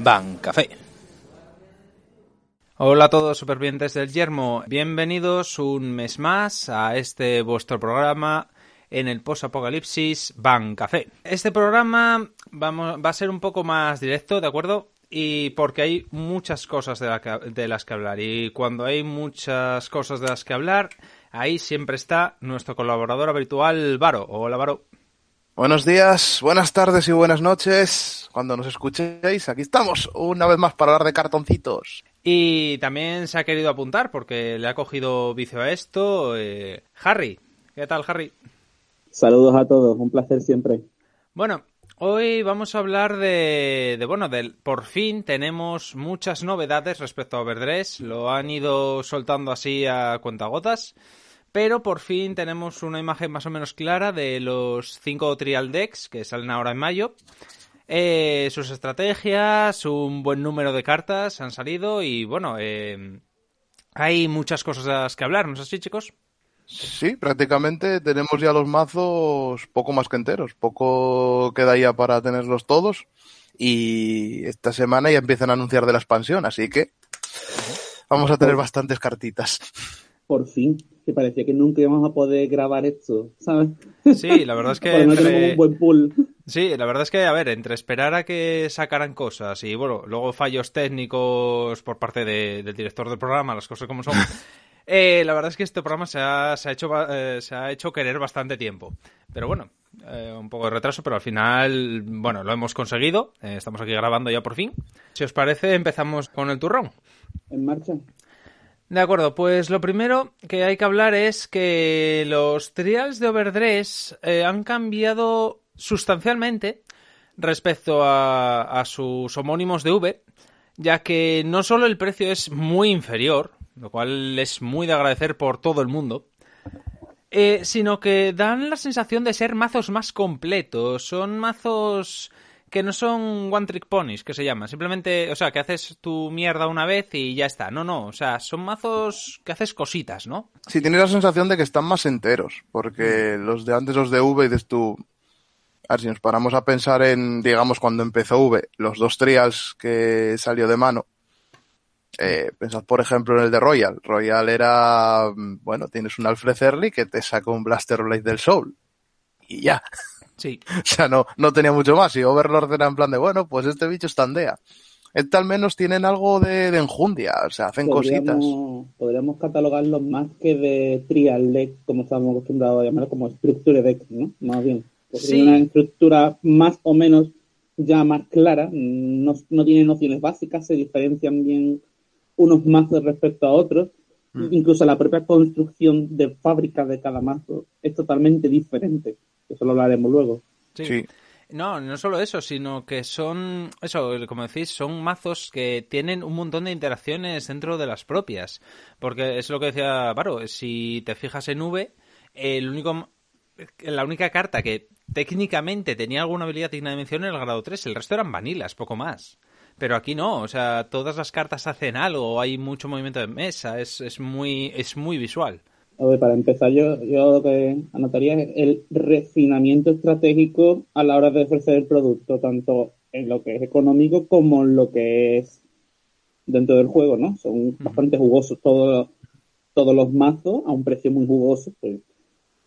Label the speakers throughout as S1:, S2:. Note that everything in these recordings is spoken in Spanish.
S1: Ban Café. Hola a todos supervivientes del Yermo, bienvenidos un mes más a este vuestro programa en el post-apocalipsis Ban Café. Este programa vamos, va a ser un poco más directo, ¿de acuerdo? Y porque hay muchas cosas de, de las que hablar. Y cuando hay muchas cosas de las que hablar, ahí siempre está nuestro colaborador habitual, Varo. Hola, Varo.
S2: Buenos días, buenas tardes y buenas noches. Cuando nos escuchéis, aquí estamos una vez más para hablar de cartoncitos.
S1: Y también se ha querido apuntar porque le ha cogido vicio a esto. Eh, Harry, ¿qué tal, Harry?
S3: Saludos a todos, un placer siempre.
S1: Bueno, hoy vamos a hablar de, de bueno, del por fin tenemos muchas novedades respecto a Overdress. Lo han ido soltando así a cuentagotas pero por fin tenemos una imagen más o menos clara de los cinco trial decks que salen ahora en mayo. Eh, sus estrategias, un buen número de cartas han salido y bueno, eh, hay muchas cosas que hablar, ¿no es así, chicos?
S2: Sí, prácticamente tenemos ya los mazos poco más que enteros, poco queda ya para tenerlos todos y esta semana ya empiezan a anunciar de la expansión, así que vamos a tener bastantes cartitas
S3: por fin, que parecía que nunca íbamos a poder grabar esto, ¿sabes?
S1: Sí, la verdad es que...
S3: no tenemos un buen pool.
S1: Sí, la verdad es que, a ver, entre esperar a que sacaran cosas y, bueno, luego fallos técnicos por parte del director del programa, las cosas como son... Eh, la verdad es que este programa se ha, se ha hecho, eh, se ha hecho querer bastante tiempo. Pero bueno, eh, un poco de retraso, pero al final, bueno, lo hemos conseguido. estamos aquí grabando ya por fin. Si os parece, empezamos con el turrón.
S3: En marcha.
S1: De acuerdo, pues lo primero que hay que hablar es que los trials de Overdress eh, han cambiado sustancialmente respecto a, sus homónimos de V, ya que no solo el precio es muy inferior, lo cual es muy de agradecer por todo el mundo, eh, sino que dan la sensación de ser mazos más completos, son mazos que no son one trick ponies, que se llaman. Simplemente, o sea, que haces tu mierda una vez y ya está. No, no, o sea, son mazos que haces cositas, ¿no?
S2: Sí, tienes la sensación de que están más enteros, porque mm. los de antes, los de V, y dices tú... A ver, si nos paramos a pensar en, digamos, cuando empezó V, los dos trials que salió de mano, eh, pensad, por ejemplo, en el de Royal. Royal era, mm, bueno, tienes un Alfred Early que te saca un Blaster Blade del Soul. Y ya.
S1: Sí.
S2: o sea, no, no tenía mucho más. Y Overlord era en plan de, bueno, pues este bicho está andea. Este al menos tienen algo de, enjundia, o sea, hacen cositas.
S3: Podríamos catalogarlos más que de trial deck, como estamos acostumbrados a llamarlo, como structure deck, ¿no? Más bien. Sí. una estructura más o menos ya más clara, no, no tiene nociones básicas, se diferencian bien unos mazos respecto a otros. Mm. Incluso la propia construcción de fábrica de cada mazo es totalmente diferente. Eso lo hablaremos luego.
S1: Sí. No, no solo eso, sino que son, eso, como decís, son mazos que tienen un montón de interacciones dentro de las propias. Porque es lo que decía Varo, si te fijas en V, el único, la única carta que técnicamente tenía alguna habilidad digna de mención era el grado 3, el resto eran vanilas, poco más. Pero aquí no, o sea, todas las cartas hacen algo, hay mucho movimiento de mesa, es, es, muy, es muy visual.
S3: A ver, para empezar, yo, yo lo que anotaría es el refinamiento estratégico a la hora de ofrecer el producto, tanto en lo que es económico como en lo que es dentro del juego, ¿no? Son bastante jugosos. Todos, todos los mazos a un precio muy jugoso, pues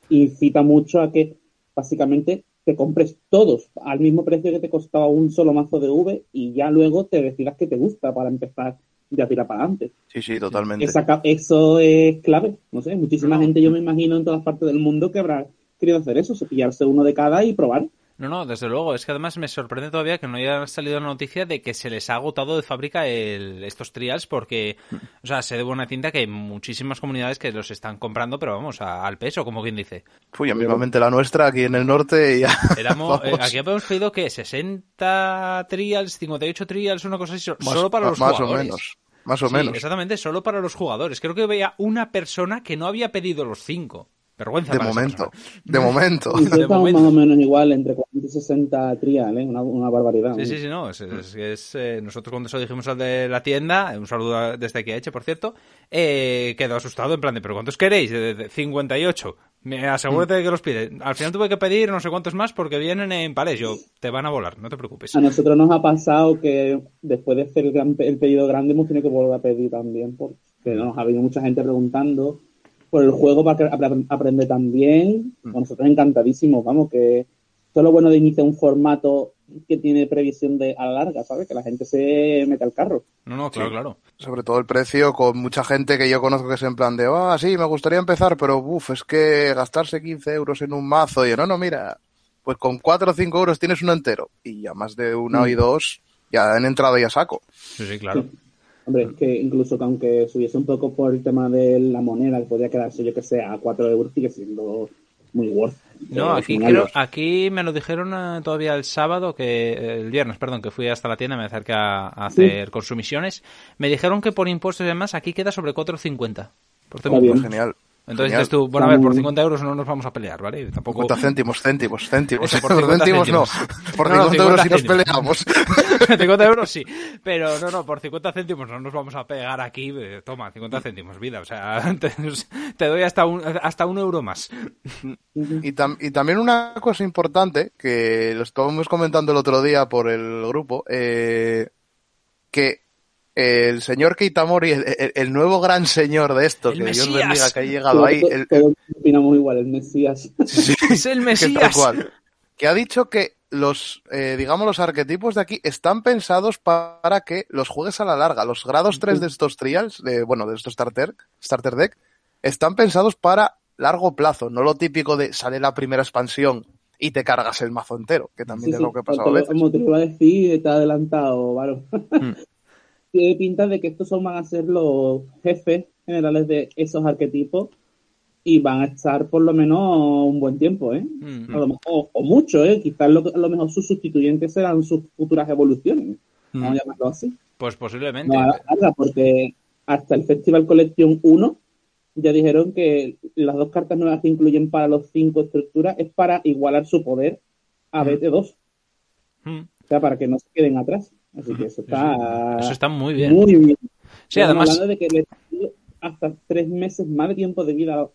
S3: incita mucho a que básicamente te compres todos al mismo precio que te costaba un solo mazo de V y ya luego te decidas que te gusta para empezar ya tira para adelante.
S2: Sí, sí, totalmente.
S3: eso es clave. No sé, muchísima gente, yo me imagino, en todas partes del mundo que habrá querido hacer eso, pillarse uno de cada y probar.
S1: No, no, desde luego. Es que además me sorprende todavía que no haya salido la noticia de que se les ha agotado de fábrica estos trials porque, o sea, se debe una cinta que hay muchísimas comunidades que los están comprando, pero vamos, al peso, como quien dice.
S2: Fui, mismamente la nuestra aquí en el norte y ya.
S1: Éramos, eh, aquí hemos pedido que 60 trials, 58 trials, una cosa así, solo para los
S2: más
S1: jugadores.
S2: o menos. Más o menos.
S1: Exactamente, solo para los jugadores. Creo que veía una persona que no había pedido los cinco. Vergüenza.
S2: De
S1: para
S2: momento. De momento.
S3: Y
S1: De momento.
S3: más o menos igual, entre 40 y 60 trial, ¿eh? Una, una barbaridad.
S1: Sí,
S3: ¿eh?
S1: sí, sí, no. Es, es- es, eh, nosotros cuando eso dijimos al de la tienda, un saludo desde aquí a Eche, por cierto, eh, quedó asustado en plan de, ¿pero cuántos queréis? De- de 58. Me asegúrate de que los pide. Al final tuve que pedir no sé cuántos más porque vienen en palés. Yo, te van a volar, no te preocupes.
S3: A nosotros nos ha pasado que después de hacer el, gran- el pedido grande hemos tenido que volver a pedir también, porque nos ha venido mucha gente preguntando por el juego para que apre- aprender también.
S1: Mm.
S3: Nosotros encantadísimos, vamos, que es lo bueno de iniciar un formato que tiene previsión de a la larga, ¿sabes? Que la gente se mete al carro.
S1: No, no, claro,
S2: Sí.
S1: claro.
S2: Sobre todo el precio, con mucha gente que yo conozco que es en plan de, ah, sí, me gustaría empezar, pero uff, es que gastarse 15 euros en un mazo, y yo, no, no, mira, pues con 4 o 5 euros tienes uno entero. Y ya más de una
S3: Mm.
S2: y dos, ya han entrado y a saco.
S1: Sí, sí, claro.
S3: Hombre, es que incluso que aunque subiese un poco por el tema de la moneda, que podría quedarse, yo que sé, a 4 euros, sigue siendo muy worth.
S1: No,
S3: Eh,
S1: aquí creo, aquí me lo dijeron eh, todavía el sábado, que el viernes, perdón, que fui hasta la tienda, me acerqué a, a hacer consumisiones. Me dijeron que por impuestos y demás aquí queda sobre 4.50. Por.
S2: Pues genial.
S1: Entonces
S2: Genial.
S1: dices tú, bueno, a ver, por
S3: Está muy
S1: 50 euros no nos vamos a pelear, ¿vale? Tampoco...
S2: 50 céntimos, céntimos, céntimos.
S1: Eso, por
S2: por
S1: 50
S2: céntimos no. Por
S1: No, no,
S2: 50 euros si nos
S1: 50
S2: peleamos.
S1: 50 euros sí, pero no, no, por 50 céntimos no nos vamos a pegar aquí. Toma, 50 céntimos, vida. O sea, te, te doy hasta un, hasta un euro más.
S2: Y, tam- y también una cosa importante, que lo estábamos comentando el otro día por el grupo, eh, que el señor Keitamori, el, el- el nuevo gran señor de esto,
S1: El
S2: que Dios
S1: Mesías.
S2: bendiga que ha llegado ahí, el-
S3: todos opinamos igual, el Mesías.
S2: sí,
S1: Es el
S2: que
S1: Mesías.
S2: tal cual, que ha dicho que los, eh, digamos, los arquetipos de aquí están pensados para que los juegues a la larga. Los grados 3 de estos trials, de, bueno, de estos starter, starter deck, están pensados para largo plazo, no lo típico de sale la primera expansión y te cargas el mazo entero, que también
S3: Sí,
S2: es
S3: sí,
S2: lo que ha pasado a veces.
S3: Como te lo iba a decir, está adelantado, Varo.
S1: Mm.
S3: Tiene pinta de que estos son, van a ser los jefes generales de esos arquetipos y van a estar por lo menos un buen tiempo, ¿eh?
S1: Mm.
S3: A lo mejor, o mucho, ¿eh? Quizás lo, a lo mejor sus sustituyentes serán sus futuras evoluciones. Vamos a llamarlo así.
S1: Pues posiblemente.
S3: No, a la larga, porque hasta el Festival Collection 1 ya dijeron que las dos cartas nuevas que incluyen para los cinco estructuras es para igualar su poder a BT2.
S1: Mm.
S3: O sea, para que no se queden atrás. Así que eso está,
S1: Eso está muy bien.
S3: muy bien.
S1: Sí,
S3: Estamos
S1: además,
S3: hablando de que le hasta tres meses más de tiempo de vida a,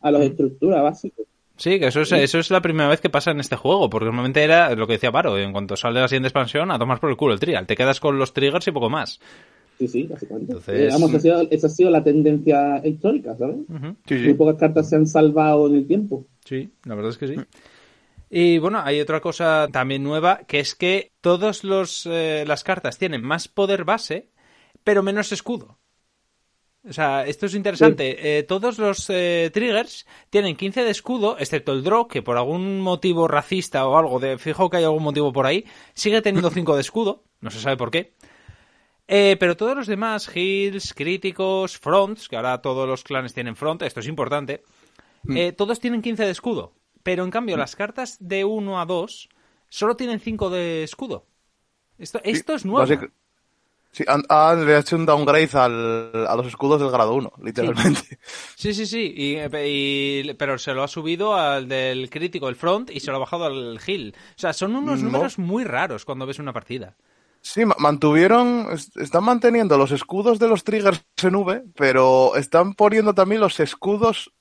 S3: a las estructuras básicas.
S1: sí, que eso es, eso es la primera vez que pasa en este juego, porque normalmente era lo que decía Paro, en cuanto sale la siguiente expansión, a tomar por el culo el trial. Te quedas con los triggers y poco más.
S3: Sí, sí, básicamente.
S1: Entonces-
S3: Eh, vamos, esa, ha sido, esa ha sido la tendencia histórica, ¿sabes?
S2: Sí, sí.
S3: Muy pocas cartas se han salvado en el tiempo.
S1: Sí, la verdad es que sí. Y bueno, hay otra cosa también nueva, que es que todas las cartas tienen más poder base, pero menos escudo. O sea, esto es interesante. Eh, todos los eh, triggers tienen 15 de escudo, excepto el draw, que por algún motivo racista o algo, de fijo que hay algún motivo por ahí, sigue teniendo 5 de escudo. No se sabe por qué. Eh, pero todos los demás, heals, críticos, fronts, que ahora todos los clanes tienen front, esto es importante, eh, todos tienen 15 de escudo. Pero en cambio, las cartas de 1 a 2 solo tienen 5 de escudo. Esto, esto es nuevo.
S2: Basic- Sí, han, han- le ha hecho un downgrade al- a los escudos del grado 1, literalmente.
S1: Sí, sí, sí. Y, y- pero se lo ha subido al del crítico, el front, y se lo ha bajado al heal. O sea, son unos
S2: No.
S1: números muy raros cuando ves una partida.
S2: Sí, ma- mantuvieron, est- están manteniendo los escudos de los triggers en V, pero están poniendo también los escudos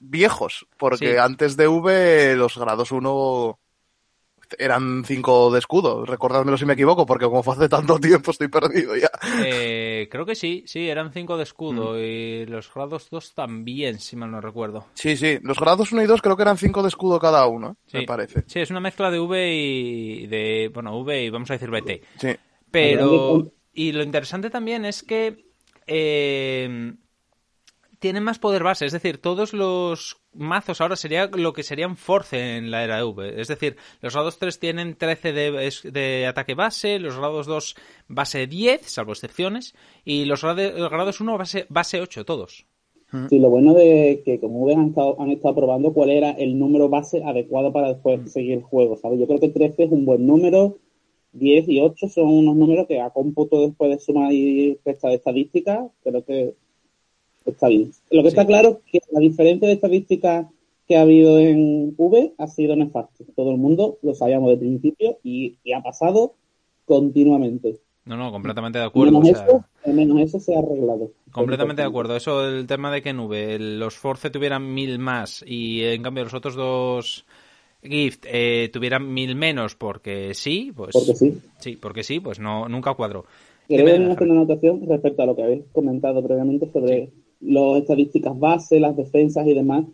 S2: viejos, porque
S1: Sí.
S2: antes de V los grados 1 eran 5 de escudo, recordádmelo si me equivoco, porque como fue hace tanto tiempo estoy perdido ya.
S1: Eh, creo que sí, sí, eran 5 de escudo.
S2: Mm.
S1: Y los grados 2 también, si mal no recuerdo.
S2: Sí, sí, los grados 1 y 2 creo que eran 5 de escudo cada uno,
S1: Sí.
S2: me parece.
S1: Sí, es una mezcla de V y de. Bueno, V y vamos a decir BT.
S2: Sí.
S1: Pero. Y lo interesante también es que. eh, tienen más poder base, es decir, todos los mazos ahora sería lo que serían Force en la era V. Es decir, los grados 3 tienen 13 de, ataque base, los grados 2 base 10, salvo excepciones, y los grados 1 base, base 8, todos.
S3: Sí, lo bueno de que como ves han estado, han estado probando cuál era el número base adecuado para después seguir el juego, ¿sabes? Yo creo que 13 es un buen número, 10 y 8 son unos números que a cómputo después de sumar y restar de estadísticas, creo que está bien. Lo que está claro es que la diferencia de estadísticas que ha habido en V ha sido nefasto. Todo el mundo lo sabíamos de principio y, ha pasado continuamente.
S1: No, no, completamente de acuerdo.
S3: Menos, eso, menos eso se ha arreglado.
S1: Completamente de acuerdo. Eso, el tema de que en V los Force tuvieran mil más y en cambio los otros dos Gift eh, tuvieran mil menos porque sí, pues.
S3: Porque sí.
S1: Sí, porque sí, pues no, nunca cuadro.
S3: Quiero hacer una anotación respecto a lo que habéis comentado previamente sobre las estadísticas base, las defensas y demás.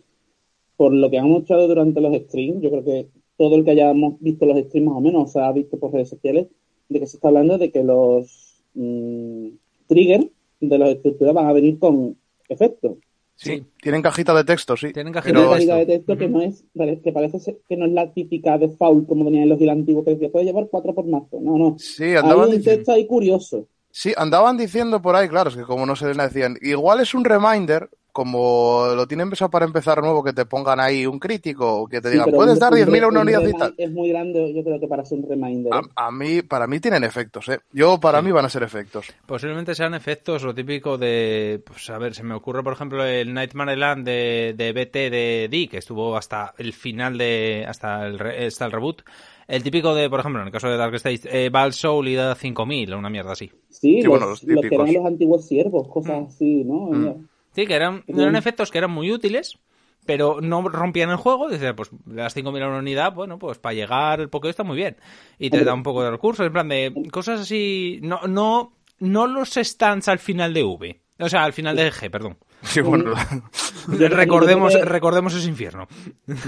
S3: Por lo que han mostrado durante los streams, yo creo que todo el que hayamos visto los streams más o menos, o se ha visto por redes sociales, de que se está hablando de que los mm, triggers de las estructuras van a venir con efectos.
S2: Sí, tienen cajita de texto, sí.
S3: Tienen cajita, de texto que no es, que parece que no es la típica de foul como venían los antiguos que decía, puede llevar cuatro por mazo. No, no.
S2: Sí,
S3: Hay un texto ahí curioso.
S2: Sí, andaban diciendo por ahí, claro, es que como no se les decían, igual es un reminder, como lo tienen empezado para empezar nuevo, que te pongan ahí un crítico, que te digan, puedes dar 10.000 a una unidad y tal.
S3: Es muy grande, yo creo que para ser un reminder.
S2: A, ¿eh? mí, para mí tienen efectos, ¿eh? Yo, para mí van a ser efectos.
S1: Posiblemente sean efectos, lo típico de, pues a ver, se me ocurre, por ejemplo, el Nightmare Land de, de BT de D, que estuvo hasta el final de, hasta el, hasta el reboot. El típico de, por ejemplo, en el caso de Dark State, eh, Val Soul y da 5000, una mierda así.
S3: Sí, los, bueno, los, que eran los antiguos siervos, cosas mm. así, ¿no?
S1: Mm. Sí, que eran, eran efectos que eran muy útiles, pero no rompían el juego. Dice, pues le das 5.000 a una unidad, bueno, pues para llegar el Pokémon está muy bien. Y te da un poco de recursos, en plan de cosas así. No, no, no los stands al final de V. O sea, al final de G, perdón.
S2: Sí, bueno.
S1: recordemos, recordemos ese infierno.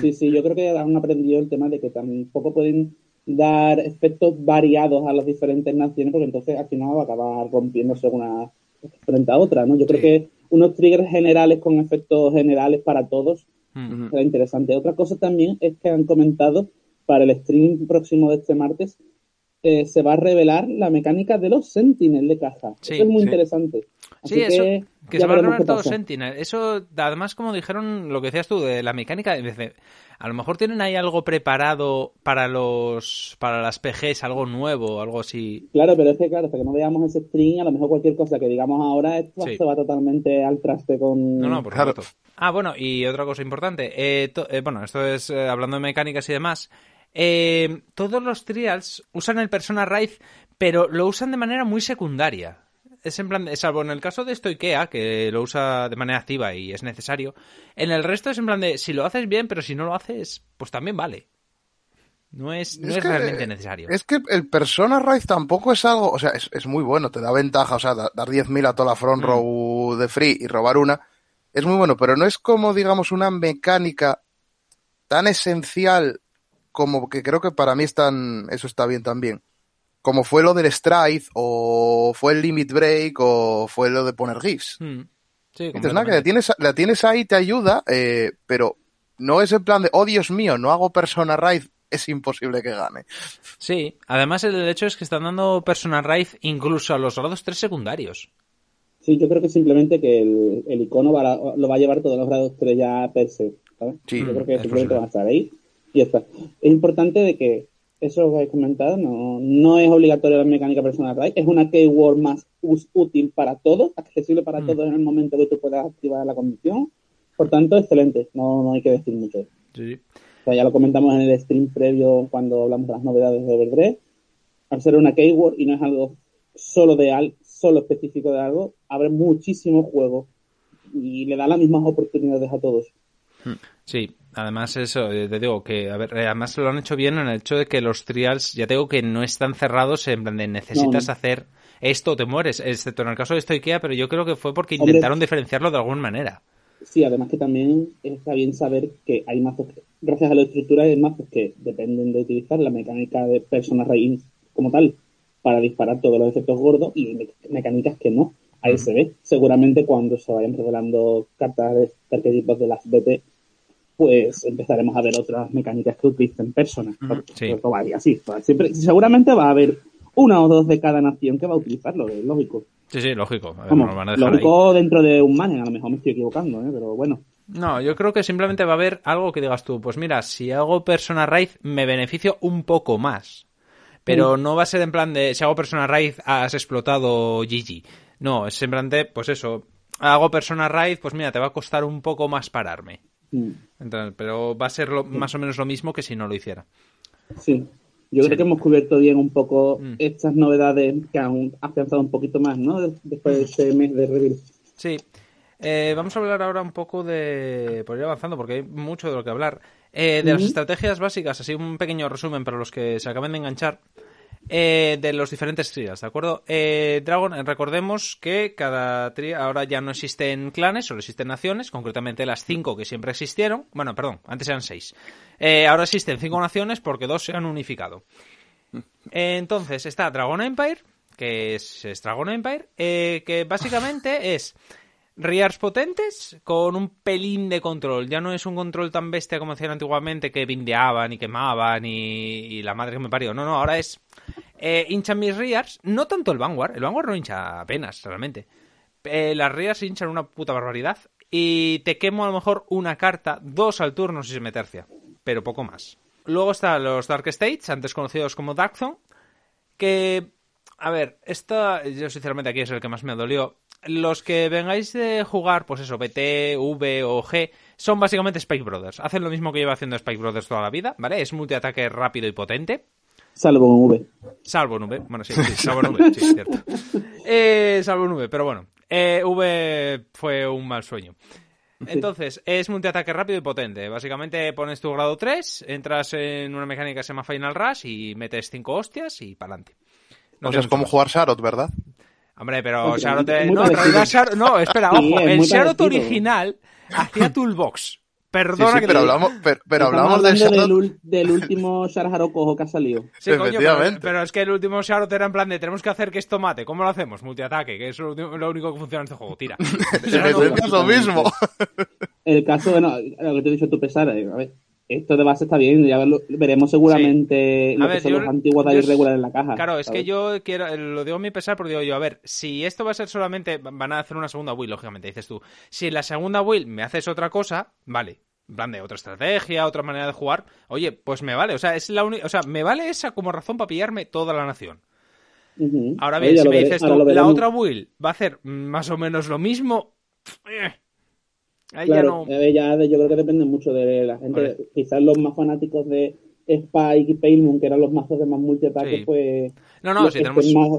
S3: Sí, sí, yo creo que han aprendido el tema de que tampoco pueden dar efectos variados a las diferentes naciones, porque entonces al final va a acabar rompiéndose una frente a otra, ¿no? Yo creo que unos triggers generales con efectos generales para todos. Será interesante. Otra cosa también es que han comentado para el stream próximo de este martes eh, se va a revelar la mecánica de los Sentinel de caja. eso es muy interesante.
S1: Sí, eso, que, se va a revelar todo Sentinel. Eso, además, como dijeron, lo que decías tú, de la mecánica, a lo mejor tienen ahí algo preparado para los para las PGs, algo nuevo, algo así.
S3: Claro, pero es que, claro, hasta que no veamos ese stream, a lo mejor cualquier cosa que digamos ahora, esto se va totalmente al traste con...
S1: No, no, por claro. Ah, bueno, y otra cosa importante. Eh, eh, bueno, esto es eh, hablando de mecánicas y demás. todos los trials usan el Persona Rise, pero lo usan de manera muy secundaria es en plan, salvo en el caso de esto Ikea, que lo usa de manera activa y es necesario, en el resto es en plan de, si lo haces bien, pero si no lo haces, pues también vale. No es, no es, realmente necesario.
S2: Es que el Persona Rise tampoco es algo, o sea, es, muy bueno, te da ventaja, o sea, dar 10.000 a toda la front mm. row de free y robar una, es muy bueno, pero no es como, digamos, una mecánica tan esencial como que creo que para mí están, eso está bien también como fue lo del Stride, o fue el Limit Break, o fue lo de poner GIFs. Hmm. Entonces, nada, que la tienes, la tienes ahí, te ayuda, eh, pero no es el plan de, oh Dios mío, no hago Persona Raid, es imposible que gane.
S1: Sí, además el hecho es que están dando Persona Raid incluso a los grados 3 secundarios.
S3: Sí, yo creo que simplemente que el, icono lo va a llevar todos los grados 3 ya per se, ¿sabes? Sí, yo creo que simplemente van a estar ahí y ya está. Es importante de que eso que habéis comentado, no, no es obligatorio la mecánica personal es una keyword más útil para todos, accesible para mm. todos en el momento que tú puedas activar la condición. Por tanto, excelente, no, no hay que decir mucho.
S1: Sí.
S3: O sea, ya lo comentamos en el stream previo cuando hablamos de las novedades de Overdrive. Al ser una keyword y no es algo solo de al, solo específico de algo, abre muchísimos juegos y le da las mismas oportunidades a todos.
S1: Hmm. Sí, además eso, eh, te digo que, a ver, eh, además lo han hecho bien en el hecho de que los trials, ya tengo que no están cerrados en plan de necesitas hacer esto te mueres, excepto en el caso de esto Ikea, pero yo creo que fue porque intentaron diferenciarlo de alguna manera.
S3: Sí, además que también está bien saber que hay mazos, gracias a la estructura hay mazos que dependen de utilizar la mecánica de personas raíz como tal para disparar todos los efectos gordos y mecánicas que no. Ahí se ve. Seguramente cuando se vayan revelando cartas de arquetipos de las BT, pues empezaremos a ver otras mecánicas que utilicen personas. Sí. así. Siempre, seguramente va a haber una o dos de cada nación que va a utilizarlo, es lógico.
S1: Sí, sí, lógico.
S3: lógico dentro de un man, a lo mejor me estoy equivocando, ¿eh? pero bueno.
S1: No, yo creo que simplemente va a haber algo que digas tú, pues mira, si hago Persona Raid me beneficio un poco más. Pero mm. no va a ser en plan de, si hago Persona Raid has explotado Gigi. No, es en plan de, pues eso, hago Persona Raid, pues mira, te va a costar un poco más pararme.
S3: Mm.
S1: Entonces, pero va a ser lo- más o menos lo mismo que si no lo hiciera.
S3: Sí. Yo
S1: Sí.
S3: creo que hemos cubierto bien un poco
S1: Mm.
S3: estas novedades que han afianzado un poquito más, ¿no? Des- Después de ese mes de reveal.
S1: Sí. Eh, vamos a hablar ahora un poco de. Por ir avanzando, porque hay mucho de lo que hablar. Eh, de las estrategias básicas, así un pequeño resumen para los que se acaben de enganchar. Eh, de los diferentes trials, ¿de acuerdo? Eh, Dragon, recordemos que cada trial ahora ya no existen clanes, solo existen naciones, concretamente las cinco que siempre existieron. Bueno, perdón, antes eran seis. Eh, ahora existen cinco naciones porque dos se han unificado. Entonces está Dragon Empire, que es, es Dragon Empire, eh, que básicamente es Rears potentes con un pelín de control. Ya no es un control tan bestia como hacían antiguamente que bindeaban y quemaban y, y la madre que me parió. No, no, ahora es eh, hinchan mis Rears, no tanto el Vanguard, el Vanguard no hincha apenas realmente. Eh, las Rears hinchan una puta barbaridad y te quemo a lo mejor una carta, dos al turno si se me tercia, pero poco más. Luego están los Dark States, antes conocidos como Darkzone, que, a ver, esta, yo sinceramente aquí es el que más me dolió. Los que vengáis de jugar, pues eso, BT, V o G, son básicamente Spike Brothers. Hacen lo mismo que lleva haciendo Spike Brothers toda la vida, ¿vale? Es multiataque rápido y potente.
S3: Salvo en V.
S1: Salvo nube. Bueno, sí, sí, salvo nube, sí, es cierto. Eh, salvo nube, pero bueno. Eh, v fue un mal sueño. Entonces, es multiataque rápido y potente. Básicamente pones tu grado 3, entras en una mecánica que se llama Final Rush y metes 5 hostias y para adelante.
S2: o sea, es como jugar Sharot, ¿verdad?
S1: Hombre, pero
S3: es muy
S1: No, realidad Sharot- No, espera,
S3: Sí,
S1: ojo.
S3: es
S1: El
S3: parecido.
S1: original hacía Toolbox.
S2: Sí,
S1: Perdona
S2: sí,
S1: que
S2: pero hablamos, pero, pero hablamos del
S3: del, del último Sharjaro cojo que ha salido.
S1: Sí, coño, pero, es que el último Sharot era en plan de tenemos que hacer que esto mate. ¿Cómo lo hacemos? Multiataque, que es lo, lo único que funciona en este juego. Tira.
S2: Es lo mismo.
S3: El caso, bueno, lo que te he dicho tú, pesar, eh, a ver, esto de base está bien, ya lo- veremos seguramente
S1: A
S3: lo
S1: ver,
S3: que son
S1: yo-
S3: los antiguos de en la caja.
S1: Claro, es que yo quiero, lo digo a mi pesar porque digo yo, a ver, si esto va a ser solamente, van a hacer una segunda will, lógicamente, dices tú. Si en la segunda will me haces otra cosa, vale. En plan de otra estrategia, otra manera de jugar, oye, pues me vale. O sea, es la única, o sea, me vale esa como razón para pillarme toda la nación. Ahora bien, si me dices tú, la otra will va a hacer más o menos lo mismo, eh, ahí
S3: Claro,
S1: ya no.
S3: eh, ya de- yo creo que depende mucho de la gente.
S1: Vale.
S3: Quizás los más fanáticos de Spike y Paylmoon, que eran los mazos de más multiataque,
S1: Sí.
S3: pues.
S1: No, no, si tenemos,
S3: más.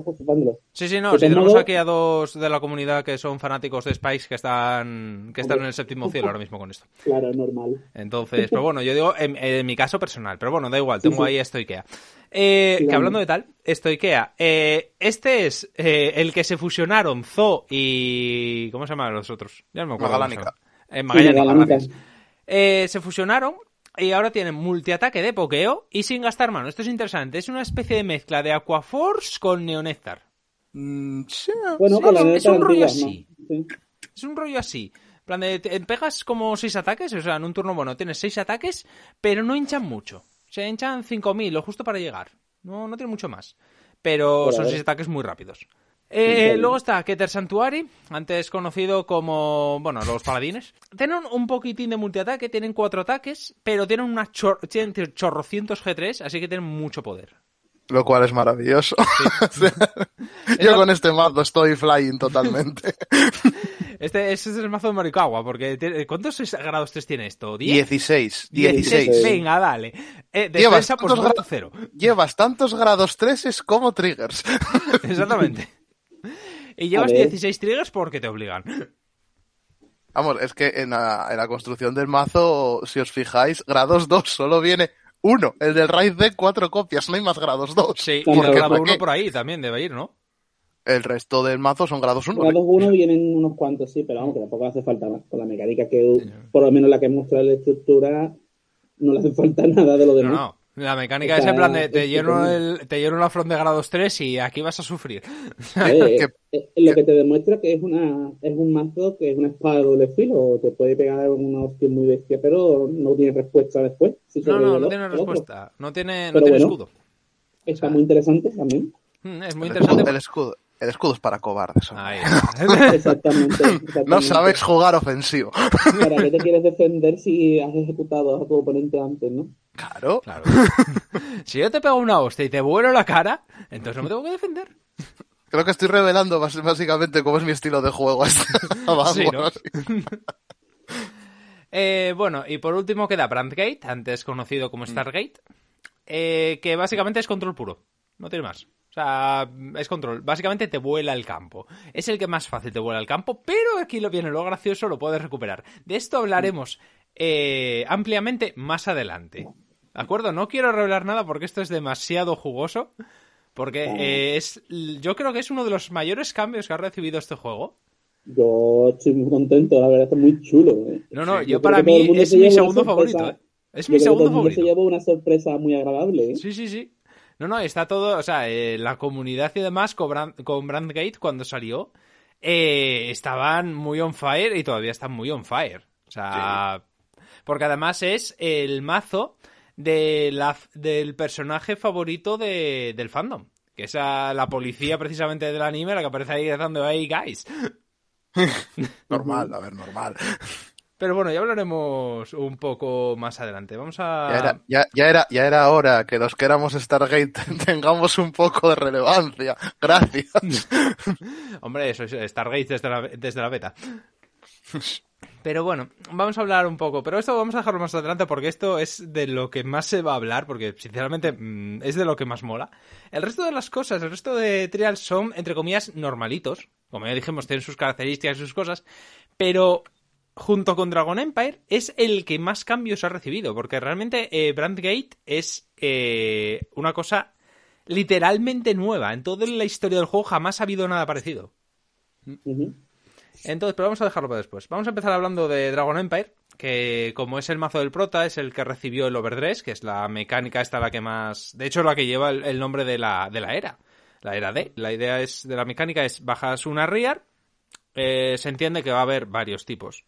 S1: Sí, sí, no, si tenemos aquí a dos de la comunidad que son fanáticos de Spice que están que están en el séptimo cielo ahora mismo con esto.
S3: Claro, normal.
S1: Entonces, pero bueno, yo digo en, en mi caso personal, pero bueno, da igual, tengo
S3: sí.
S1: ahí esto Ikea. Eh, que hablando de tal, esto Ikea, eh, este es eh, el que se fusionaron Zo y... ¿Cómo se llaman los otros? Ya no me acuerdo.
S2: Magalánica.
S3: Magalánica.
S1: gracias. Eh, se fusionaron y ahora tienen multiataque de pokeo y sin gastar mano. Esto es interesante, es una especie de mezcla de Aquaforce con Neonectar.
S2: Mm, sí.
S3: Bueno,
S1: Sí, es- un rollo así.
S3: Sí.
S1: Es un rollo así. En plan de, te pegas como seis ataques, o sea, en un turno bueno tienes seis ataques, pero no hinchan mucho. Se hinchan 5.000 o justo para llegar. No, no tiene mucho más. Pero
S3: Por
S1: son seis ataques muy rápidos. Eh,
S3: claro.
S1: luego está Keter Sanctuary, antes conocido como, bueno, los paladines. Tienen un poquitín de multiataque, tienen cuatro ataques, pero tienen una chor tienen chorrocientos G3, así que tienen mucho poder.
S2: Lo cual es maravilloso. Sea, yo con este mazo estoy flying totalmente.
S1: Este, este es el mazo de Morikawa, porque tiene- ¿cuántos grados 3 tiene esto? ¿10?
S2: 16.
S3: 16.
S2: 16.
S1: Venga, dale. Eh,
S2: Llevas
S1: defensa por
S2: tantos
S1: cero.
S2: Llevas tantos grados 3 como triggers.
S1: Exactamente. Y llevas
S3: A ver.
S1: 16 triggers porque te obligan.
S2: Vamos, es que en la, en la construcción del mazo, si os fijáis, grados 2 solo viene uno. El del raid de cuatro copias, no hay más grados 2.
S1: Sí, y
S3: Porque,
S1: el grado
S2: ¿para
S1: 1
S2: qué?
S1: por ahí también debe ir, ¿no?
S2: El resto del mazo son grados 1.
S3: Grados 1 vienen unos cuantos, sí, pero vamos, que tampoco hace falta más. Con la mecánica que, por lo menos la que muestra la estructura, no le hace falta nada de lo
S1: No,
S3: demás.
S1: no. La mecánica es en plan de te lleno,
S3: estupendo.
S1: el, te lleno una front de grados 3 y aquí vas a sufrir.
S3: Eh,
S2: Que-
S3: eh, lo que te demuestra que es una es un mazo que es una espada de doble filo, te puede pegar una hostia muy bestia, pero no tiene respuesta después. Si
S1: No, no, no tiene respuesta. No tiene, no
S3: Pero
S1: tiene
S3: bueno.
S1: escudo.
S3: Está muy interesante también.
S1: Mm, Es muy interesante.
S2: el escudo, el escudo es para cobardes. hombre.
S1: Ahí.
S3: Exactamente. exactamente.
S2: No sabes jugar ofensivo.
S3: ¿Para qué te quieres defender si has ejecutado a tu oponente antes, no?
S2: Claro.
S1: Claro. si yo te pego una hostia y te vuelo la cara, entonces no me tengo que defender.
S2: Creo que estoy revelando básicamente cómo es mi estilo de juego. Vamos.
S1: Sí. Eh, bueno, y por último queda Brandgate, antes conocido como Stargate, eh, que básicamente es control puro, no tiene más. O sea, es control. Básicamente te vuela el campo. Es el que más fácil te vuela el campo, pero aquí lo viene lo gracioso, lo puedes recuperar. De esto hablaremos eh, ampliamente más adelante. ¿De acuerdo? No quiero revelar nada porque esto es demasiado jugoso. Porque eh, es, yo creo que es uno de los mayores cambios que ha recibido este juego.
S3: Yo estoy muy contento, la verdad, es muy chulo. ¿eh?
S1: No, no, yo para mí es mi segundo favorito. ¿eh? Es mi segundo favorito.
S3: se llevó una sorpresa muy agradable. ¿eh?
S1: Sí, sí, sí. No, no, está todo, o sea, eh, la comunidad y demás con, Brand, con Brandgate cuando salió estaban muy on fire y todavía están muy on fire. O sea, sí. porque además es el mazo de la, del personaje favorito de, del fandom. Que es a la policía precisamente del anime, la que aparece ahí gritando, hey guys.
S2: normal, a ver, normal.
S1: Pero bueno, ya hablaremos un poco más adelante. Vamos a.
S2: Ya era, ya, ya era, ya era hora que los que éramos Stargate tengamos un poco de relevancia. Gracias.
S1: Hombre, eso es Stargate desde la, desde la beta. Pero bueno, vamos a hablar un poco. Pero esto vamos a dejarlo más adelante porque esto es de lo que más se va a hablar, porque sinceramente mmm, es de lo que más mola. El resto de las cosas, el resto de trials son, entre comillas, normalitos. Como ya dijimos, tienen sus características y sus cosas. Pero junto con Dragon Empire es el que más cambios ha recibido. Porque realmente eh, Brandgate es eh, una cosa literalmente nueva. En toda la historia del juego jamás ha habido nada parecido. Entonces, pero vamos a dejarlo para después. Vamos a empezar hablando de Dragon Empire, que como es el mazo del prota, es el que recibió el Overdress, que es la mecánica esta la que más... De hecho, la que lleva el, nombre de la, de la era. La era D. La idea es de la mecánica es bajas una Rear, eh, se entiende que va a haber varios tipos.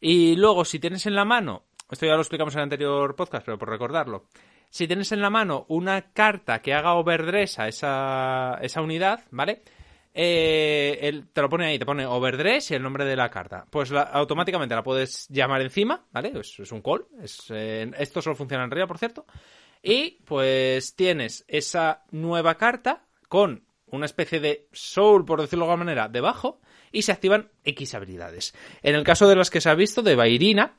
S1: Y luego, si tienes en la mano, esto ya lo explicamos en el anterior podcast, pero por recordarlo, si tienes en la mano una carta que haga overdress a esa, esa unidad, ¿vale? Eh, el, te lo pone ahí, te pone overdress y el nombre de la carta. Pues la, automáticamente la puedes llamar encima, ¿vale? Es, es un call. Es, eh, esto solo funciona en Real, por cierto. Y pues tienes esa nueva carta con una especie de soul, por decirlo de alguna manera, debajo y se activan X habilidades. En el caso de las que se ha visto, de Bairina,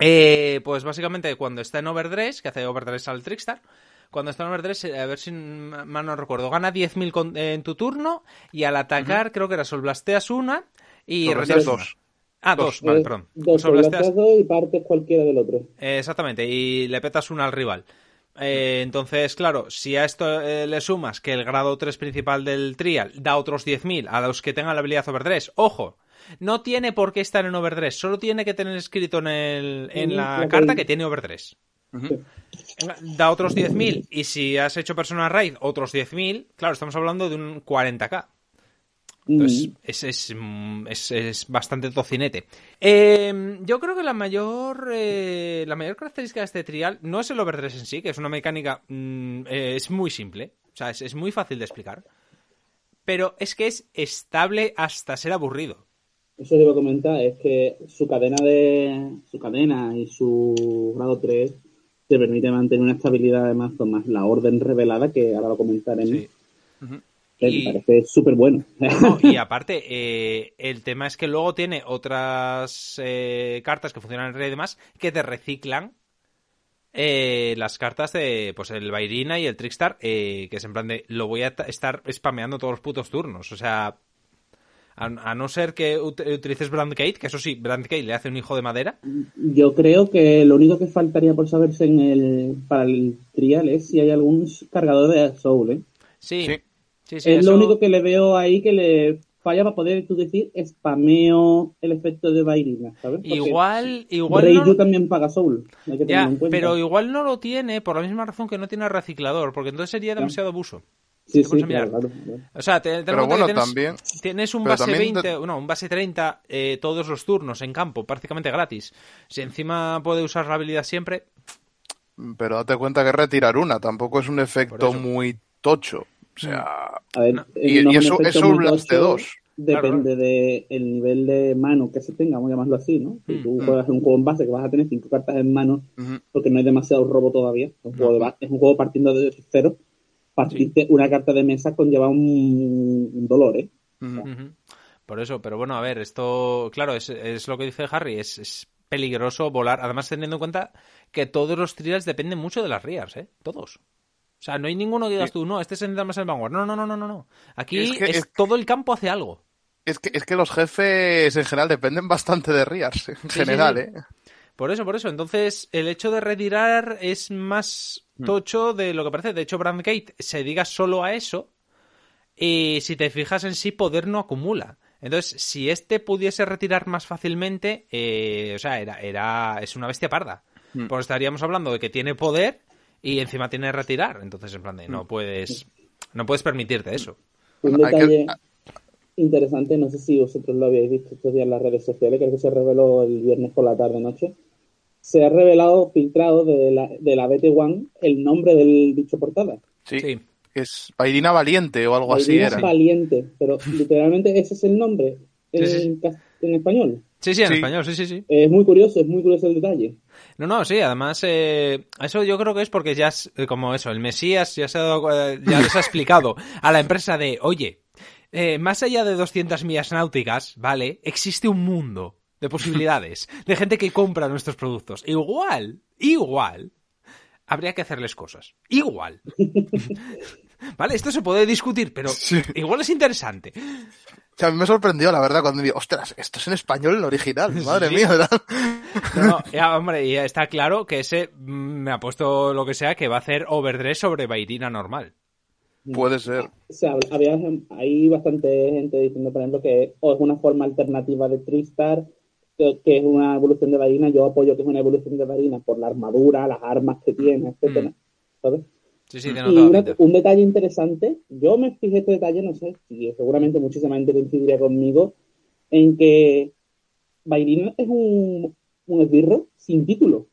S1: eh, pues básicamente cuando está en overdress, que hace overdress al Trickstar, cuando está en overdress, a ver si mal no recuerdo, gana 10.000 en tu turno y al atacar, uh -huh. creo que era solblasteas una y
S2: recibes dos.
S1: Ah, dos, dos vale, perdón.
S3: Dos, solblasteas y partes cualquiera del otro.
S1: Eh, exactamente, y le petas una al rival. Eh, entonces, claro, si a esto eh, le sumas que el grado 3 principal del trial da otros 10.000 a los que tengan la habilidad overdress, ojo, no tiene por qué estar en overdress, solo tiene que tener escrito en, el, en la carta que tiene overdress. Uh -huh. Da otros 10.000 y si has hecho persona raid otros 10.000, claro, estamos hablando de un 40k. Entonces, es, es, es, es, bastante tocinete. Eh, yo creo que la mayor eh, la mayor característica de este trial no es el overdress en sí, que es una mecánica. Mm, eh, es muy simple. O sea, es, muy fácil de explicar. Pero es que es estable hasta ser aburrido.
S3: Eso debo comentar, es que su cadena de. su cadena y su grado 3 te permite mantener una estabilidad de mazo más la orden revelada, que ahora lo comentaremos. Sí. Uh -huh. Y, me parece súper bueno.
S1: No, y aparte, eh, el tema es que luego tiene otras eh, cartas que funcionan en red y demás que te reciclan eh, las cartas de pues el Bairina y el Trickstar, que es en plan de lo voy a estar spameando todos los putos turnos. O sea, a, a no ser que ut utilices Brandgate, que eso sí, Brandgate le hace un hijo de madera.
S3: Yo creo que lo único que faltaría por saberse en el para el trial es si hay algún cargador de Soul, ¿eh?
S1: sí. sí. Sí,
S3: sí, es eso... lo único que le veo ahí que le falla para poder tú decir spameo el efecto de Bairina, ¿sabes? Porque
S1: igual, igual
S3: no... también paga Soul.
S1: ya, pero igual no lo tiene por la misma razón que no tiene reciclador, porque entonces sería demasiado abuso.
S3: Sí, sí, claro, claro, claro.
S1: O sea, te, te
S2: pero bueno,
S1: tienes,
S2: también,
S1: tienes un base 20, te... no, un base 30 eh, todos los turnos en campo, prácticamente gratis. Si encima puede usar la habilidad siempre.
S2: Pero date cuenta que retirar una tampoco es un efecto muy tocho. O sea,
S3: a ver,
S2: no. y,
S3: no
S2: y eso es un blast de dos.
S3: Depende claro. del de nivel de mano que se tenga, vamos a llamarlo así, ¿no? Si tú
S2: mm.
S3: juegas un juego en base que vas a tener cinco cartas en mano mm -hmm. porque no hay demasiado robo todavía, es un, juego, de es un juego partiendo de cero, partirte sí. una carta de mesa conlleva un, un dolor, ¿eh?
S1: Por eso, pero bueno, a ver, esto, claro, es, es lo que dice Harry, es, es peligroso volar. Además, teniendo en cuenta que todos los trials dependen mucho de las Rears, ¿eh? Todos. O sea, no hay ninguno que digas tú, no, este se más el Vanguard. No, no, no, no, no, no. Aquí
S2: Es que-
S1: es
S2: es-
S1: todo el campo hace algo.
S2: Es que, es que los jefes en general dependen bastante de Riars, en
S1: Sí,
S2: general,
S1: sí.
S2: ¿eh?
S1: Por eso, por eso. Entonces, el hecho de retirar es más. Tocho de lo que parece. De hecho, Brandgate se diga solo a eso. Y si te fijas en sí, poder no acumula. Entonces, si este pudiese retirar más fácilmente, eh, o sea, era, era, es una bestia parda.
S2: Mm.
S1: Pues estaríamos hablando de que tiene poder y encima tiene retirar. Entonces, en plan de,
S2: Mm.
S1: no puedes, no puedes permitirte eso.
S3: Un
S2: que-
S3: detalle interesante, no sé si vosotros lo habéis visto estos días en las redes sociales, creo que se reveló el viernes por la tarde-noche. Se ha revelado, filtrado de la, de la BT1 el nombre del bicho portada.
S2: Sí.
S1: Sí.
S2: Es Bairina Valiente o algo así era.
S3: Valiente, pero literalmente ese es el nombre en,
S1: Sí, sí.
S3: en español.
S1: Sí, sí, en
S2: Sí.
S1: español, sí, sí, sí.
S3: Es muy curioso, es muy curioso el detalle.
S1: No, no, sí, además, eh, eso yo creo que es porque ya, es, eh, como eso, el Mesías ya, se ha dado, eh, ya les ha explicado a la empresa de, oye, eh, más allá de 200 millas náuticas, ¿vale? Existe un mundo de posibilidades, de gente que compra nuestros productos. Igual, igual, habría que hacerles cosas. Igual. ¿Vale? Esto se puede discutir, pero igual es interesante.
S2: O sea, a mí me sorprendió, la verdad, cuando me digo, ostras, esto es en español el original, madre
S1: Sí.
S2: mía, ¿verdad?
S1: No, no, ya, hombre, ya está claro que ese mm, me ha puesto lo que sea que va a hacer overdress sobre Bairina normal.
S2: Puede ser.
S3: O sea, había, hay bastante gente diciendo, por ejemplo, que o es una forma alternativa de Tristar, que, que es una evolución de Varina. Yo apoyo que es una evolución de Varina por la armadura, las armas que tiene, etcétera. ¿Sabes?
S1: Sí, sí,
S3: Y una- un detalle interesante, yo me fijé este detalle, no sé, y seguramente muchísima gente coincidiría conmigo, en que Bairina es un, un esbirro sin título.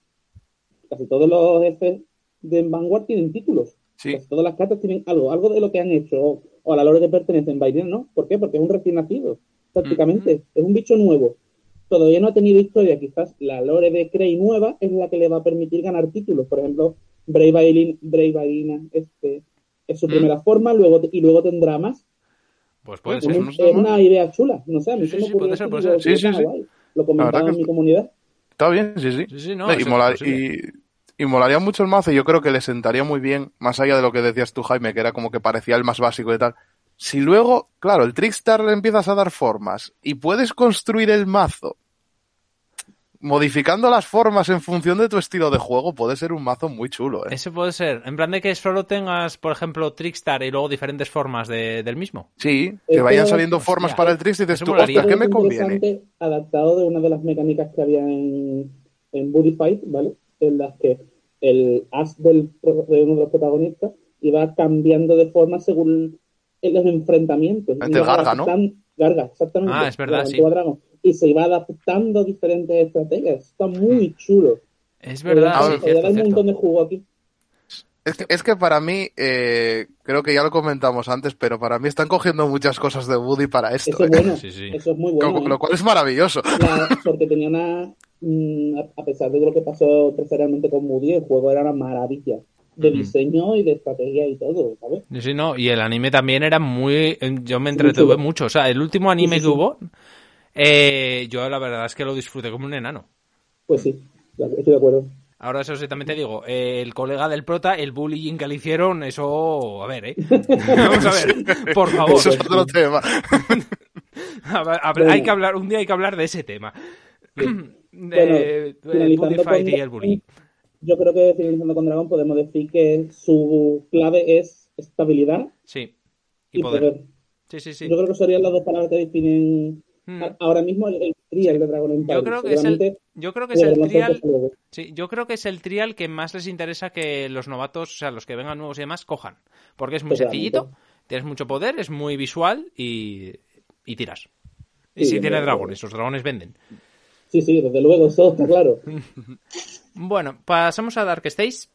S3: Casi todos los jefes de Vanguard tienen títulos.
S2: Sí.
S3: Casi todas las cartas tienen algo, algo de lo que han hecho o, o a la lore que pertenecen. Bairina no. ¿Por qué? Porque es un recién nacido, prácticamente. Es un bicho nuevo. Todavía no ha tenido historia. Quizás la lore de Krei nueva es la que le va a permitir ganar títulos. Por ejemplo, Brave Bailin- Brave Bailina, este, es su
S1: Mm.
S3: primera forma luego y luego tendrá más.
S1: Pues puede
S3: es,
S1: ser.
S2: no
S3: es una idea chula. No sé, a mí
S1: Sí,
S3: se me
S1: sí, puede ser,
S3: esto y
S1: puede
S3: digo,
S1: ser.
S2: Sí, sí,
S3: está
S2: sí.
S3: guay. Lo comentaba en mi comunidad.
S2: Está bien, sí, sí.
S1: Sí, sí, no,
S2: y, y, y molaría mucho el mazo. y Yo creo que le sentaría muy bien, más allá de lo que decías tú, Jaime, que era como que parecía el más básico y tal. Si luego, claro, el Trickstar le empiezas a dar formas y puedes construir el mazo modificando las formas en función de tu estilo de juego, puede ser un mazo muy chulo, ¿eh?
S1: Ese puede ser. En plan de que solo tengas, por ejemplo, Trickstar y luego diferentes formas de- del mismo.
S2: Sí, que
S3: Esto-
S2: vayan saliendo
S1: hostia,
S2: formas para el Trix y dices
S1: eso
S2: tú, ostras, ¿qué me
S3: Es
S2: conviene?
S3: adaptado de una de las mecánicas que había en, en Buddy Fight, ¿vale? En las que el as del, de uno de los protagonistas iba cambiando de forma según los enfrentamientos.
S2: Este
S3: Iba
S2: Garga, ¿no?
S3: Garga, exactamente.
S1: Ah, es verdad, sí.
S3: Y se iba adaptando diferentes estrategias. Está muy chulo.
S1: Es verdad,
S3: Podría-
S1: sí,
S3: dar un montón de juego aquí.
S2: Es que, es que para mí, eh, creo que ya lo comentamos antes, pero para mí están cogiendo muchas cosas de Woody para esto.
S3: Eso es
S2: ¿eh?
S3: bueno.
S1: Sí, sí.
S3: Eso es muy bueno.
S2: Lo-
S3: ¿eh?
S2: Lo cual es maravilloso.
S3: La- porque tenía una. mm, a- a pesar de lo que pasó precisamente con Moody, el juego era una maravilla de diseño y de estrategia y todo, ¿sabes?
S1: Sí, sí, no. Y el anime también era muy... Yo me entretuve mucho. O sea, el último anime
S3: Sí, sí,
S1: que hubo, eh, yo la verdad es que lo disfruté como un enano.
S3: Pues sí, estoy de acuerdo.
S1: Ahora eso sí, también te digo, eh, el colega del prota, el bullying que le hicieron, eso... A ver, ¿eh? Vamos a ver, por favor.
S2: Eso es otro tema.
S1: A ver, a ver,
S3: Bueno.
S1: hay que hablar, un día hay que hablar de ese tema.
S3: Bueno,
S1: de, Fight
S3: con-
S1: y el bullying.
S3: Yo creo que finalizando con Dragon podemos decir que su clave es estabilidad
S1: Sí.
S3: y,
S1: Y poder.
S3: poder.
S1: Sí, sí, sí.
S3: Yo creo que serían las dos palabras que definen
S1: Mm.
S3: a- ahora mismo el, el trial de Dragon Empire.
S1: Yo creo que es el, yo creo que es el trial, sí, yo creo que es el trial que más les interesa que los novatos, o sea, los que vengan nuevos y demás, cojan. Porque es muy sencillito, tienes mucho poder, es muy visual y, y tiras. Y si tiene dragones, los dragones venden.
S3: Sí, sí, desde luego, eso está claro.
S1: Bueno, pasamos a Dark Stage.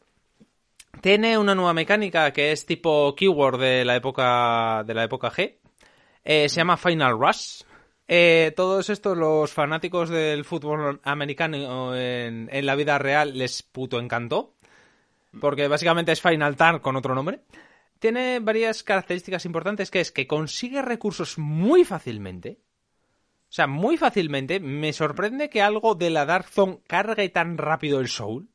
S1: Tiene una nueva mecánica que es tipo keyword de la época de la época G. Eh, se llama Final Rush. Eh, todos estos, los fanáticos del fútbol americano en, la vida real, les puto encantó. Porque básicamente es Final Turn con otro nombre. Tiene varias características importantes, que es que consigue recursos muy fácilmente. O sea, muy fácilmente me sorprende que algo de la Dark Zone cargue tan rápido el Soul.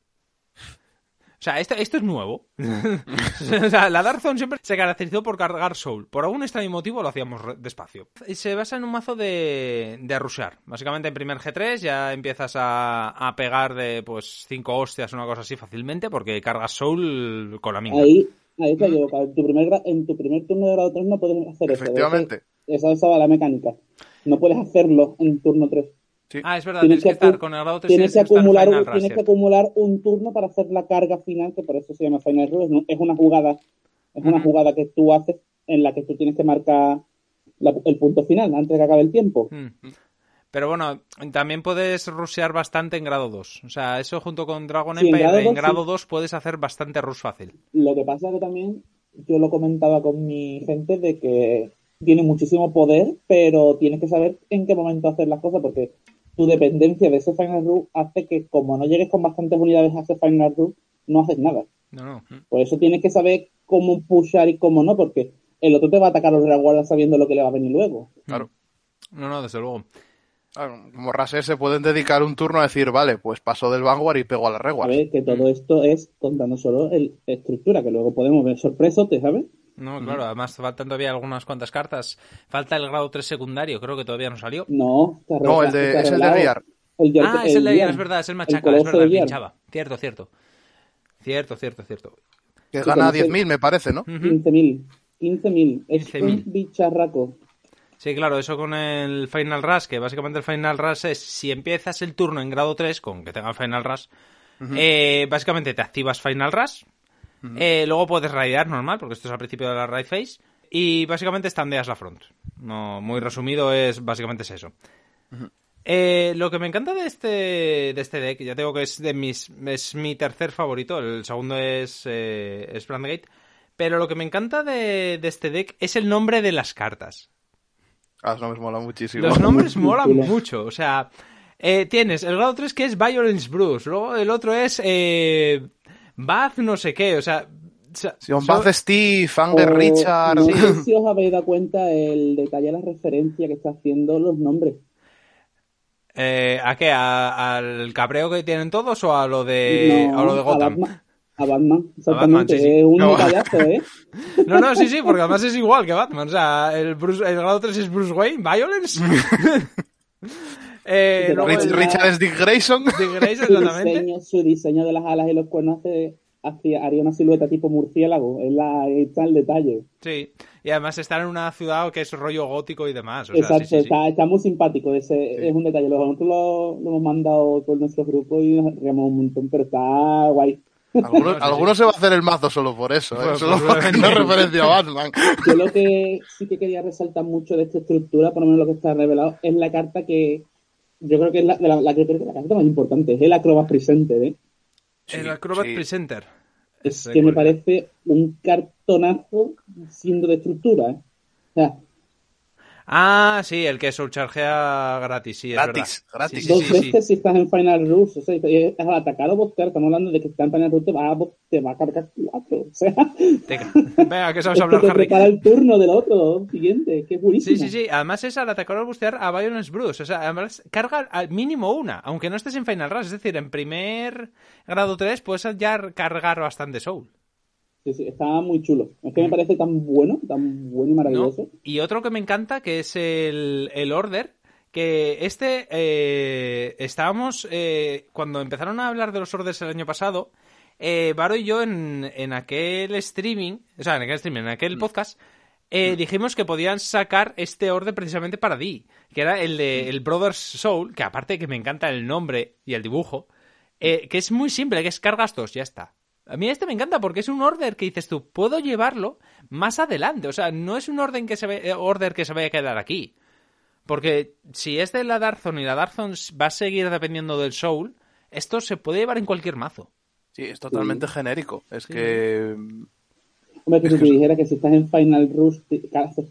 S1: O sea, esto, esto es nuevo. o sea, la Dark Zone siempre se caracterizó por cargar Soul. Por algún extraño motivo lo hacíamos despacio. Y Se basa en un mazo de, de rushear. Básicamente en primer G3 ya empiezas a, a pegar de pues cinco hostias o una cosa así fácilmente porque cargas Soul con la minga.
S3: Ahí, ahí te equivocado. En tu primer, en tu primer turno de grado 3 no puedes hacer eso.
S2: Efectivamente.
S3: Esa, esa va la mecánica. No puedes hacerlo en turno 3.
S2: Sí.
S1: Ah, es verdad, tienes, que, estar con el grado 3
S3: tienes que acumular,
S1: Final
S3: un-
S1: Rush,
S3: tienes que
S1: cierto.
S3: acumular un turno para hacer la carga final, que por eso se llama Final Rush. ¿no? Es una jugada, es una jugada que tú haces en la que tú tienes que marcar la- el punto final antes de que acabe el tiempo.
S1: Pero bueno, también puedes rushear bastante en grado 2. O sea, eso junto con Dragon
S3: Sí, en
S1: Empire,
S3: grado
S1: en
S3: 2
S1: grado
S3: sí.
S1: 2 puedes hacer bastante rush fácil.
S3: Lo que pasa que también yo lo comentaba con mi gente de que tiene muchísimo poder, pero tienes que saber en qué momento hacer las cosas porque tu dependencia de ese Final Rush hace que como no llegues con bastantes unidades a ese Final Rush, no haces nada.
S1: No, no.
S3: Por eso tienes que saber cómo pushar y cómo no, porque el otro te va a atacar a los reguardas sabiendo lo que le va a venir luego.
S2: Claro.
S1: No, no, desde luego.
S2: Claro, Como Raser se pueden dedicar un turno a decir, vale, pues paso del Vanguard y pego a la
S3: A
S2: Reguard.
S3: ver, que todo esto es contando solo el estructura, que luego podemos ver sorpresotes, ¿sabes?
S1: No, claro, además faltan todavía algunas cuantas cartas. Falta el grado 3 secundario, creo que todavía no salió.
S3: No,
S2: No, el de, es el de
S3: de-
S1: Ah, es el de
S3: Yar,
S1: es verdad, es el machaca, es verdad, pinchaba. Cierto, cierto. Cierto, cierto, cierto.
S2: Que gana
S3: con ese-
S2: 10.000, me parece, ¿no?
S1: Ujú.
S3: 15.000. 15.000. Es
S1: 15.000.
S3: un bicharraco.
S1: Sí, claro, eso con el Final Rush, que básicamente el Final Rush es si empiezas el turno en grado 3, con que tenga el Final Rush, eh, básicamente te activas Final Rush, eh, luego puedes raidear normal, porque esto es al principio de la raid phase, y básicamente standeas la front. No, muy resumido es básicamente es eso. Eh, lo que me encanta de este, de este deck, ya tengo que es de mis, es mi tercer favorito, el segundo es, eh, es Brandgate, pero lo que me encanta de, de este deck es el nombre de las cartas.
S2: Ah, eso me mola muchísimo.
S1: Los nombres molan mucho. O sea, eh, tienes el grado 3 que es Violence Bruce. Luego el otro es eh, Bath no sé qué. O sea,
S2: Sion
S1: so-
S2: Bath Steve, Anger
S3: O-
S2: Richard.
S3: No
S1: Sí.
S3: sé si os habéis dado cuenta el detalle de la referencia que está haciendo los nombres.
S1: eh, ¿A qué? ¿A- ¿Al cabreo que tienen todos o a lo de,
S3: No,
S1: a lo de Gotham?
S3: Batman. A Batman, exactamente.
S1: Batman, sí, sí.
S3: Es un
S2: No.
S3: detallazo, ¿eh?
S1: No, no, sí, sí, porque además es igual que Batman. O sea, el, Bruce- el grado 3 es Bruce Wayne, Violence. eh, luego
S2: Rich-
S1: el-
S2: Richard es Dick Grayson.
S1: Dick Grayson,
S3: Su diseño, su diseño de las alas y los cuernos hace, hacía- haría una silueta tipo murciélago. Es la, ahí está el detalle.
S1: Sí, y además estar en una ciudad que es rollo gótico y demás. O sea,
S3: Exacto,
S1: sí, sí, sí.
S3: Está, muy simpático. Ese, Es un detalle. Nosotros lo, lo hemos mandado por nuestro grupo y nos reíamos un montón, pero está guay.
S2: Algunos,
S1: No, sí,
S2: alguno se va a hacer el mazo solo por eso, ¿eh?
S1: Pues,
S2: solo porque no referencia a Batman.
S3: Yo lo que sí que quería resaltar mucho de esta estructura, por lo menos lo que está revelado, es la carta que yo creo que es la, de la, la la carta más importante, es el Acrobat Presenter, ¿eh?
S1: el
S2: Sí,
S1: Acrobat
S2: sí.
S1: Presenter.
S3: Es que me parece un cartonazo siendo de estructura, ¿eh? O sea,
S1: Ah, sí, el que soulchargea gratis, sí, es
S2: Gratis,
S1: verdad.
S2: gratis.
S1: Sí,
S3: dos
S1: sí, sí,
S3: veces
S1: sí.
S3: si estás en Final Rush, o sea, al atacar o bostear, estamos hablando de que está en Final Rush, te va a, te va a cargar cuatro, o sea,
S1: Te Venga, que sabes hablar,
S3: te
S1: Harry.
S3: prepara el turno del otro siguiente, que es
S1: Sí,
S3: buenísimo.
S1: sí, sí. Además es al atacar o bustear a Violence Bruce. O sea, además carga al mínimo una, aunque no estés en Final Rush. Es decir, en primer grado 3 puedes ya cargar bastante Soul.
S3: Sí, sí, está muy chulo. Es que me parece tan bueno, tan bueno y
S1: ¿no?
S3: maravilloso.
S1: Y otro que me encanta, que es el, el Order, que este eh, estábamos, eh, cuando empezaron a hablar de los Orders el año pasado, eh, Varo y yo en, en aquel streaming, o sea, en aquel streaming, en aquel podcast, eh, dijimos que podían sacar este Order precisamente para Di, que era el de el Brothers Soul, que aparte que me encanta el nombre y el dibujo, eh, que es muy simple, que es cargas dos, ya está. A mí este me encanta porque es un order que dices tú, puedo llevarlo más adelante. O sea, no es un orden que se ve- eh, order que se vaya a quedar aquí. Porque si es de la Darzon y la Darzon va a seguir dependiendo del Soul, esto se puede llevar en cualquier mazo.
S2: Sí, es totalmente genérico. Es que.
S3: Hombre, que si te dijera que si estás en Final Rush,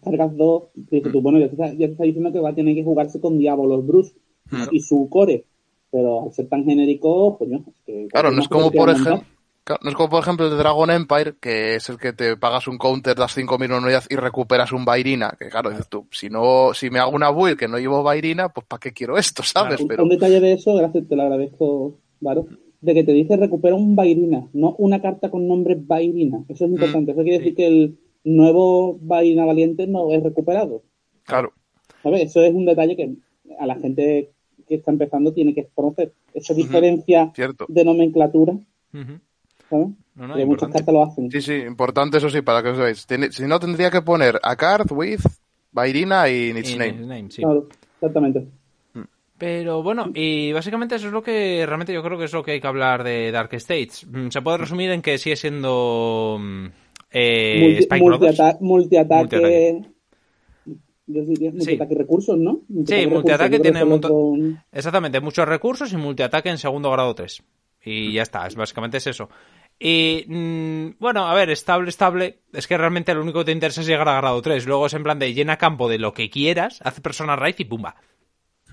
S3: cargas dos, te dices tú, bueno, ya te, está, ya te está diciendo que va a tener que jugarse con Diabolos Bruce
S2: Claro.
S3: y su core. Pero al ser tan genérico, coño, es que
S2: Claro, no es como, por ejemplo. No es como, por ejemplo, el de Dragon Empire, que es el que te pagas un counter, das 5.000 unidades y recuperas un Vairina. Que claro, dices tú, si no, si me hago una build que no llevo Vairina, pues ¿para qué quiero esto, sabes?
S3: Un,
S2: Pero,
S3: un detalle de eso, gracias, te lo agradezco, Varo, de que te dice recupera un Bairina, no una carta con nombre Bairina. Eso es importante. Eso quiere decir que el nuevo Bairina Valiente no es recuperado.
S2: claro,
S3: ¿Sabes? Eso es un detalle que a la gente que está empezando tiene que conocer. Esa diferencia de nomenclatura,
S1: Ujú.
S3: ¿Sabes?
S1: No,
S3: cartas lo hacen.
S2: Sí, sí, importante eso sí, para que os veáis. Tiene- Si no, tendría que poner a card with Vairina y its name.
S1: name, sí.
S3: Claro, exactamente.
S1: Pero bueno, y básicamente eso es lo que realmente yo creo que es lo que hay que hablar de Dark States. Mm, Se puede resumir en que sigue siendo mm, eh,
S3: Multi- multiataque.
S1: Multiataque.
S3: Yo diría multiataque recursos, ¿no?
S1: multiataque
S3: recursos, yo creo
S1: tiene
S3: con-
S1: Exactamente, muchos recursos y multiataque en segundo grado 3. Y ya está, es, básicamente es eso. Y mm, bueno, a ver, estable, estable. Es que realmente lo único que te interesa es llegar a grado 3. Luego es en plan de llena campo de lo que quieras, hace persona raíz y pumba.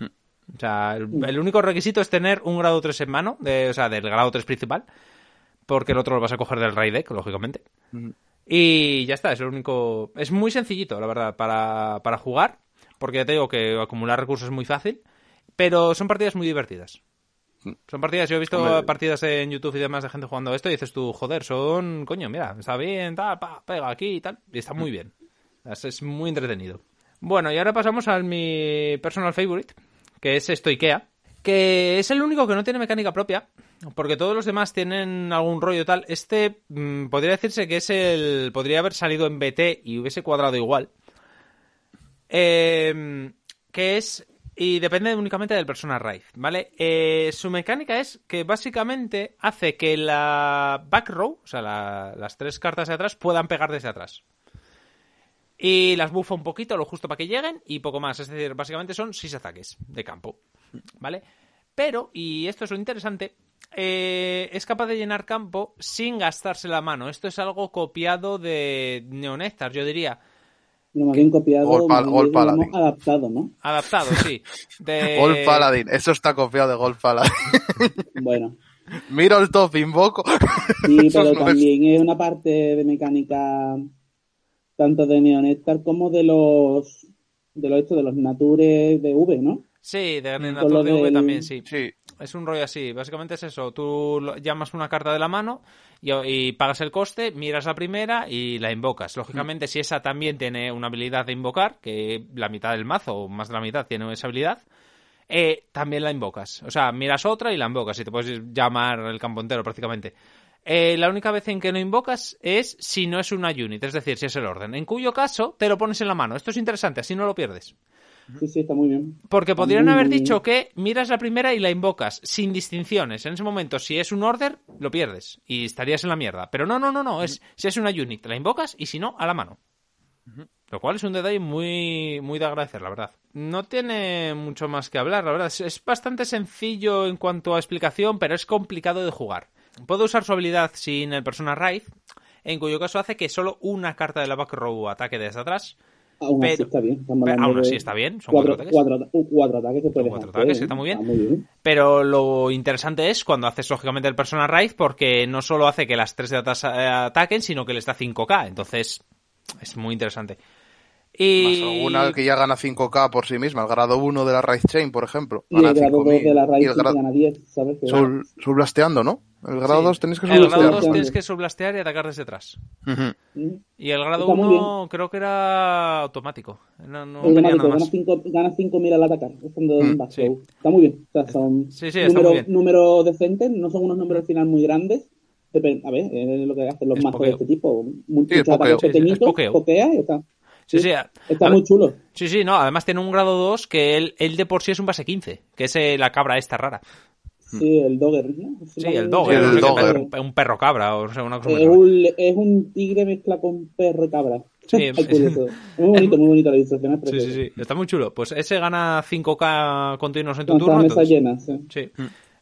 S1: O sea, el, el único requisito es tener un grado 3 en mano, de, o sea, del grado 3 principal, porque el otro lo vas a coger del raid deck, lógicamente. Y ya está, es lo único. Es muy sencillito, la verdad, para, para jugar, porque ya te digo que acumular recursos es muy fácil, pero son partidas muy divertidas. Son partidas, yo he visto
S2: Hombre.
S1: partidas en YouTube y demás de gente jugando esto y dices tú, joder, son, coño, mira, está bien, tal, pa, pega aquí y tal, y está muy bien. Es, es muy entretenido. Bueno, y ahora pasamos al mi personal favorite, que es esto Ikea, que es el único que no tiene mecánica propia, porque todos los demás tienen algún rollo tal. Este mm, podría decirse que es el. Podría haber salido en BT y hubiese cuadrado igual. Eh, que es. Y depende únicamente del personal raid, ¿vale? Eh, su mecánica es que básicamente hace que la back row, o sea, la- las tres cartas de atrás, puedan pegar desde atrás. Y las buffa un poquito, lo justo para que lleguen, y poco más. Es decir, básicamente son seis ataques de campo, ¿vale? Pero, y esto es lo interesante, eh, es capaz de llenar campo sin gastarse la mano. Esto es algo copiado de Neonectar, yo diría.
S3: No, más bien copiado, más
S2: pal- paladín.
S3: adaptado, ¿no?
S1: Adaptado, sí. De...
S2: Gol Paladin, eso está copiado de Gol Paladin.
S3: Bueno,
S2: Miro el top, invoco.
S3: sí,
S2: Eso
S3: pero
S2: no es-
S3: también es una parte de mecánica tanto de Neonectar como de los de los estos, de los Natures de V, ¿no?
S1: Sí, de
S3: Con
S1: Natur
S3: lo
S1: de V también, sí.
S2: Sí,
S1: Es un rollo así, básicamente es eso. Tú llamas una carta de la mano y, pagas el coste, miras la primera y la invocas. Lógicamente, si esa también tiene una habilidad de invocar, que la mitad del mazo, o más de la mitad, tiene esa habilidad, eh, también la invocas. O sea, miras otra y la invocas y te puedes llamar el campo entero prácticamente. Eh, la única vez en que no invocas es si no es una unit, es decir, si es el orden. En cuyo caso, te lo pones en la mano. Esto es interesante, así no lo pierdes.
S3: Sí, sí, está muy bien.
S1: Porque podrían
S3: muy,
S1: haber
S3: muy
S1: dicho que miras la primera y la invocas sin distinciones. En ese momento, si es un order, lo pierdes y estarías en la mierda. Pero no, no, no, no. Es, si es una unit, la invocas y si no, a la mano. Lo cual es un detalle muy, muy de agradecer, la verdad. No tiene mucho más que hablar, la verdad. Es, es bastante sencillo en cuanto a explicación, pero es complicado de jugar. Puede usar su habilidad sin el persona raid, en cuyo caso hace que solo una carta de la back row ataque desde atrás.
S3: Aún así está bien.
S1: Pero aún así está bien, son
S3: cuatro,
S1: cuatro ataques.
S3: cuatro, cuatro ataques que puedes
S1: cuatro
S3: hacer,
S1: ataques,
S3: ¿eh?
S1: está muy bien.
S3: muy bien.
S1: Pero lo interesante es cuando haces lógicamente el persona raid, porque no solo hace que las tres de atrás eh, ataquen, sino que les da 5k. Entonces, es muy interesante.
S2: Más
S1: Y.
S2: alguna que ya gana 5k por sí misma. El grado 1 de la Raid Chain, por ejemplo.
S3: Y el
S2: Gana
S3: grado 2
S2: 5.000.
S3: de la raíz
S2: el grado...
S3: gana 10, ¿sabes? Que-
S2: Soul, soul blasteando, ¿no? El grado
S1: Sí.
S2: 2 tenéis que
S1: El grado
S2: subblastear.
S1: 2
S3: Soul
S1: tienes que subblastear y atacar desde atrás.
S2: Ujú.
S3: Mm.
S1: Y el grado
S3: Está muy
S1: 1 creo que era automático. No, no
S3: Es automático,
S1: nada
S3: gana
S1: más.
S3: 5 gana 5.000 al atacar. En
S2: Mm,
S1: sí.
S3: Está muy bien. O sea, son
S1: Sí, sí, está muy bien.
S3: números decentes, no son unos números al final muy grandes. A ver, es lo que hacen los
S1: Es
S3: mazos de este tipo.
S2: Es
S3: Muchos ataques
S2: pokeo.
S1: Sí, sí, es
S3: pequeñitos, pokea y está.
S1: Sí, sí.
S3: Está
S1: a-
S3: muy chulo.
S1: Sí, sí, no. Además tiene un grado 2 que él, él de por sí es un base 15, que es eh, la cabra esta rara.
S3: Sí, el Dogger, ¿no?
S1: Sí, el Dogger,
S2: Sí, el Dogger.
S1: un, un perro cabra o no sé, una cosa
S3: Es un, es un tigre mezcla con perro cabra.
S1: Sí.
S3: Es muy bonito, muy bonito la ilustración. es
S1: Sí, sí, sí. Está muy chulo. Pues ese gana 5k continuos en tu turno. Entonces,
S3: llenas. sí.
S1: sí.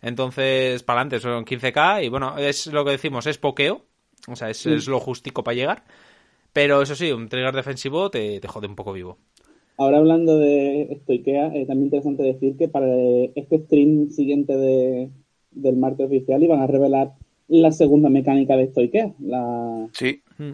S1: Entonces, para adelante, son 15k. Y bueno, es lo que decimos, es pokeo. O sea, es, es lo justico para llegar. Pero eso sí, un trigger defensivo te, te jode un poco vivo.
S3: Ahora hablando de esto IKEA, eh, también interesante decir que para este stream siguiente de, del martes oficial iban a revelar la segunda mecánica de Stoikea, la,
S2: Sí.
S1: Mm.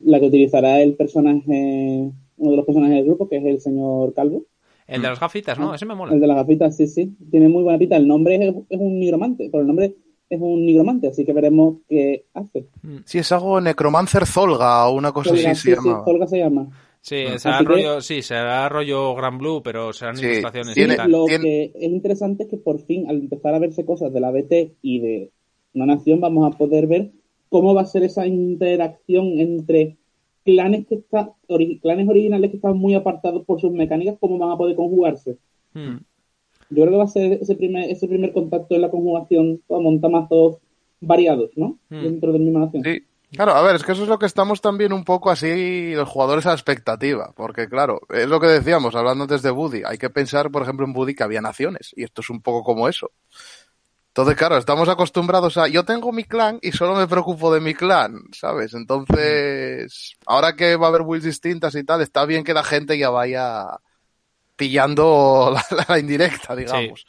S3: la que utilizará el personaje, uno de los personajes del grupo, que es el señor Calvo.
S1: El de las gafitas, ¿no? Ese me mola.
S3: El de las gafitas, sí, sí. Tiene muy buena pinta. El nombre es, es un nigromante, pero el nombre es un nigromante, así que veremos qué hace.
S2: Sí, es algo Necromancer Zolga o una cosa
S3: Zolga,
S2: así
S3: sí,
S2: se
S3: sí,
S2: llama.
S3: Zolga se llama.
S1: Sí, será
S3: Así que-
S1: rollo, sí, será rollo Gran Blue, pero serán
S2: Sí,
S1: ilustraciones
S2: tiene-
S1: y tal.
S3: Lo
S2: tiene-
S3: que es interesante es que por fin, al empezar a verse cosas de la BT y de una nación, vamos a poder ver cómo va a ser esa interacción entre clanes que está, ori- clanes originales que están muy apartados por sus mecánicas, cómo van a poder conjugarse.
S1: Mm.
S3: Yo creo que va a ser ese primer, ese primer contacto en la conjugación con montamazos variados, ¿no?
S1: Mm.
S3: Dentro de la misma nación.
S2: Sí. Claro, a ver, es que eso es lo que estamos también un poco así los jugadores a la expectativa, porque claro, es lo que decíamos hablando antes de Buddy, hay que pensar, por ejemplo, en Buddy que había naciones, y esto es un poco como eso. Entonces, claro, estamos acostumbrados a, yo tengo mi clan y solo me preocupo de mi clan, ¿sabes? Entonces, ahora que va a haber builds distintas y tal, está bien que la gente ya vaya pillando la, la indirecta, digamos.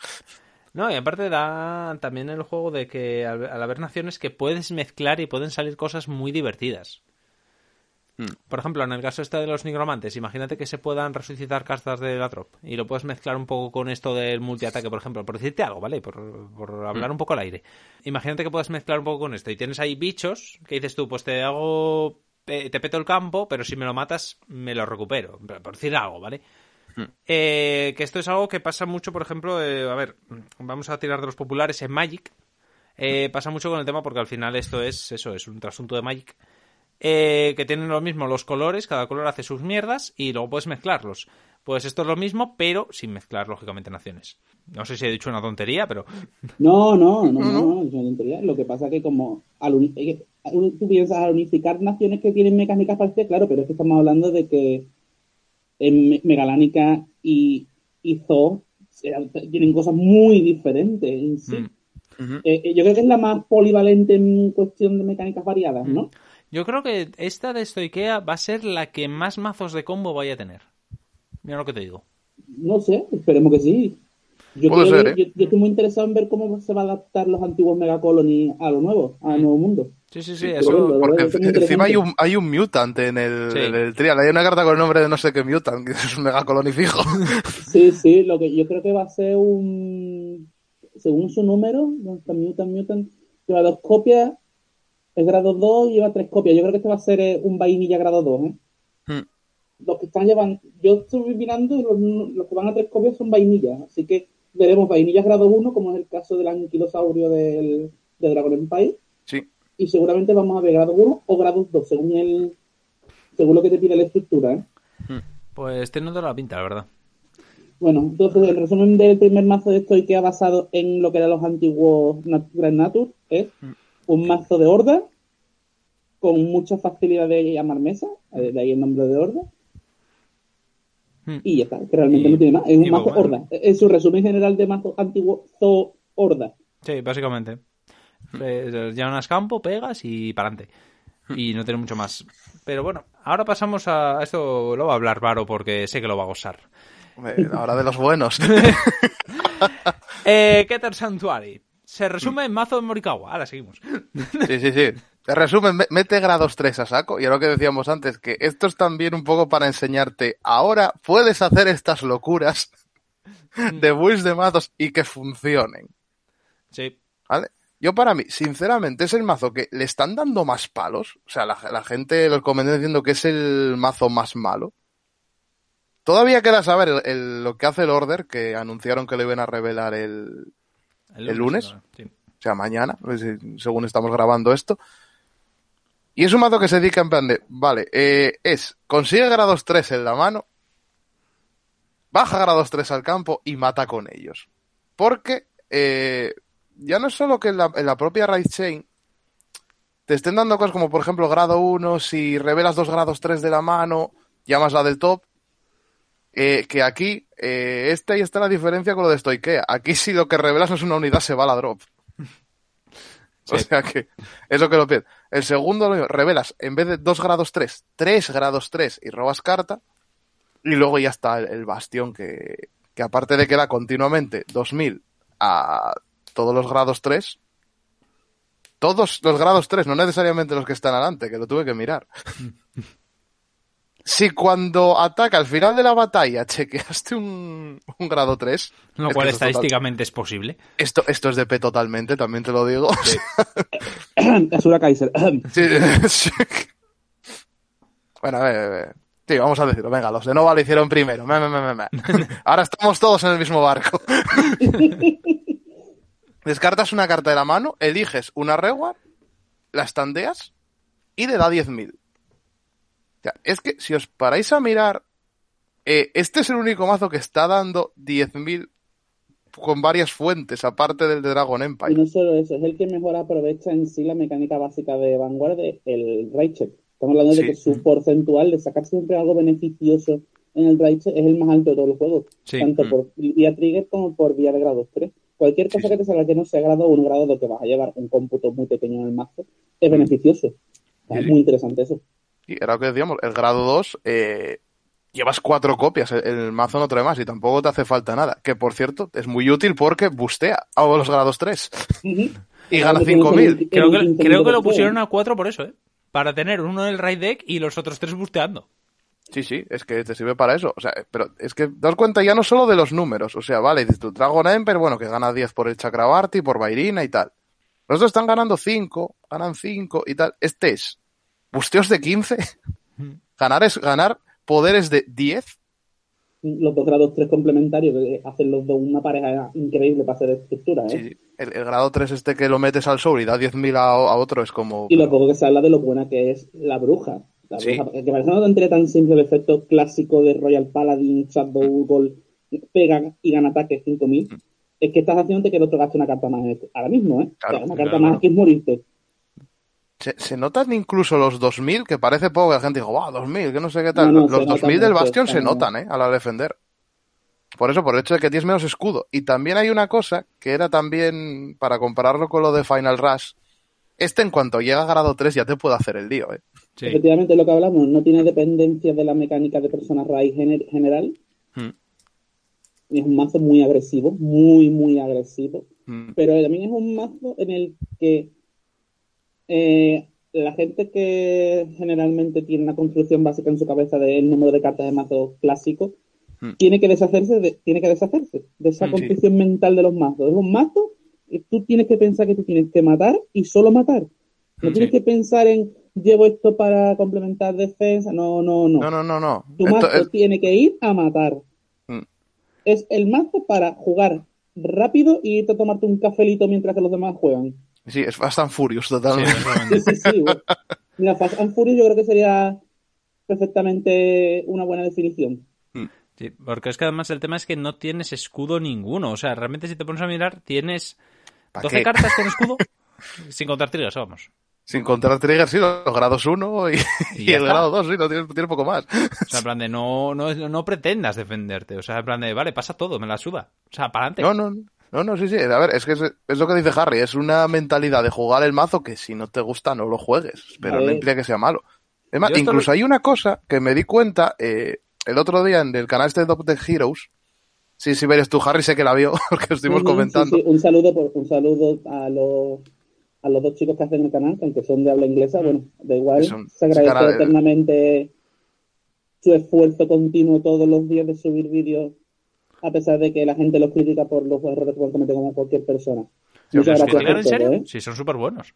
S1: No, y aparte da también el juego de que al, al haber naciones que puedes mezclar y pueden salir cosas muy divertidas.
S2: Mm.
S1: Por ejemplo, en el caso este de los nigromantes, imagínate que se puedan resucitar cartas de la trop y lo puedes mezclar un poco con esto del multiataque, por ejemplo, por decirte algo, ¿vale? Por, por hablar un poco al aire. Imagínate que puedes mezclar un poco con esto y tienes ahí bichos que dices tú, pues te hago, te, te peto el campo, pero si me lo matas, me lo recupero, por decir algo, ¿vale? Eh, que esto es algo que pasa mucho, por ejemplo, eh, a ver, vamos a tirar de los populares en Magic. Eh, pasa mucho con el tema porque al final esto es eso, es un trasunto de Magic. Eh, que tienen lo mismo los colores, cada color hace sus mierdas y luego puedes mezclarlos. Pues esto es lo mismo, pero sin mezclar, lógicamente, naciones. No sé si he dicho una tontería, pero.
S3: No, no, no, no, no, es una tontería. Lo que pasa que como al eh, tú piensas al unificar naciones que tienen mecánicas parecidas, claro, pero es que estamos hablando de que en Me- Megalánica y, y Zoo eh, tienen cosas muy diferentes en sí.
S1: Mm.
S3: Eh, eh, yo creo que es la más polivalente en cuestión de mecánicas variadas, ¿no?
S1: Yo creo que esta de Stoikea va a ser la que más mazos de combo vaya a tener. Mira lo que te digo.
S3: No sé, esperemos que sí. Yo,
S2: Puede
S3: creo-
S2: ser, ¿eh?
S3: yo, yo estoy muy interesado en ver cómo se va a adaptar los antiguos Megacolony a lo nuevo, al nuevo mundo.
S1: Sí, sí, sí, eso.
S2: Porque
S3: es
S2: encima hay un, hay un mutant en el,
S1: Sí.
S2: en el trial. Hay una carta con el nombre de no sé qué mutant, que es un megacoloni fijo.
S3: Sí, sí, lo que yo creo que va a ser un. Según su número, ¿dónde está Mutant, Mutant, lleva dos copias, es grado 2 y lleva tres copias. Yo creo que este va a ser eh, un vainilla grado 2, ¿eh?
S2: Hmm.
S3: Los que están llevando, yo estoy mirando y los, los que van a tres copias son vainillas, así que veremos vainillas grado 1, como es el caso del anquilosaurio del, de Dragon Empire,
S2: Sí.
S3: y seguramente vamos a ver grado 1 o grado 2, según el según lo que te pide la estructura, ¿eh?
S1: Pues tiene toda la pinta, la verdad.
S3: Bueno, entonces el resumen del primer mazo de esto y que ha basado en lo que eran los antiguos Nat- Grand Nature es un mazo de horda con mucha facilidad de llamar mesa, eh, de ahí el nombre de horda.
S1: Hmm.
S3: Y ya está, que realmente
S1: Y-
S3: no tiene más. Es un
S1: y
S3: mazo
S1: bueno.
S3: horda. Es su resumen general de mazo antiguo Zo Horda.
S1: Sí, básicamente. Eh, Llamas campo, pegas y para adelante. Y no tiene mucho más. Pero bueno, ahora pasamos a esto. Lo va a hablar Varo porque sé que lo va a gozar.
S2: Hombre, Ahora de los buenos.
S1: Eh, Keter Sanctuary. Se resume en mazo de Morikawa. Ahora seguimos.
S2: Sí, sí, sí. En resumen, me- mete grados 3 a saco. Y lo que decíamos antes, que esto es también un poco para enseñarte. Ahora puedes hacer estas locuras de builds de mazos y que funcionen.
S1: Sí.
S2: ¿Vale? Yo para mí, sinceramente, es el mazo que le están dando más palos. O sea, la, la gente, los comentarios diciendo que es el mazo más malo. Todavía queda saber el- el- lo que hace el Order, que anunciaron que lo iban a revelar el, ¿El lunes?
S1: Sí.
S2: o sea, mañana, pues, eh, según estamos grabando esto. Y es un mazo que se dedica en plan de, vale, eh, es, consigue grados 3 en la mano, baja grados 3 al campo y mata con ellos. Porque eh, ya no es solo que en la, propia Raid Chain te estén dando cosas como, por ejemplo, grado 1, si revelas dos grados 3 de la mano, llamas la del top, eh, que aquí, esta y esta es la diferencia con lo de Stoikea. Aquí si lo que revelas no es una unidad, se va a la drop. O sea que, eso que lo pierdes. El segundo, lo mismo, revelas, en vez de 2 grados 3, 3 grados 3 y robas carta. Y luego ya está el, el bastión que, que aparte de que da continuamente 2000 a todos los grados 3, todos los grados 3, no necesariamente los que están adelante, que lo tuve que mirar. si cuando ataca al final de la batalla chequeaste un, un grado 3.
S1: Lo cual estadísticamente es posible.
S2: Esto, esto es de P totalmente, también te lo digo. Sí.
S3: Asura Kaiser. sí,
S2: Bueno, a ver, a ver. Sí, vamos a decirlo. Venga, los de Nova lo hicieron primero. Ahora estamos todos en el mismo barco. Descartas una carta de la mano, eliges una reward, la estandeas y le da 10.000. es que si os paráis a mirar, eh, este es el único mazo que está dando 10.000 con varias fuentes, aparte del de Dragon Empire.
S3: Y no solo eso, es el que mejor aprovecha en sí la mecánica básica de Vanguard, el Raichu. Estamos hablando de que su porcentual de sacar siempre algo beneficioso en el Raichu es el más alto de todos los juegos. Tanto mm. por vía trigger como por vía de grado 3. Cualquier cosa que te salga que no sea grado 1, grado 2, que vas a llevar un cómputo muy pequeño en el mazo, es beneficioso. Es muy interesante eso.
S2: Y era lo que decíamos, el grado 2, eh, llevas cuatro copias, el, mazo no trae más y tampoco te hace falta nada. Que por cierto, es muy útil porque bustea a los grados 3. y gana 5000.
S1: Creo que, creo que lo pusieron a 4 por eso, ¿eh? Para tener uno en el raid deck y los otros tres busteando.
S2: Sí, sí, es que te sirve para eso. O sea, pero es que das cuenta ya no solo de los números. O sea, vale, dices tu Dragon Emperor, bueno, que gana 10 por el Chakrabarti, por Bairina y tal. Los otros están ganando 5, ganan 5 y tal. Este es busteos de 15. ganar es ganar poderes de 10.
S3: Los dos grados 3 complementarios hacen los dos una pareja increíble para hacer estructura, ¿eh? Sí,
S2: el, grado 3 este que lo metes al soul y da 10.000 a, a otro es como...
S3: Y lo poco que se habla de lo buena que es la bruja. La que parece una tontería tan simple el efecto clásico de Royal Paladin, Shadow Gol, pega y gana ataque 5000. Mm. Es que estás haciendo que el otro gaste una carta más ahora mismo, ¿eh? una carta más que es morirte.
S2: Se, notan incluso los 2000, que parece poco, la gente dice, wow, 2000, que no sé qué tal. los 2000 del Bastion se notan, ¿eh? A la defender. Por eso, por el hecho de que tienes menos escudo. Y también hay una cosa que era también, para compararlo con lo de Final Rush, este en cuanto llega a grado 3 ya te puede hacer el lío, ¿eh?
S3: Efectivamente, lo que hablamos, no tiene dependencia de la mecánica de personas raíz general. Hmm. Es un mazo muy agresivo, muy, muy agresivo. Hmm. Pero también es un mazo en el que eh, la gente que generalmente tiene una construcción básica en su cabeza del número de cartas de mazo clásico, hmm. tiene que deshacerse de, tiene que deshacerse de esa construcción mental de los mazos. Es un mazo y tú tienes que pensar que tú tienes que matar y solo matar. No tienes que pensar en llevo esto para complementar defensa. No, no, no.
S2: No, no, no, no.
S3: Tu mazo tiene que ir a matar. Es el mazo para jugar rápido y irte a tomarte un cafelito mientras que los demás juegan.
S2: Sí, es Fast and Furious totalmente.
S3: Sí, sí, sí. Mira, Fast and Furious yo creo que sería perfectamente una buena definición.
S1: Mm. Sí, porque es que además el tema es que no tienes escudo ninguno. O sea, realmente si te pones a mirar, tienes 12 cartas con escudo sin contar triggers, vamos.
S2: Sin contar triggers, sí, los grados 1 y, el grado 2, sí, no tiene, poco más.
S1: O sea, en plan de no, no, no pretendas defenderte. O sea, en plan de, vale, pasa todo, me la suda. O sea, para adelante.
S2: No, no, no, no, sí, sí. A ver, es que es, lo que dice Harry, es una mentalidad de jugar el mazo que si no te gusta no lo juegues, pero no implica que sea malo. Es más, incluso hay una cosa que me di cuenta eh, el otro día en el canal este de Top Heroes. Sí, sí, veres tú, Harry, sé que la vio, porque estuvimos comentando.
S3: Un saludo por, un saludo a los a los dos chicos que hacen el canal, aunque son de habla inglesa, bueno, da igual, se agradece eternamente su esfuerzo continuo todos los días de subir vídeos, a pesar de que la gente los critica por los errores que cometen como cualquier persona.
S1: Muchas gracias ¿En serio? ¿eh? Sí, son súper buenos.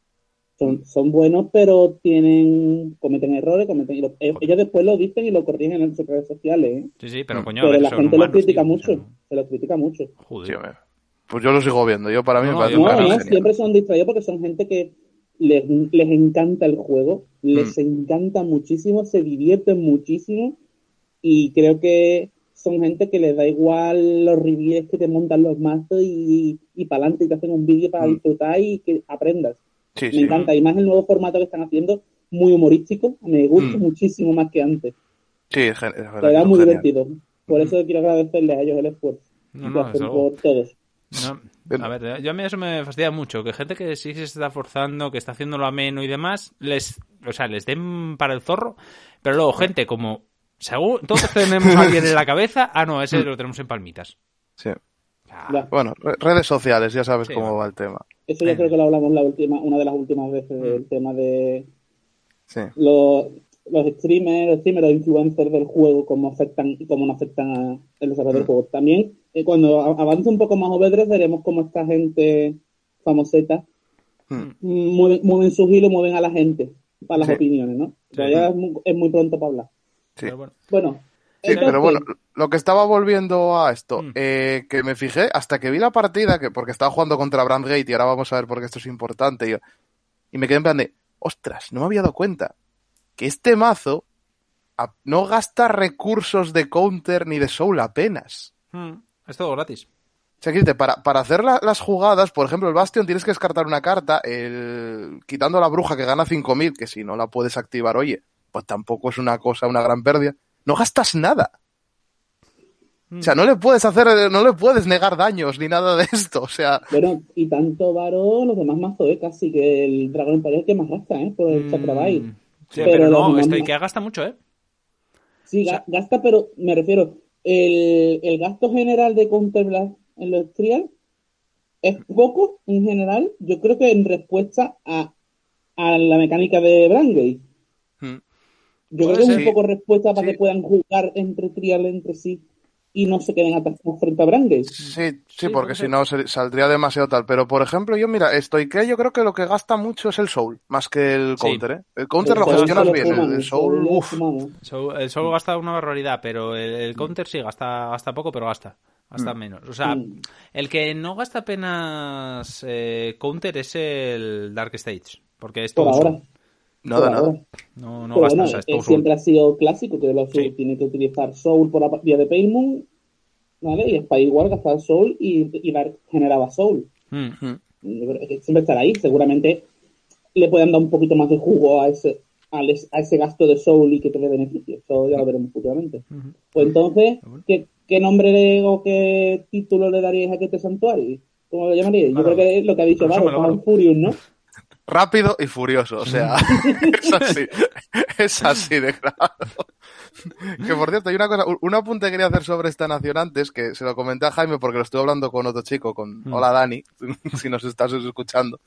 S3: Son, son buenos, pero tienen cometen errores, cometen, ellos después lo dicen y lo corrigen en sus redes sociales. ¿eh?
S1: Sí, sí, pero coño,
S3: pero la gente lo critica mucho, se lo critica mucho.
S2: Joder. Pues yo lo sigo viendo. Yo para mí
S3: no, no, siempre son distraídos porque son gente que les, encanta el juego, les mm. encanta muchísimo, se divierten muchísimo y creo que son gente que les da igual los reviews que te montan los mazos y, y para adelante y te hacen un vídeo para mm. disfrutar y que aprendas. me encanta. Y más el nuevo formato que están haciendo, muy humorístico, me gusta mm. muchísimo más que antes.
S2: Sí, es, verdad.
S3: muy divertido. Por eso quiero agradecerles a ellos el esfuerzo. por todos.
S1: No, a ver, yo a mí eso me fastidia mucho, que gente que sí se está forzando, que está haciéndolo ameno y demás, les, o sea, les den para el zorro, pero luego gente como, según todos tenemos a alguien en la cabeza, ah, no, ese mm. lo tenemos en palmitas.
S2: Sí. Bueno, redes sociales, ya sabes cómo va el tema.
S3: Eso yo creo que lo hablamos la última, una de las últimas veces, el tema de
S2: Sí.
S3: los, los streamers, los streamers, los influencers del juego, cómo afectan y cómo no afectan a el desarrollo del juego. También, eh, cuando avance un poco más Obedres, veremos cómo esta gente famoseta
S2: Hmm.
S3: mueven, mueven sus hilos, mueven a la gente para las
S2: Sí.
S3: opiniones, ¿no? Es, muy, es muy pronto para hablar.
S2: Sí.
S1: Pero bueno.
S3: Bueno,
S2: Sí,
S3: entonces,
S2: pero bueno, lo que estaba volviendo a esto,
S1: Mm.
S2: eh, que me fijé hasta que vi la partida, que porque estaba jugando contra Brandgate y ahora vamos a ver por qué esto es importante, y, yo- y me quedé en plan de, ostras, no me había dado cuenta que este mazo a- no gasta recursos de counter ni de soul apenas.
S1: Mm, Es todo gratis.
S2: O sea, quítate, para, para hacer la- las jugadas, por ejemplo, el Bastion tienes que descartar una carta, el, quitando la bruja que gana 5000, que si no la puedes activar, oye, pues tampoco es una cosa, una gran pérdida. No gastas nada. O sea, no le puedes hacer, no le puedes negar daños ni nada de esto. O sea,
S3: bueno, y tanto Varo, los demás mazos, ¿eh? casi que el Dragón Imperial que más gasta, ¿eh? Por el
S1: Mm,
S3: Chakrabai.
S1: Sí,
S3: Pero
S1: pero, no,
S3: no.
S1: que gasta mucho, ¿eh?
S3: Sí, ga- gasta, pero me refiero, el, el gasto general de Counter Blast en los trial es poco en general, yo creo que en respuesta a, a la mecánica de Brandgate.
S2: Mm,
S3: Yo creo que es un poco respuesta para
S2: Sí.
S3: que puedan jugar entre trial entre sí y no se queden atacados frente a Brandgate.
S2: sí, sí,
S1: Sí,
S2: porque si no saldría demasiado tal. Pero, por ejemplo, yo, mira, estoy que yo creo que lo que gasta mucho es el soul, más que el
S1: Sí.
S2: counter, ¿eh? El counter
S3: El
S2: lo
S3: Soul
S2: gestionas bien, el, el soul, uff.
S1: el solo gasta una barbaridad, pero el, el counter sí, gasta, gasta poco, pero gasta. Gasta menos. O sea,
S3: Mm.
S1: el que no gasta apenas eh, counter es el Dark Stage. Porque es
S3: Por
S1: todo
S3: ahora.
S2: Nada, nada.
S1: No, no
S3: bueno,
S1: es
S3: eh, siempre ha sido clásico que los
S1: Sí.
S3: Tiene que utilizar Soul por la partida de Pale Moon, ¿vale? Y Spy igual gastaba Soul y, y Dark generaba Soul.
S1: Mm.
S3: Yo creo que siempre estará ahí. Seguramente le puedan dar un poquito más de jugo a ese, a ese gasto de Soul y que te dé beneficio. Eso ya lo veremos futuramente. Pues entonces, ¿qué, qué nombre le- o qué título le daríais a este santuario? ¿Cómo lo llamaríais? Yo creo que es lo que ha dicho Varo. Furious, ¿no?
S2: rápido y furioso, o sea, es así, es así de claro. Que por cierto, hay una cosa, un apunte que quería hacer sobre esta nación antes, que se lo comenté a Jaime porque lo estuve hablando con otro chico, con
S1: Mm.
S2: Hola Dani, si nos estás escuchando.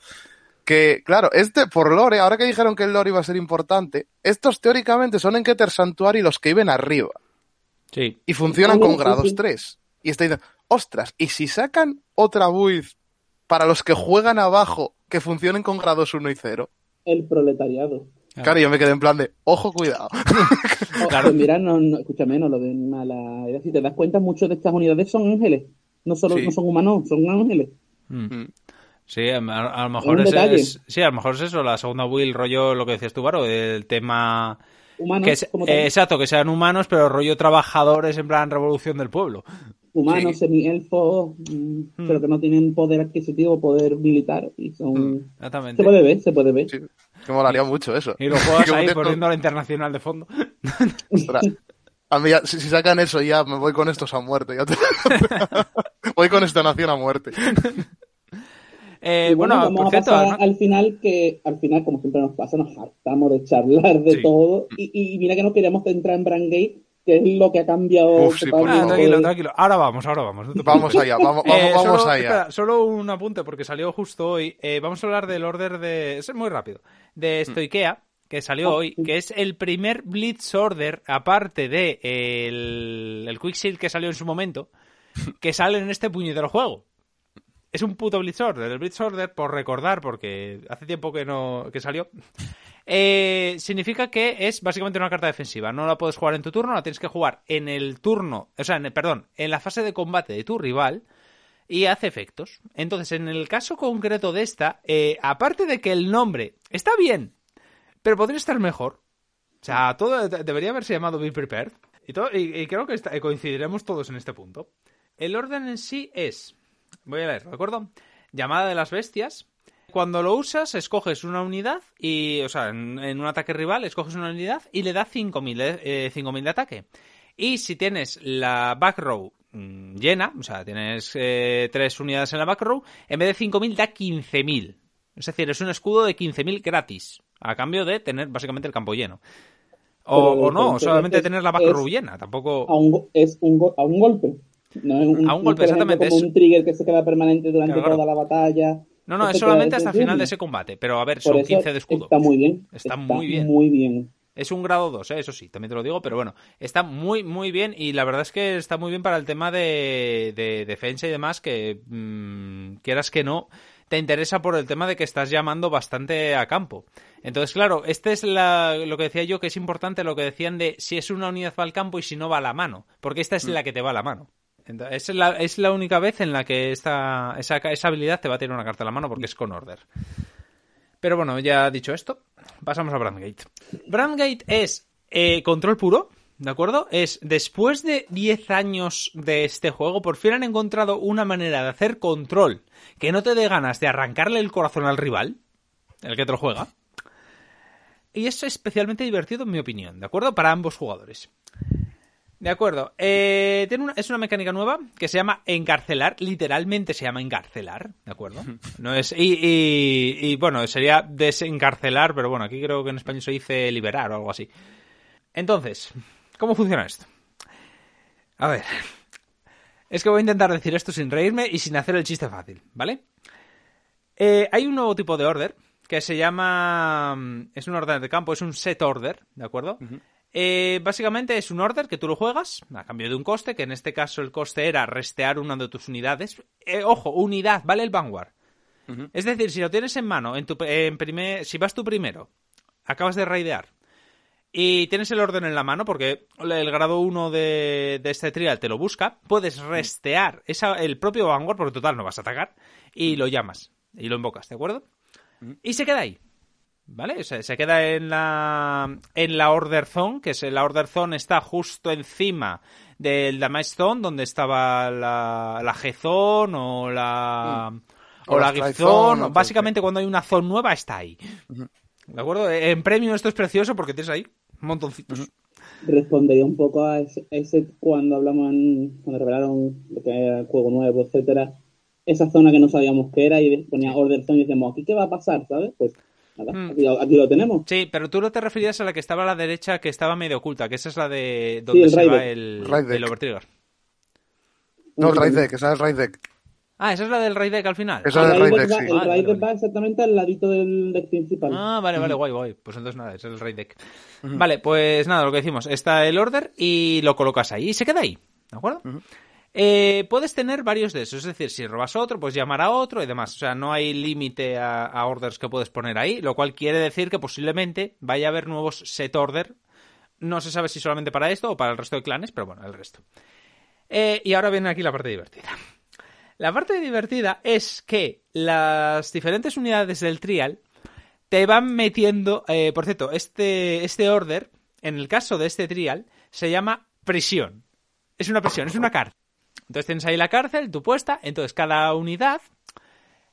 S2: Que, claro, este, por lore, ahora que dijeron que el lore iba a ser importante, estos teóricamente son en Keter Santuari los que viven arriba
S1: Sí.
S2: y funcionan con grados
S3: sí.
S2: 3. Y está diciendo, ostras, ¿y si sacan otra build para los que juegan abajo que funcionen con grados 1 y 0?
S3: El proletariado.
S2: Claro, yo me quedé en plan de, ojo, cuidado.
S3: O-
S1: Claro.
S3: pues mira, no, no, escúchame, no lo ven mala idea. Si te das cuenta, muchas de estas unidades son ángeles. No solo
S2: Sí.
S3: no son humanos, son ángeles.
S1: Mm.
S2: Mm.
S1: Sí, a, lo mejor es, es- sí, a lo mejor es eso, la segunda will, rollo lo que decías tú, Varo, el tema
S3: Humanos,
S1: que es-
S3: como tal.
S1: eh, exacto, que sean humanos, pero rollo trabajadores en plan revolución del pueblo.
S3: Humanos,
S2: sí.
S3: semi-elfos, mm, pero que no tienen poder adquisitivo, poder militar. Y son...
S2: Mm.
S1: Exactamente.
S3: Se puede ver, se puede ver.
S2: Sí, que molaría mucho eso.
S1: Y lo juegas
S2: Que
S1: ahí
S2: por
S1: poniendo la internacional de fondo.
S2: Ostras. A mí ya- si, si sacan eso ya me voy con estos a muerte. ya te- voy con esta nación a muerte.
S1: Eh,
S3: Y
S1: bueno,
S3: vamos
S1: por
S3: a
S1: cierto,
S3: pasar
S1: ¿no?
S3: al final, que al final, como siempre nos pasa, nos hartamos de charlar de
S1: Sí.
S3: todo. Y, y mira que no queríamos entrar en Brandgate, que es lo que ha cambiado.
S2: Uf, sí, por
S1: Ah, tranquilo, tranquilo. Ahora vamos, ahora vamos. no
S2: Vamos allá, vamos, vamos,
S1: Eh,
S2: vamos
S1: solo,
S2: allá.
S1: espera, solo un apunte porque salió justo hoy. Eh, vamos a hablar del order de. Es muy rápido. De Stoikea, que salió
S3: Ah,
S1: hoy,
S3: sí.
S1: que es el primer Blitz Order, aparte de el, el Quicksilver que salió en su momento, que sale en este puñetero juego. Es un puto Blitz Order. El Blitz Order, por recordar, porque hace tiempo que no que salió, eh, significa que es básicamente una carta defensiva. No la puedes jugar en tu turno, la tienes que jugar en el turno, o sea, en el- perdón, en la fase de combate de tu rival y hace efectos. Entonces, en el caso concreto de esta, eh, aparte de que el nombre está bien, pero podría estar mejor. O sea, todo de- debería haberse llamado Be Prepared. Y, creo que está- coincidiremos todos en este punto. El orden en sí es, voy a leer, ¿de acuerdo? Llamada de las bestias. Cuando lo usas, escoges una unidad y, o sea, en, en un ataque rival, escoges una unidad y le da 5.000 de, eh, 5.000 de ataque. Y si tienes la back row mm, llena, o sea, tienes eh, tres unidades en la back row, en vez de 5.000 da 15.000. Es decir, es un escudo de 15.000 gratis, a cambio de tener básicamente el campo lleno. O, no, solamente
S3: es-
S1: tener la back row llena, tampoco...
S3: a un, es un a un golpe. No es un,
S1: A un golpe, exactamente,
S3: como
S1: es-
S3: un trigger que se queda permanente durante
S1: claro.
S3: toda la batalla
S1: No, no, es solamente
S3: te-
S1: hasta final de ese combate. Pero a ver, son
S3: eso
S1: 15 de escudo.
S3: Está muy bien.
S1: Está muy bien.
S3: Muy bien.
S1: Es un grado 2, ¿eh? eso sí, también te lo digo, pero bueno, está muy, muy bien y la verdad es que está muy bien para el tema de, de defensa y demás, que mm, quieras que no, te interesa por el tema de que estás llamando bastante a campo. Entonces, claro, este es la- lo que decía yo, que es importante lo que decían de si es una unidad va al campo y si no va a la mano, porque esta es la que te va a la mano. Es, la, única vez en la que esa, habilidad te va a tener una carta a la mano porque es con order. Pero bueno, ya dicho esto, pasamos a Brandgate. Brandgate es eh, control puro, ¿de acuerdo? Es después de 10 años de este juego, por fin han encontrado una manera de hacer control que no te dé ganas de arrancarle el corazón al rival, el que te lo juega. Y es especialmente divertido, en mi opinión, ¿de acuerdo? Para ambos jugadores. De acuerdo. Eh, tiene una- es una mecánica nueva que se llama encarcelar. Literalmente se llama encarcelar, ¿de acuerdo? No es, y, y- y, bueno, sería desencarcelar, pero bueno, aquí creo que en español se dice liberar o algo así. Entonces, ¿cómo funciona esto? A ver. Es que voy a intentar decir esto sin reírme y sin hacer el chiste fácil, ¿vale? Eh, hay un nuevo tipo de order que se llama. mm, Es un order de campo, es un set order, ¿de acuerdo? Eh, básicamente es un order que tú lo juegas a cambio de un coste, que en este caso el coste era restear una de tus unidades. Eh, ojo, unidad, vale el Vanguard. Es decir, si lo tienes en mano, en tu, en primer, si vas tú primero, acabas de raidear y tienes el orden en la mano, porque el grado 1 de, de este trial te lo busca, puedes restear esa, el propio Vanguard, porque total no vas a atacar, y lo llamas y lo invocas, ¿de acuerdo? Y se queda ahí. ¿Vale? Se, se queda en la, en la Order Zone, que es la Order Zone está justo encima del Damage Zone, donde estaba la, la G-Zone o la, o
S2: O
S1: la Gift
S2: Strike
S1: Zone. Básicamente cuando hay una zone nueva está ahí. ¿De acuerdo? En premio esto es precioso porque tienes ahí montoncitos.
S3: respondería un poco a ese, ese cuando hablamos en- cuando revelaron lo que era el juego nuevo, etcétera, esa zona que no sabíamos qué era y ponía Order Zone y decíamos, ¿aquí qué va a pasar? ¿Sabes? Pues nada,
S1: Mm.
S3: aquí, lo- aquí lo tenemos.
S1: Sí, pero tú no te referías a la que estaba a la derecha, que estaba medio oculta, que esa es la de donde
S3: el
S1: se va el, el Overtrigger.
S2: No, el Raid Deck, esa es el Raid Deck.
S1: Ah, esa es la del Raid Deck al final.
S2: Esa
S3: El
S2: es el
S3: Raid
S2: Raid
S3: Deck va-
S2: sí.
S3: el
S1: Vale,
S3: Raid
S1: vale,
S3: Deck va exactamente al ladito del deck principal.
S1: Ah, vale, vale, guay, guay. Pues entonces nada, es el Raid Deck. Vale, pues nada, lo que decimos. Está el order y lo colocas ahí y se queda ahí. ¿De acuerdo? Eh, puedes tener varios de esos, es decir, si robas otro, pues llamar a otro y demás. O sea, no hay límite a, orders que puedes poner ahí, lo cual quiere decir que posiblemente vaya a haber nuevos set order. No se sabe si solamente para esto o para el resto de clanes, pero bueno, el resto. Eh, y ahora viene aquí la parte divertida. La parte divertida es que las diferentes unidades del trial te van metiendo. eh, por cierto, este, este order, en el caso de este trial, se llama prisión. Es una prisión, es una cárcel. Entonces tienes ahí la cárcel, tu puesta, entonces cada unidad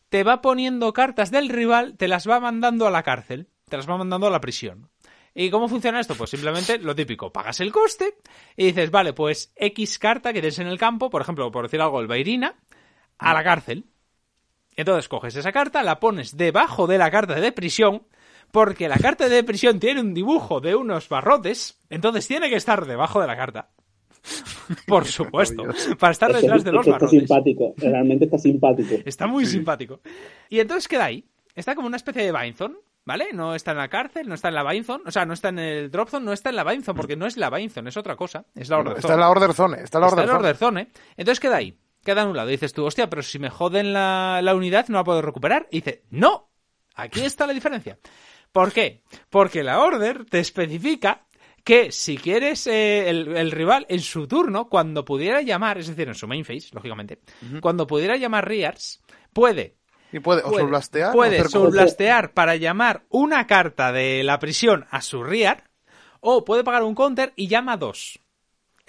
S1: te va poniendo cartas del rival, te las va mandando a la cárcel, te las va mandando a la prisión. ¿Y cómo funciona esto? Pues simplemente lo típico, pagas el coste y dices, vale, pues X carta que tienes en el campo, por ejemplo, por decir algo, el Bairina, a la cárcel. Entonces coges esa carta, la pones debajo de la carta de prisión, porque la carta de prisión tiene un dibujo de unos barrotes, entonces tiene que estar debajo de la carta. Por supuesto, para estar
S3: Es que-
S1: detrás de
S3: es
S1: los
S3: que está
S1: barrotes.
S3: simpático, realmente está simpático.
S1: Está muy simpático. Y entonces queda ahí. Está como una especie de Bainzone, ¿vale? No está en la cárcel, no está en la Bainzone, o sea, no está en el Drop Zone, no está en la Bainzone, porque no es la Bainzone, es otra cosa, es la Order
S2: Está
S1: Zone.
S2: en la Order Zone, está en la
S1: Está
S2: Order
S1: en
S2: Zone.
S1: ¿eh? Entonces queda ahí, queda anulado. Y dices tú, hostia, pero si me joden la, la unidad no la puedo recuperar. Y dice, no, aquí está la diferencia. ¿Por qué? Porque la Order te especifica que si quieres eh, el, el rival en su turno, cuando pudiera llamar, es decir, en su main phase, lógicamente, cuando pudiera llamar Riars, puede
S2: Y puede, o
S1: puede,
S2: soulblastear o
S1: puede soulblastear para llamar una carta de la prisión a su Rear, o puede pagar un counter y llama dos.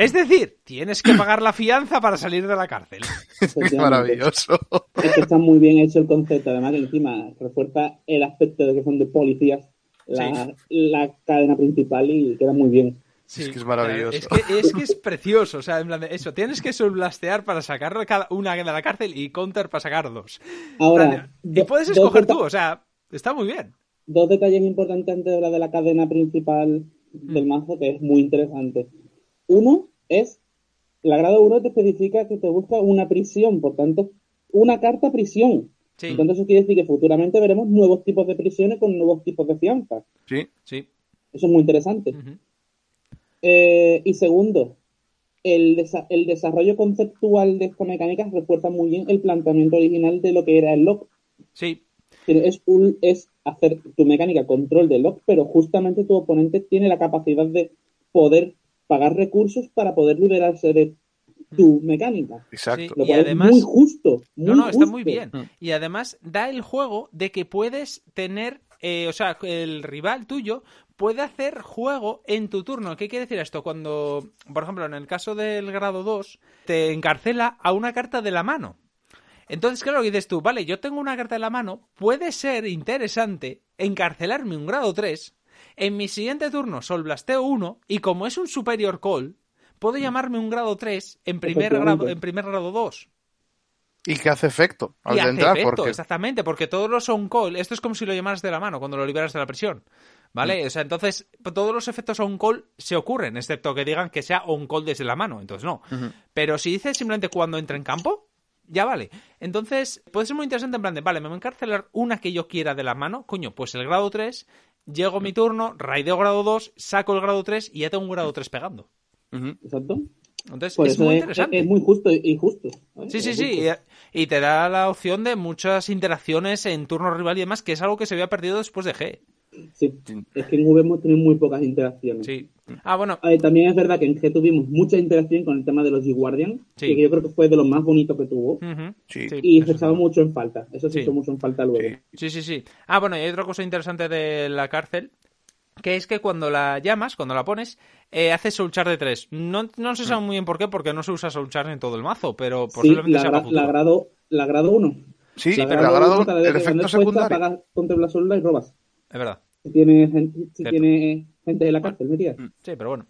S1: Es decir, tienes que pagar la fianza para salir de la cárcel.
S2: Qué maravilloso.
S3: Es que está muy bien hecho el concepto, además que encima refuerza el aspecto de que son de policías la, la cadena principal y queda muy bien.
S2: Es que es maravilloso.
S1: Es que, es que es precioso, o sea, en plan de eso, tienes que soulblastear para sacar una de la cárcel y counter para sacar dos.
S3: Ahora,
S1: y puedes
S3: dos
S1: escoger tú, o sea, está muy bien.
S3: Dos detalles importantes antes de hablar de la cadena principal
S1: Mm.
S3: del mazo que es muy interesante. Uno es, la grado 1 te especifica que te busca una prisión, por tanto, una carta prisión.
S1: Sí,
S3: Entonces eso quiere decir que futuramente veremos nuevos tipos de prisiones con nuevos tipos de fianza.
S2: Sí.
S1: sí.
S3: Eso es muy interesante. Eh, y segundo, el, desa- el desarrollo conceptual de esta mecánica refuerza muy bien el planteamiento original de lo que era el lock.
S1: Sí,
S3: Es, un, es hacer tu mecánica control de lock, pero justamente tu oponente tiene la capacidad de poder pagar recursos para poder liberarse de tu mecánica.
S2: Exacto.
S1: Sí.
S3: Lo
S1: Y además-
S3: es muy justo. Muy
S1: No, no, está muy bien. Y además da el juego de que puedes tener, eh, o sea, el rival tuyo puede hacer juego en tu turno. ¿Qué quiere decir esto? Cuando, por ejemplo, en el caso del grado 2, te encarcela a una carta de la mano. Entonces, claro, dices tú, vale, yo tengo una carta de la mano, puede ser interesante encarcelarme un grado 3, en mi siguiente turno solblasteo 1, y como es un superior call, puedo llamarme un grado 3 en primer grado, en primer grado 2.
S2: Y que hace efecto al
S1: Y hace
S2: entrar,
S1: efecto,
S2: porque
S1: exactamente, porque todos los on call, esto es como si lo llamaras de la mano cuando lo liberas de la prisión, ¿vale? O sea, entonces todos los efectos on call se ocurren, excepto que digan que sea on call desde la mano, entonces no. Pero si dices simplemente cuando entra en campo, ya vale. Entonces, puede ser muy interesante en plan de, vale, me voy a encarcelar una que yo quiera de la mano, coño, pues el grado 3, llego a mi turno, raideo grado 2, saco el grado 3 y ya tengo un grado 3 pegando.
S3: Exacto.
S1: Entonces,
S3: Por
S1: es muy
S3: es,
S1: interesante.
S3: es muy justo y justo.
S1: Sí, sí, sí. Y, y te da la opción de muchas interacciones en turno rival y demás, que es algo que se había perdido después de G.
S3: Sí. Es que en V hemos tenido muy pocas interacciones.
S1: Sí. Ah, bueno,
S3: Eh, también es verdad que en G tuvimos mucha interacción con el tema de los G-Guardian,
S1: Sí.
S3: que yo creo que fue de los más bonitos que tuvo.
S2: Sí.
S3: Y se echaba mucho en falta. Eso se
S1: Sí.
S3: echó mucho en falta luego.
S1: Sí, sí, sí. Ah, bueno, y hay otra cosa interesante de la cárcel, que es que cuando la llamas, cuando la pones, eh, hace Soul Charge de 3. No, no se sabe muy bien por qué, porque no se usa Soul Charge en todo el mazo, pero
S3: Sí,
S1: posiblemente
S3: la,
S1: sea
S3: gra-
S1: para futuro.
S3: la grado, la grado 1.
S2: Sí,
S3: la
S2: pero agrado
S3: uno, cada vez
S2: el
S3: que
S2: efecto secundario.
S3: pagas contra la sola y robas.
S1: Es verdad.
S3: Si si tiene gente en la cárcel metida.
S1: Sí, pero bueno.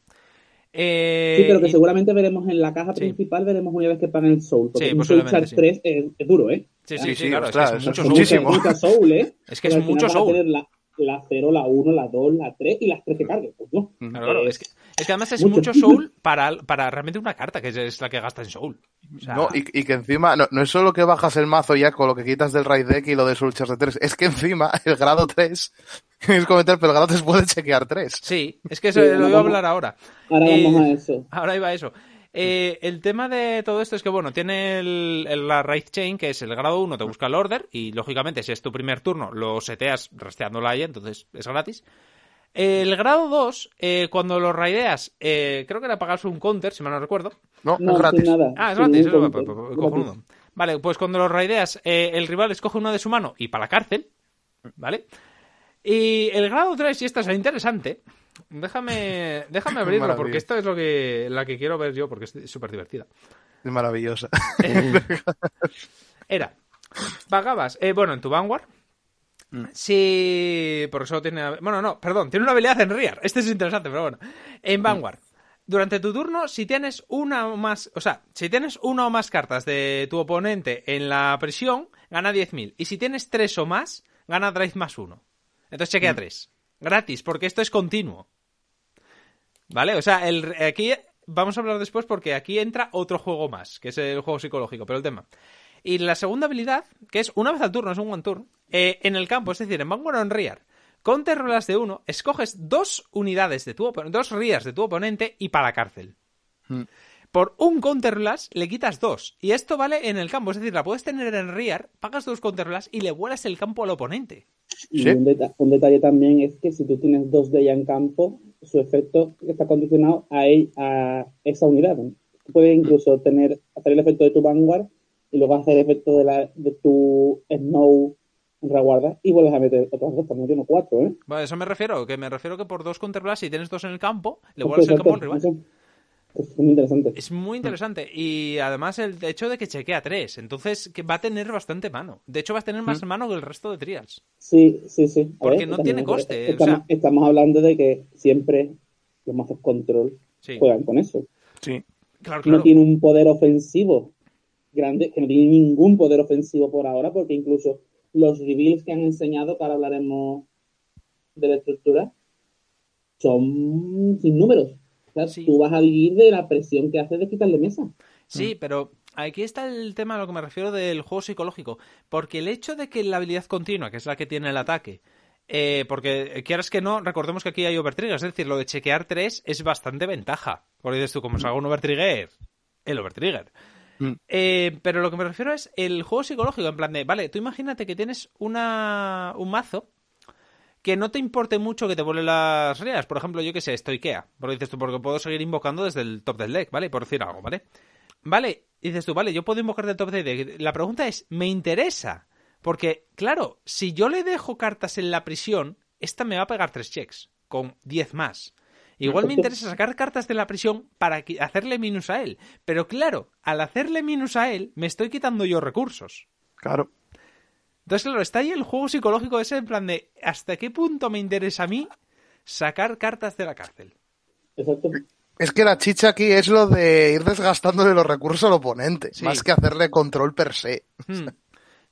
S1: Eh,
S3: Sí, pero que
S1: y-
S3: seguramente veremos en la caja
S1: Sí.
S3: principal, veremos una vez que paguen el Soul. Porque
S1: Sí,
S3: un Soul Charge
S1: sí.
S3: 3 es, es duro, ¿eh?
S1: Sí,
S2: Sí,
S1: sí,
S2: sí,
S1: sí, claro,
S2: ostras,
S1: es que es mucho
S2: es
S1: Soul.
S2: muchísimo.
S3: Mucha, mucha Soul, ¿eh?
S1: Es que es mucho Soul.
S3: La, la 0, la 1, la 2, la 3 y las 3 que cargue. Pues no.
S1: Claro, claro, es que, es que además es
S3: Mucho.
S1: mucho Soul para, para realmente una carta, que es, es la que gasta en Soul. O sea,
S2: No, y, y que encima, no, no es solo que bajas el mazo ya con lo que quitas del raid deck y lo de Soul Charge de 3, es que encima el grado 3, es comentar, pero el grado 3 puede chequear 3.
S1: Sí, es que eso
S3: Sí,
S1: lo iba a hablar ahora.
S3: Ahora
S1: Eh,
S3: vamos a eso.
S1: Ahora iba a eso. Eh, el tema de todo esto es que, bueno, tiene el, el- la raid chain, que es el grado 1, te busca el order, y lógicamente, si es tu primer turno, lo seteas rastreándola ahí, entonces es gratis. El grado 2, eh, cuando lo raideas, eh, creo que le pagas un counter, si mal no recuerdo.
S2: No,
S3: No,
S2: es gratis.
S3: nada.
S1: Ah, es gratis, eso,
S3: counter.
S1: pues, pues,
S3: Es
S1: cojonudo. Vale, pues cuando lo raideas, eh, el rival escoge uno de su mano y para la cárcel, ¿vale? Y el grado 3, y esta es la interesante, déjame, déjame abrirlo, porque esta es lo que, la que quiero ver yo, porque es súper divertida.
S2: Es maravillosa.
S1: Era, pagabas, eh, bueno, en tu Vanguard, si... Porque solo tiene... Bueno, no, perdón, tiene una habilidad en Rear. Este es interesante, pero bueno. En Vanguard, durante tu turno, si tienes una o más... O sea, si tienes una o más cartas de tu oponente en la prisión, gana 10.000. Y si tienes tres o más, gana Drive más uno. Entonces chequea tres. Gratis, porque esto es continuo. ¿Vale? O sea, el, aquí vamos a hablar después porque aquí entra otro juego más, que es el juego psicológico, pero el tema. Y la segunda habilidad, que es una vez al turno, es un one turn, eh, en el campo, es decir, en Vanguard o en Rear, con rolas de uno, escoges dos unidades de tu oponente, dos Rears de tu oponente y para la cárcel.
S2: Mm.
S1: Por un counterlas le quitas dos. Y esto vale en el campo. Es decir, la puedes tener en Rear, pagas dos counterlas y le vuelas el campo al oponente.
S3: Y
S2: Sí.
S3: un, deta- un detalle también es que si tú tienes dos de ella en campo, su efecto está condicionado a, esa unidad. ¿no? Puedes incluso tener, hacer el efecto de tu Vanguard y luego hacer el efecto de, la, de tu Snow reguarda y vuelves a meter otras dos, también tiene cuatro, ¿eh?
S1: A eso me refiero, que me refiero que por dos counterblast, si tienes dos en el campo, le vuelves el campo al rival.
S3: eso. Es muy interesante.
S1: Es muy interesante. Y además el hecho de que chequea tres. Entonces que va a tener bastante mano. De hecho, va a tener más mano que el resto de trials.
S3: Sí, sí, sí. A
S1: Porque
S3: ver,
S1: no tiene coste, o
S3: Estamos,
S1: sea-
S3: estamos hablando de que siempre los mazos control
S1: Sí,
S3: juegan con eso.
S2: Sí.
S1: claro, claro.
S3: no tiene un poder ofensivo grande, que no tiene ningún poder ofensivo por ahora, porque incluso los reveals que han enseñado, que ahora hablaremos de la estructura, son sin números. O sea,
S1: Sí.
S3: tú vas a vivir de la presión que hace de quitarle mesa.
S1: Sí, pero aquí está el tema a lo que me refiero del juego psicológico. Porque el hecho de que la habilidad continua, que es la que tiene el ataque, eh, porque quieras que no, recordemos que aquí hay overtrigger, es decir, lo de chequear 3 es bastante ventaja. Porque dices tú, como salga un overtrigger, el overtrigger.
S2: Mm.
S1: Eh, pero lo que me refiero es el juego psicológico, en plan de, vale, tú imagínate que tienes una, un mazo que no te importe mucho que te vuele las reas. Por ejemplo, yo que sé, estoiquea. Porque dices tú, porque puedo seguir invocando desde el top del deck, ¿vale? Por decir algo, ¿vale? Vale, dices tú, vale, yo puedo invocar del top del deck. La pregunta es, ¿me interesa? Porque, claro, si yo le dejo cartas en la prisión, esta me va a pegar tres checks, con 10 más. Igual me interesa sacar cartas de la prisión para hacerle minus a él. Pero claro, al hacerle minus a él, me estoy quitando yo recursos.
S2: Claro.
S1: Entonces, claro, está ahí el juego psicológico ese en plan de ¿hasta qué punto me interesa a mí sacar cartas de la cárcel?
S3: Exacto.
S2: Es que la chicha aquí es lo de ir desgastándole los recursos al oponente,
S1: Sí.
S2: más que hacerle control per se.
S1: Hmm.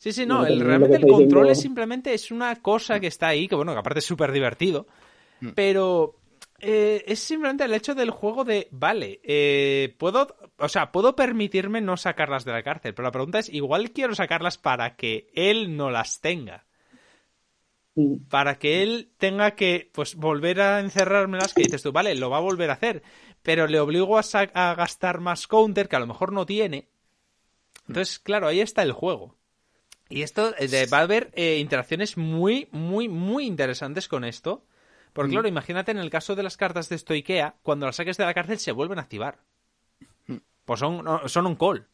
S1: Sí, sí, no, el, realmente el control es simplemente es una cosa que está ahí, que bueno, que aparte es súper divertido,
S2: Mm.
S1: pero eh, es simplemente el hecho del juego de, vale, eh, puedo, o sea, puedo permitirme no sacarlas de la cárcel, pero la pregunta es, igual quiero sacarlas para que él no las tenga, para que él tenga que, pues, volver a encerrármelas, que dices tú, vale, lo va a volver a hacer, pero le obligo a, gastar más counter que a lo mejor no tiene. Entonces, claro, ahí está el juego. Y esto, eh, va a haber eh, interacciones muy, muy, muy interesantes con esto. Porque, claro, imagínate en el caso de las cartas de Stoikea, cuando las saques de la cárcel se vuelven a activar. Pues son, son un call.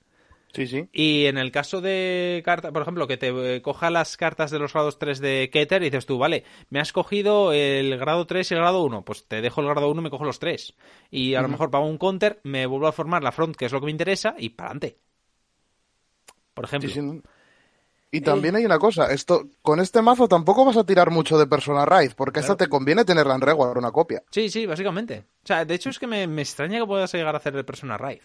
S2: Sí, sí.
S1: Y en el caso de carta, por ejemplo, que te eh, coja las cartas de los grados 3 de Keter y dices tú, vale, me has cogido el grado 3 y el grado 1, pues te dejo el grado 1 y me cojo los 3. Y a lo mejor pago un counter, me vuelvo a formar la front, que es lo que me interesa, y para adelante. Por ejemplo.
S2: Sí, sí, no. Y también hay una cosa, esto, con este mazo tampoco vas a tirar mucho de Persona Raid, porque esta te conviene tenerla en Reward, una copia.
S1: Sí, sí, básicamente. O sea, de hecho es que me, me extraña que puedas llegar a hacer el Persona Raid.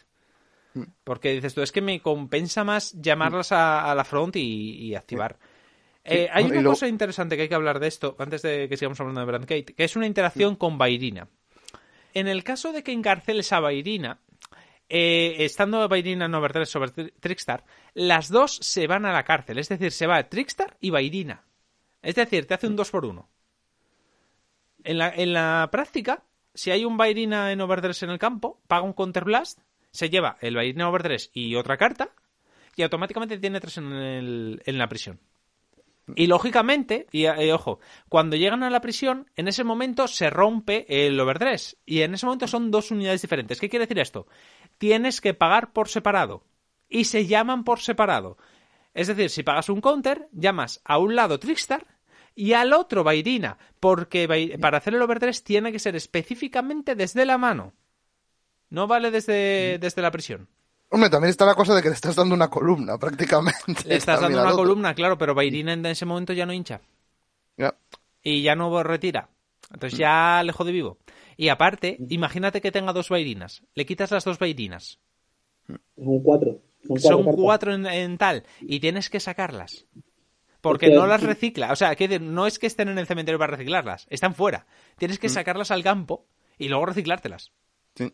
S1: Porque dices tú, es que me compensa más llamarlas a, a la front y, y activar. Eh, hay
S2: y
S1: una cosa interesante que hay que hablar de esto, antes de que sigamos hablando de Brandkate, que es una interacción con Bairina. En el caso de que encarceles a Bairina, eh, estando Bairina en Over 3 sobre Tri- Trickstar, las dos se van a la cárcel. Es decir, se va Trickstar y Bairina. Es decir, te hace un 2 por 1 en la, en la práctica, si hay un Bairina en Over 3 en el campo, paga un Counter Blast, se lleva el Bairina Over 3 y otra carta, y automáticamente tiene tres en, el- en la prisión. Y lógicamente, y eh, ojo, cuando llegan a la prisión, en ese momento se rompe el Over 3. Y en ese momento son dos unidades diferentes. ¿Qué quiere decir esto? Tienes que pagar por separado. Y se llaman por separado. Es decir, si pagas un counter, llamas a un lado Trickstar y al otro Bairina. Porque para hacer el Over 3 tiene que ser específicamente desde la mano. No vale desde, desde la prisión.
S2: Hombre, también está la cosa de que le estás dando una columna, prácticamente.
S1: Le estás dando una columna, claro, pero Bairina en ese momento ya no hincha.
S2: Ya.
S1: y ya no retira. Entonces ya le jode vivo. Y aparte, imagínate que tenga dos bairinas. Le quitas las dos bairinas.
S3: Son cuatro. Son cuatro.
S1: Son
S3: cartas.
S1: cuatro en, en tal. Y tienes que sacarlas. Porque no las recicla. O sea, que no es que estén en el cementerio para reciclarlas. Están fuera. Tienes que sacarlas al campo y luego reciclártelas.
S2: Sí.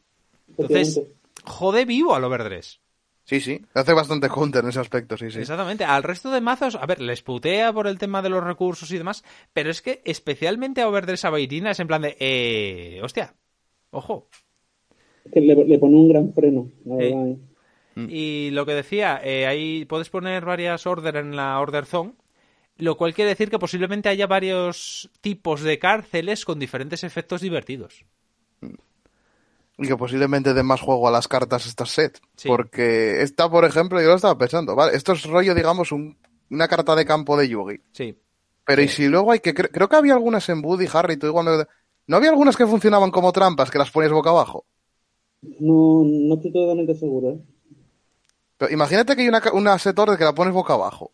S1: Entonces. Jode vivo al overdress.
S2: sí, sí. Hace bastante counter en ese aspecto, sí, sí.
S1: Exactamente. Al resto de mazos, a ver, les putea por el tema de los recursos y demás, pero es que especialmente a Overdress a Bairina es en plan de, eh, hostia, ojo.
S3: Es que le, le pone un gran freno, la
S1: Sí.
S3: verdad. ¿eh?
S1: Y lo que decía, eh, ahí puedes poner varias order en la order zone, lo cual quiere decir que posiblemente haya varios tipos de cárceles con diferentes efectos divertidos.
S2: Y que posiblemente den más juego a las cartas estas set.
S1: Sí.
S2: Porque esta, por ejemplo, yo lo estaba pensando, vale, esto es rollo, digamos, un- una carta de campo de Yugi.
S1: Sí.
S2: Pero y si luego hay que, cre- creo que había algunas en Buddy, Harry, tú igual no, ¿no había algunas que funcionaban como trampas, que las ponías boca abajo.
S3: No, no estoy totalmente seguro, ¿eh?
S2: Pero imagínate que hay una, una set order que la pones boca abajo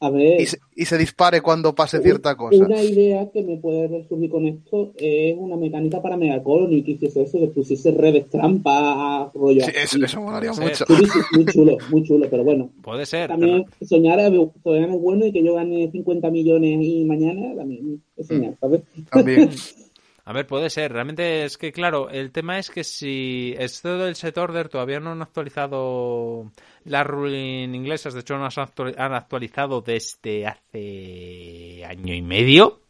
S3: A ver,
S2: y se, y se dispare cuando pase cierta cosa.
S3: una idea que me puede surgir con esto es una mecánica para Megacolony, que hiciese eso, que pusiese redes trampa, rollo.
S2: Sí, eso, eso molaría
S1: Sí.
S2: mucho.
S3: Muy chulo, muy chulo, pero bueno.
S1: Puede ser.
S3: También soñar es, soñar es bueno y que yo gane 50 millones y mañana también es soñar, ¿sabes?
S2: También.
S1: A ver, puede ser. Realmente es que, claro, el tema es que si esto del set order todavía no han actualizado las ruling inglesas, de hecho no las han actualizado desde hace año y medio,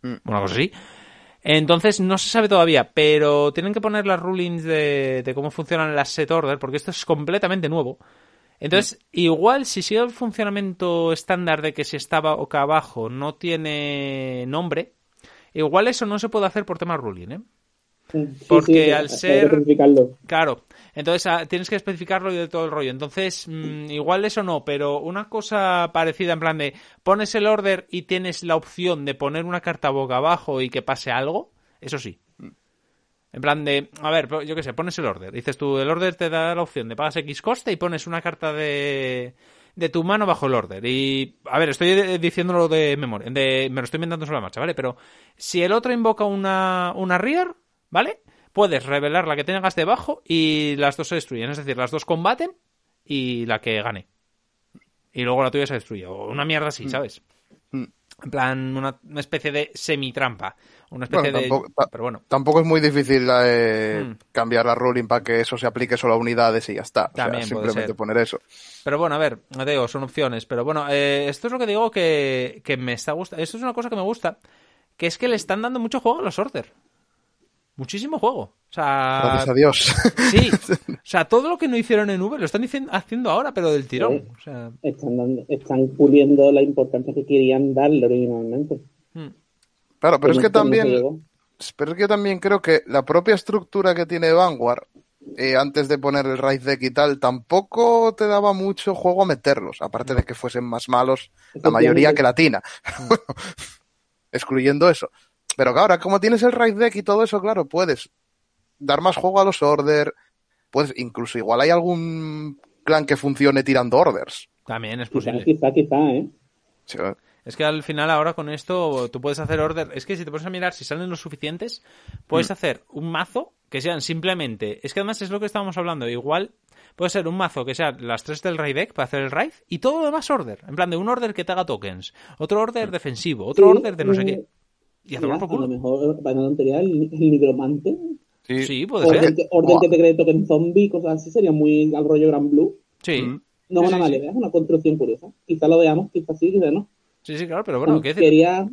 S1: mm. una cosa así. Entonces no se sabe todavía, pero tienen que poner las rulings de, de cómo funcionan las set order, porque esto es completamente nuevo. Entonces, mm. igual si sigue el funcionamiento estándar de que si estaba boca abajo no tiene nombre, Igual eso no se puede hacer por tema ruling, ¿eh? Porque al ser... Claro, entonces ah, tienes que especificarlo y de todo el rollo. Entonces, mm, igual eso no, pero una cosa parecida en plan de pones el order y tienes la opción de poner una carta boca abajo y que pase algo, eso sí. En plan de, a ver, yo qué sé, pones el order. Dices tú, el order te da la opción de pagas X coste y pones una carta de, de tu mano bajo el order. Y, a ver, estoy diciéndolo de memoria, de, me lo estoy inventando sobre la marcha, ¿vale? Pero si el otro invoca una, una rear, ¿vale? Puedes revelar la que tengas debajo y las dos se destruyen. Es decir, las dos combaten y la que gane. Y luego la tuya se destruye. O una mierda así, mm. ¿sabes? Mm. En plan, una, especie de semi-trampa. Una especie de. Pero bueno.
S2: Tampoco es muy difícil eh, mm. cambiar la ruling para que eso se aplique solo a unidades y ya está. También simplemente poner eso.
S1: Pero bueno, a ver, digo, son opciones. Pero bueno, eh, esto es lo que digo que, que me está gustando. Esto es una cosa que me gusta. Que es que le están dando mucho juego a los Order muchísimo juego. O sea,
S2: Gracias a Dios.
S1: Sí, o sea, todo lo que no hicieron en V lo están haciendo ahora, pero del tirón.
S3: están, puliendo la importancia que querían darle originalmente.
S2: Hmm. Claro, pero es que también, pero es que también creo que la propia estructura que tiene Vanguard, eh, antes de poner el Raid Deck y tal, tampoco te daba mucho juego a meterlos, aparte de que fuesen más malos la mayoría que Latina. Hmm. Excluyendo eso. Pero ahora, como tienes el raid deck y todo eso, claro, puedes dar más juego a los order. Puedes, incluso igual hay algún clan que funcione tirando orders.
S1: También es posible.
S3: Quizá, quizá, ¿eh?
S1: Es que al final ahora con esto tú puedes hacer order. Es que si te pones a mirar si salen los suficientes, puedes mm. hacer un mazo que sean simplemente. Es que además es lo que estábamos hablando. Igual puede ser un mazo que sea las tres del raid deck para hacer el raid y todo lo demás order. En plan de un order que te haga tokens, otro order defensivo, otro order de no sé qué. Y a tomar por culo.
S3: A lo mejor, para una tontería, el, el nigromante.
S1: Sí, sí puede orden,
S3: ser. Orden que te cree token zombie, cosas así, sería muy al rollo Gran Blue.
S1: Sí.
S3: No es una mala idea, es una construcción curiosa. Quizá lo veamos, quizá sí, quizá no.
S1: Sí, sí, claro, pero bueno, ¿qué
S3: Quería,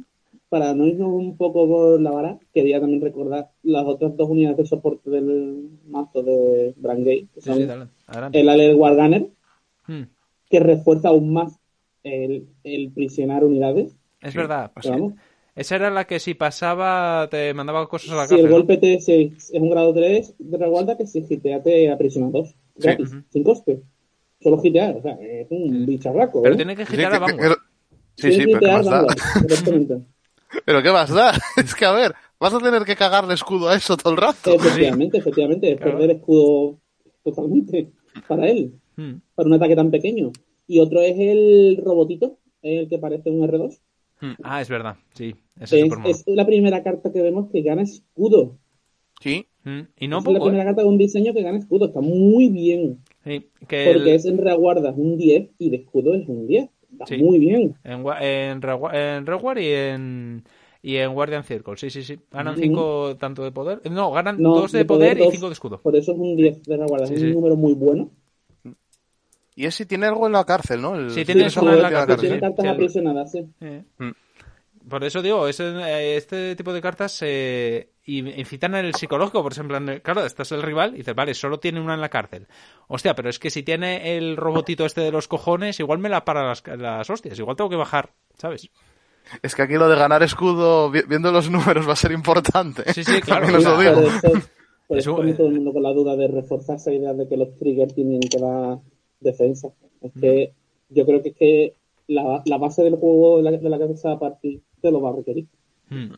S3: para no irnos un poco por la vara, quería también recordar las otras dos unidades de soporte del mazo de Brangay, que son sí, dale, el Alert Wargunner, hmm. que refuerza aún más el, el prisionar unidades.
S1: Es verdad, pues vamos, esa era la que si pasaba te mandaba cosas a la
S3: cárcel. Si el golpe te, es un grado 3 de resguarda que si gitea te aprisiona 2. Gratis, sin coste. Solo gitear, o sea, es un bicharraco.
S1: Pero ¿eh? tiene que gitear a Vanguard.
S2: Sí, sí, pero ¿qué más da? pero ¿qué más da? Es que a ver, vas a tener que cagarle escudo a eso todo el rato.
S3: Efectivamente, efectivamente. Es perder escudo totalmente para él. Hmm. Para un ataque tan pequeño. Y otro es el robotito, el que parece un R2.
S1: Hmm. Ah, es verdad, sí.
S3: Es, es, la primera carta que vemos que gana escudo.
S1: Sí, hmm. y no
S3: es la primera carta de un diseño que gana escudo. Está muy bien.
S1: Sí,
S3: porque es en reguarda un 10 y de escudo es un 10. Está muy bien.
S1: En, en, en y en y en Guardian Circle, sí, sí, sí. Ganan 5 tanto de poder. No, ganan 2 de, poder, y 5 de escudo.
S3: Por eso es un 10 de reguarda. es un número muy bueno.
S2: Y es si tiene algo en la cárcel, ¿no?
S1: sí, tiene algo en la cárcel.
S3: Tiene cartas aprisionadas, sí.
S1: Mm. Por eso digo, eh, este tipo de cartas eh, incitan en el psicológico, por ejemplo, claro, estás el rival y dices, vale, solo tiene una en la cárcel. Hostia, pero es que si tiene el robotito este de los cojones, igual me la para las, las hostias, igual tengo que bajar, ¿sabes?
S2: Es que aquí lo de ganar escudo, viendo los números, va a ser importante.
S1: Sí, sí, claro.
S3: lo digo. Por eso, todo el mundo con la duda de reforzar esa idea de que los triggers tienen que dar defensa. Es que yo creo que es que la, la base del juego de la, de la cabeza a partir te lo va a requerir. Hmm.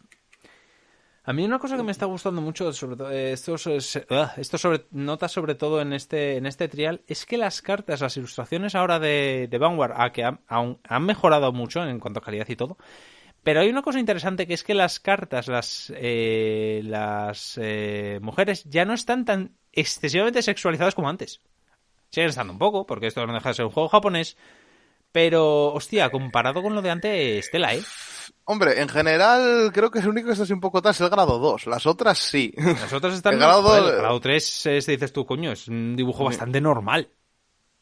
S1: A mí una cosa que me está gustando mucho, sobre todo, eh, esto, ah, esto sobre, nota sobre todo en este, en este trial, es que las cartas, las ilustraciones ahora de, de Vanguard, a que han, han, mejorado mucho en cuanto a calidad y todo, pero hay una cosa interesante que es que las cartas, las, eh, las eh, mujeres ya no están tan excesivamente sexualizadas como antes. Siguen estando un poco, porque esto no deja de ser un juego japonés, pero, hostia, comparado con lo de antes, tela, ¿eh?
S2: Hombre, en general creo que el único que está así un poco tal es el grado 2. Las otras sí.
S1: Las otras están...
S2: El grado
S1: Joder, el grado 3 es, dices tú, coño, es un dibujo bastante normal.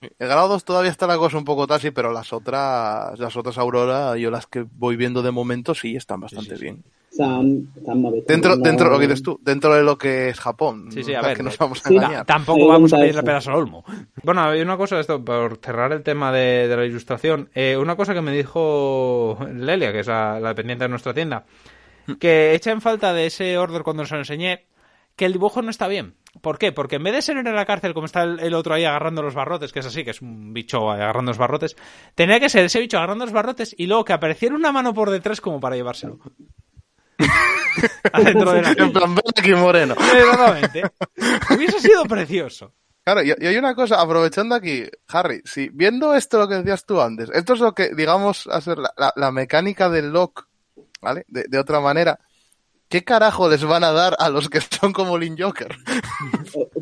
S2: El grado 2 todavía está la cosa un poco tal, sí, pero las otras, las otras Aurora, yo las que voy viendo de momento sí están bastante
S1: sí, sí.
S2: bien. Dentro,
S3: no-
S2: dentro, lo que dices tú, dentro de lo que es Japón.
S1: Sí, sí, a ver,
S2: que nos
S1: eh,
S2: vamos a
S3: sí,
S2: engañar.
S1: Tampoco
S3: Pregunta
S1: vamos a pedirle peras al olmo. Bueno, hay una cosa, esto, por cerrar el tema de, de la ilustración, eh, una cosa que me dijo Lelia, que es la, la dependiente de nuestra tienda, que echa en falta de ese order cuando se lo enseñé, que el dibujo no está bien. ¿Por qué? Porque en vez de ser en la cárcel como está el, el otro ahí agarrando los barrotes, que es así, que es un bicho agarrando los barrotes, tenía que ser ese bicho agarrando los barrotes y luego que apareciera una mano por detrás como para llevárselo. Adentro de la
S2: En plan, aquí, Moreno.
S1: Exactamente. Hubiese sido precioso.
S2: Claro, y, y hay una cosa, aprovechando aquí, Harry, si viendo esto lo que decías tú antes, esto es lo que, digamos, hacer la, la- la mecánica del lock, ¿vale? De, de otra manera, ¿qué carajo les van a dar a los que son como Lin Joker?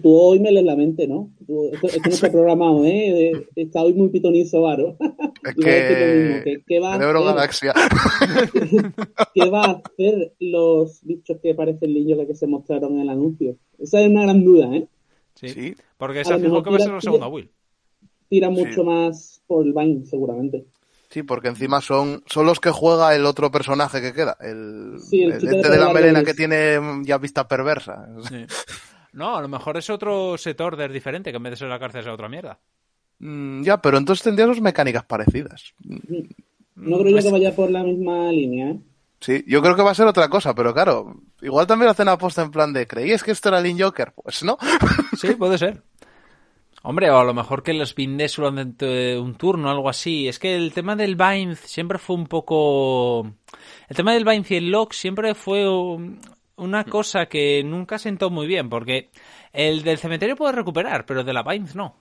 S3: Tú hoy me lees la mente, ¿no? Tú- esto, esto no está programado, ¿eh? Está hoy muy pitonizo, Varo.
S2: Es que...
S3: que- ¿qué va a
S2: Cerebro
S3: hacer?
S2: Galaxia.
S3: ¿Qué va a hacer los bichos que parecen niños que se mostraron en el anuncio? Esa es una gran duda, ¿eh?
S1: Sí.
S2: Sí.
S1: Porque se
S3: mejor
S1: que va a ser la segunda Will.
S3: Tira
S2: Sí.
S3: mucho más por el Vine, seguramente.
S2: Sí, porque encima son, son los que juega el otro personaje que queda, el,
S3: Sí, el
S2: el
S3: chico de
S2: este de la melena que tiene mm, ya vista perversa.
S1: No, a lo mejor es otro set order diferente que en vez de ser la cárcel sea otra mierda.
S2: Mm, ya, pero entonces tendría sus mecánicas parecidas.
S3: No creo yo que vaya por la misma línea, ¿eh?
S2: Sí, yo creo que va a ser otra cosa, pero claro, igual también hacen aposta en plan de, ¿creíais que esto era Lin Joker? Pues no.
S1: Sí, puede ser. Hombre, o a lo mejor que los bindes durante un turno, algo así. Es que el tema del bind siempre fue un poco... El tema del bind y el lock siempre fue una cosa que nunca sentó muy bien, porque el del cementerio puede recuperar, pero de la bind no.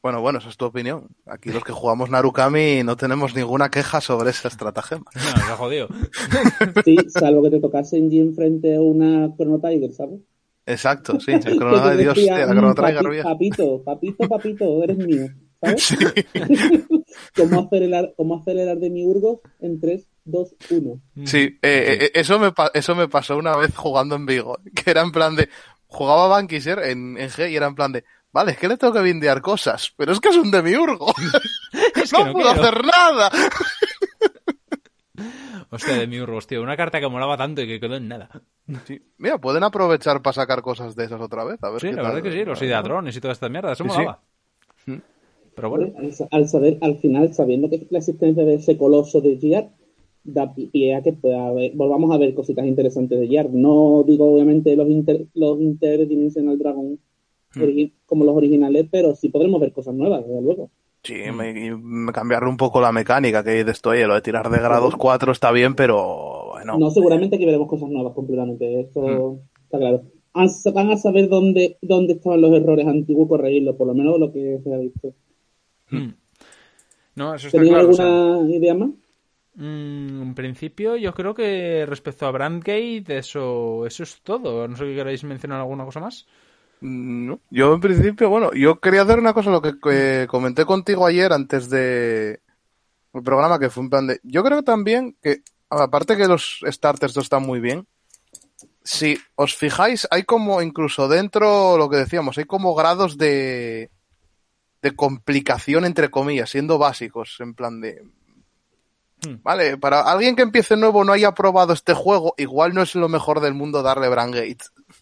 S2: Bueno, bueno, esa es tu opinión. Aquí los que jugamos Narukami no tenemos ninguna queja sobre esa estratagema.
S1: No, se ha jodido.
S3: Sí, salvo que te tocase en Gym frente a una Chrono Tiger, ¿sabes?
S2: Exacto, sí. El Chrono
S3: te
S2: Dios,
S3: decía,
S2: hostia, la
S3: "Mm,
S2: Trigger
S3: papi-
S2: vieja.
S3: Papito, papito, papito, eres mío. ¿Sabes?
S2: Sí.
S3: ¿Cómo acelerar, cómo acelerar de mi Urgo en 3, 2, 1?
S2: Sí, eh, eh, eso, me, pa- eso me pasó una vez jugando en Vigo, que era en plan de, jugaba Bankiser en, en G y era en plan de, vale, es que le tengo que bindear cosas, pero es que es un demiurgo,
S1: Es que
S2: no,
S1: no
S2: puedo
S1: quiero.
S2: hacer nada.
S1: Hostia, de mi Urgos, tío. Una carta que molaba tanto y que quedó en nada.
S2: Sí. Mira, pueden aprovechar para sacar cosas de esas otra vez, a ver
S1: Sí,
S2: qué
S1: la
S2: tal.
S1: verdad que sí. Los ideadrones y toda esta mierda. Eso
S2: Sí, sí.
S1: molaba. Pero bueno.
S3: Al, al saber, al final, sabiendo que la existencia de ese coloso de Gear da pi- pie a que pueda haber- volvamos a ver cositas interesantes de Gear. No digo obviamente los, inter, los Interdimensional Dragon
S2: Hmm.
S3: origi- como los originales, pero sí podremos ver cosas nuevas, desde luego.
S2: Sí, me, y me cambiarle un poco la mecánica que de esto, oye, lo de tirar de grados 4 está bien, pero bueno.
S3: No, seguramente que veremos cosas nuevas completamente, eso
S2: Hmm.
S3: está claro. Han- Van a saber dónde, dónde estaban los errores antiguos, corregirlos, por lo menos lo que se ha visto.
S1: Mm. No, eso está
S3: ¿Tenéis
S1: claro. o sea,
S3: alguna idea más?
S1: mm, en principio, yo creo que respecto a Brandgate, eso, eso es todo. No sé si queréis mencionar alguna cosa más.
S2: Mm, No. Yo en principio, bueno, yo quería hacer una cosa, lo que, comenté contigo ayer antes de el programa, que fue un plan de... Yo creo también que, aparte que los starters no están muy bien, si os fijáis, hay como incluso dentro, lo que decíamos, hay como grados de de complicación, entre comillas, siendo básicos, en plan de...
S1: Hmm.
S2: Vale, para alguien que empiece nuevo no haya probado este juego, igual no es lo mejor del mundo darle Brangate.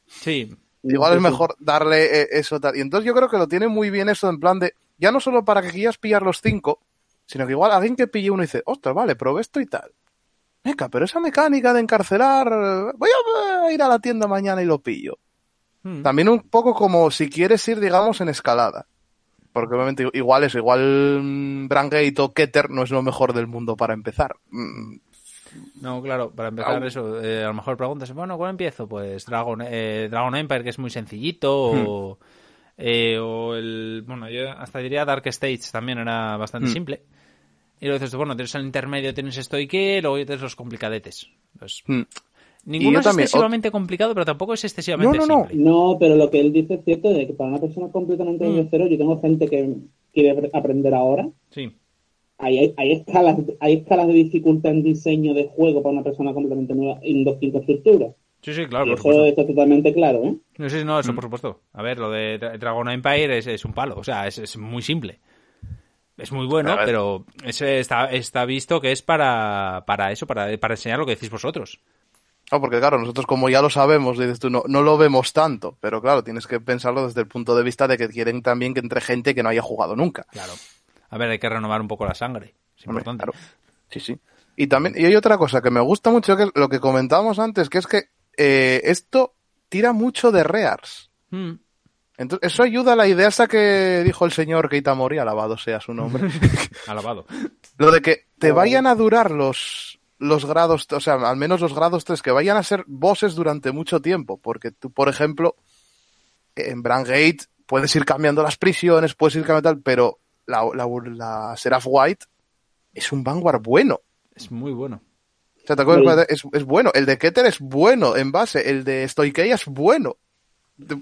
S1: Sí,
S2: Igual es mejor darle eh, eso tal. Y entonces yo creo que lo tiene muy bien eso en plan de, ya no solo para que quieras pillar los cinco, sino que igual alguien que pille uno y dice, ostras, vale, probé esto y tal. Venga, pero esa mecánica de encarcelar, voy a eh, ir a la tienda mañana y lo pillo.
S1: Mm.
S2: También un poco como si quieres ir, digamos, en escalada. Porque obviamente igual es, igual mm, Brangate o Keter no es lo mejor del mundo para empezar.
S1: No, claro, para empezar eso, eh, a lo mejor preguntas, bueno, ¿cuál empiezo? Pues Dragon, eh, Dragon Empire, que es muy sencillito,
S2: Hmm.
S1: o, eh, o el, bueno, yo hasta diría Dark Stage también era bastante
S2: Hmm.
S1: simple. Y luego dices, bueno, tienes el intermedio, tienes esto y qué, luego tienes los complicadetes. Pues,
S2: mm.
S1: ninguno es
S2: también,
S1: excesivamente complicado, pero tampoco es excesivamente
S2: No, no, no.
S1: simple.
S3: No, pero lo que él dice es cierto, de que para una persona completamente desde cero, yo tengo gente que quiere apre- aprender ahora,
S1: Sí.
S3: Hay, hay, escalas, hay escalas de dificultad en diseño de juego para una persona completamente nueva en dos estructuras.
S1: Sí, sí, claro.
S3: Y eso está totalmente claro, ¿eh?
S1: No, sí, no, eso por supuesto. A ver, lo de Dragon Empire es, es un palo, o sea, es, es, muy simple. Es muy bueno, pero ese está, está visto que es para, para eso, para, para enseñar lo que decís vosotros.
S2: No, porque claro, nosotros como ya lo sabemos, dices tú, no, no lo vemos tanto, pero claro, tienes que pensarlo desde el punto de vista de que quieren también que entre gente que no haya jugado nunca.
S1: Claro. A ver, hay que renovar un poco la sangre. Es importante.
S2: Claro. Sí, sí. Y también, y hay otra cosa que me gusta mucho, que es lo que comentábamos antes, que es que eh, esto tira mucho de rears. Hmm. Entonces, eso ayuda a la idea esa que dijo el señor Keita Mori, alabado sea su nombre.
S1: alabado.
S2: Lo de que te vayan a durar los, los grados, o sea, al menos los grados 3, que vayan a ser bosses durante mucho tiempo, porque tú, por ejemplo, en Brangate puedes ir cambiando las prisiones, puedes ir cambiando tal, pero la, la, Seraph White es un Vanguard bueno.
S1: Es muy bueno.
S2: O sea, ¿te acuerdas? Es, es, bueno. El de Keter es bueno en base. El de Stoikei es bueno.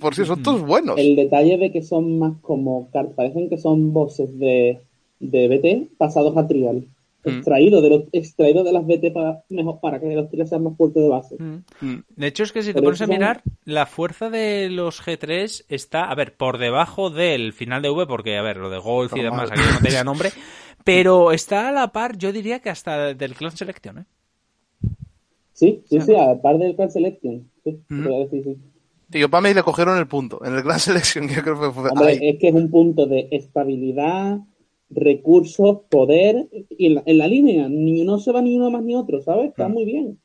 S2: por si son todos buenos.
S3: El detalle de que son más como. Parecen que son bosses de, de BT pasados a Trial. Mm. extraído de los extraído de las BT para mejor para que los tiros sean más fuertes de base.
S1: Mm. Mm. De hecho es que si te pones a mirar la fuerza de los G3 está, a ver, por debajo del final de V porque a ver, lo de Golf y demás aquí no tenía nombre, pero está a la par, yo diría que hasta del Clan Selection, ¿eh?
S3: Sí, sí, sí, a la par del Clan Selection. Sí,
S2: sí. Tío, para mí le cogieron el punto. En el Clan Selection yo creo que fue...
S3: Hombre, es que es un punto de estabilidad, recursos, poder, y en la, en la, línea, ni uno se va ni uno más ni otro, ¿sabes? Está mm. muy bien.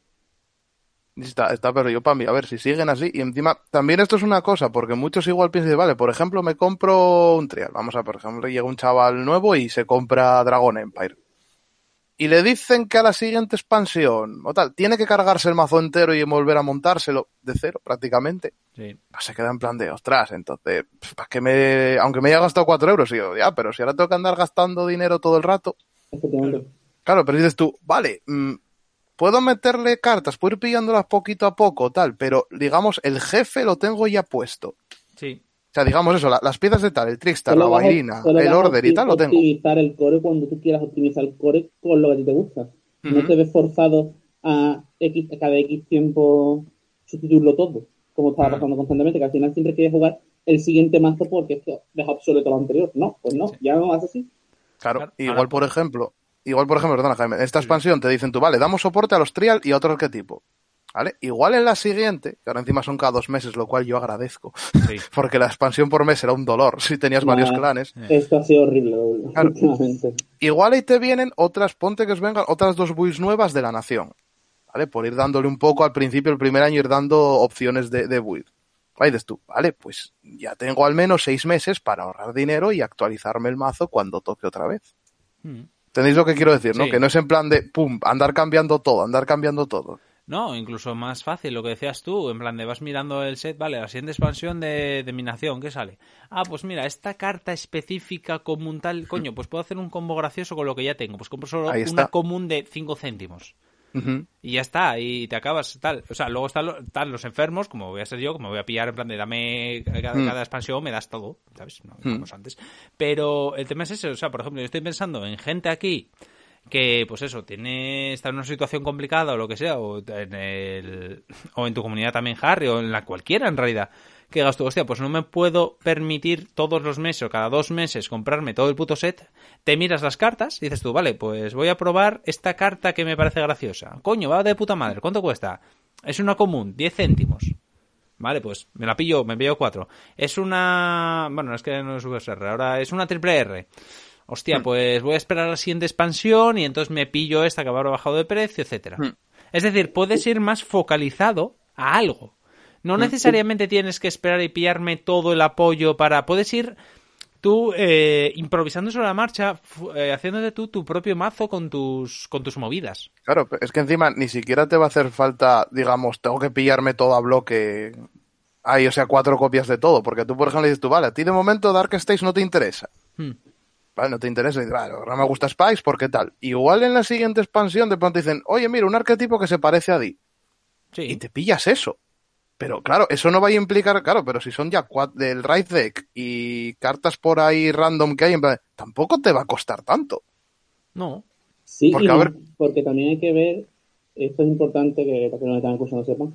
S2: Está, está yo para mí, a ver si siguen así. Y encima, también esto es una cosa, porque muchos igual piensan, vale, por ejemplo, me compro un trial. Vamos a, por ejemplo, llega un chaval nuevo y se compra Dragon Empire y le dicen que a la siguiente expansión o tal, tiene que cargarse el mazo entero y volver a montárselo de cero prácticamente. Sí. Pues se queda en plan de, ostras, entonces, ¿para que me, aunque me haya gastado cuatro euros, y yo, ya, pero si ahora tengo que andar gastando dinero todo el rato. Claro, pero dices tú, vale, mm, puedo meterle cartas, puedo ir pillándolas poquito a poco, tal, pero digamos, el jefe lo tengo ya puesto.
S1: Sí.
S2: O sea, digamos eso, las piezas de tal, el Trickstar, la bailina, el order y tal, lo tengo.
S3: optimizar el core cuando tú quieras optimizar el core con lo que te gusta. No te ves forzado a, X, cada X tiempo sustituirlo todo, como estaba pasando constantemente, que al final siempre quieres jugar el siguiente mazo porque es deja obsoleto lo anterior. No, pues no, ya no haces así.
S2: Claro, igual por ejemplo, igual por ejemplo, perdona Jaime, en esta expansión te dicen tú, vale, damos soporte a los trial y a otros arquetipos. ¿Vale? Igual en la siguiente, que ahora encima son cada dos meses, lo cual yo agradezco, porque la expansión por mes era un dolor si tenías varios clanes.
S3: Esto ha sido horrible,
S2: Igual ahí te vienen otras, ponte que os vengan otras dos builds nuevas de la nación, ¿vale? Por ir dándole un poco al principio, el primer año, ir dando opciones de, de build. Ahí dices tú, vale, pues ya tengo al menos seis meses para ahorrar dinero y actualizarme el mazo cuando toque otra vez. ¿Tenéis lo que quiero decir, no? Que no es en plan de, pum, andar cambiando todo, andar cambiando todo.
S1: No, incluso más fácil, lo que decías tú, en plan de vas mirando el set, vale, la siguiente expansión de, de mi nación, ¿qué sale? Ah, pues mira, esta carta específica común tal, coño, pues puedo hacer un combo gracioso con lo que ya tengo, pues compro solo una común de 5 céntimos. Y ya está, y te acabas tal. O sea, luego están, los enfermos, como voy a ser yo, como voy a pillar en plan de dame cada, mm. expansión, me das todo, ¿sabes? No, mm. antes. Pero el tema es ese, o sea, por ejemplo, yo estoy pensando en gente aquí que pues eso, tiene está en una situación complicada o lo que sea, o en el o en tu comunidad también Harry o en la cualquiera en realidad, que gasto, hostia, pues no me puedo permitir todos los meses o cada dos meses comprarme todo el puto set, te miras las cartas y dices tú, vale, pues voy a probar esta carta que me parece graciosa. Coño, va de puta madre, ¿cuánto cuesta? Es una común, 10 céntimos. Vale, pues me la pillo, me pillo cuatro. Es una... Bueno, es que no es VSR, ahora es una triple R hostia, hmm. pues voy a esperar la siguiente expansión y entonces me pillo esta que habrá bajado de precio, etcétera. Hmm. Es decir, puedes ir más focalizado a algo. No hmm. necesariamente tienes que esperar y pillarme todo el apoyo para... Puedes ir tú eh, improvisando sobre la marcha, eh, haciéndote tú tu propio mazo con tus, con tus movidas.
S2: Claro, es que encima ni siquiera te va a hacer falta, digamos, tengo que pillarme todo a bloque. Hay, o sea, cuatro copias de todo. Porque tú, por ejemplo, dices tú, vale, a ti de momento Dark Stage no te interesa. Vale, no te interesa, y vale, ahora me gusta Spice, ¿por qué tal? Igual en la siguiente expansión de pronto dicen, oye, mira, un arquetipo que se parece a Di. Sí. Y te pillas eso. Pero claro, eso no va a implicar, claro, pero si son ya del right deck y cartas por ahí random que hay, en plan, tampoco te va a costar tanto.
S1: No.
S3: Sí,
S2: Porque,
S3: y
S2: a
S3: no,
S2: ver-
S3: porque también hay que ver, esto es importante que para que nos están escuchando sepan,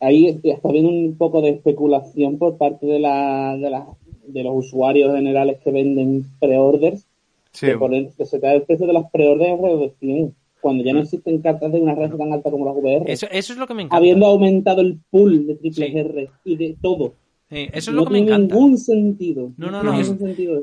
S3: ahí está habiendo un poco de especulación por parte de, la, de, la- de los usuarios generales que venden pre-orders,
S2: Sí,
S3: poner, que se cae el precio de las pre-orders alrededor de 100, cuando ya no existen cartas de una red tan alta como las VR,
S1: Eso, eso es lo que me encanta.
S3: habiendo aumentado el pool de triple
S1: Sí.
S3: R y de todo.
S1: Sí, eso es
S3: no
S1: lo que me
S3: tiene
S1: encanta.
S3: ningún sentido.
S1: No, no, no, es-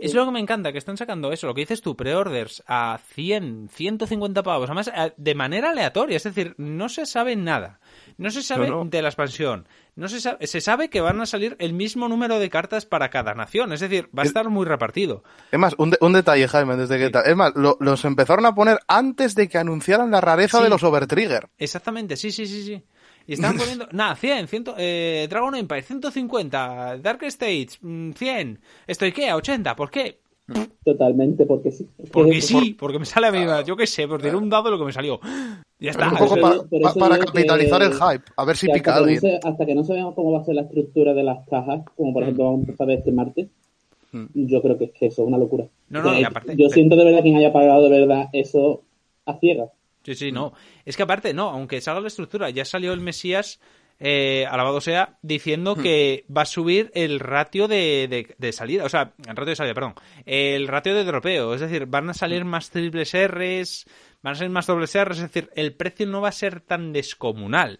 S1: Es lo que me encanta, que están sacando eso, lo que dices tú, pre-orders a 100, 150 pavos, además de manera aleatoria, es decir, no se sabe nada. No se sabe
S2: No, no.
S1: de la expansión. No se sabe, se sabe que van a salir el mismo número de cartas para cada nación, es decir, va a estar muy repartido.
S2: Es más, un, de- un detalle, Jaime, desde que tal. Es más, lo- los empezaron a poner antes de que anunciaran la rareza
S1: Sí.
S2: de los Overtrigger.
S1: Exactamente, sí, sí, sí, sí. Y están poniendo, nada, 100, 100 eh, Dragon Empire, 150, Dark Stage, mm, 100, esto Ikea, 80, ¿por qué?
S3: Totalmente, porque sí. Es que-
S1: Porque sí, porque me sale a mí, yo qué sé, por tirar un dado lo que me salió. Ya está.
S2: un poco pa- pa- para capitalizar
S3: que-
S2: el hype, a ver si
S3: que
S2: pica
S3: hasta, que no
S2: alguien.
S3: se, hasta que no se vea cómo va a ser la estructura de las cajas, como por ejemplo vamos a empezar este martes,
S2: Mm.
S3: yo creo que es que eso es una locura.
S1: No, no,
S3: Eh,
S1: y aparte-
S3: yo siento de verdad quien haya pagado de verdad eso a ciegas.
S1: Sí, sí, no. Es que aparte, no, aunque salga la estructura, ya salió el Mesías, eh, alabado sea, diciendo que va a subir el ratio de, de- de salida, o sea, el ratio de salida, perdón, el ratio de dropeo, es decir, van a salir más triples R's, van a salir más dobles R's, es decir, el precio no va a ser tan descomunal.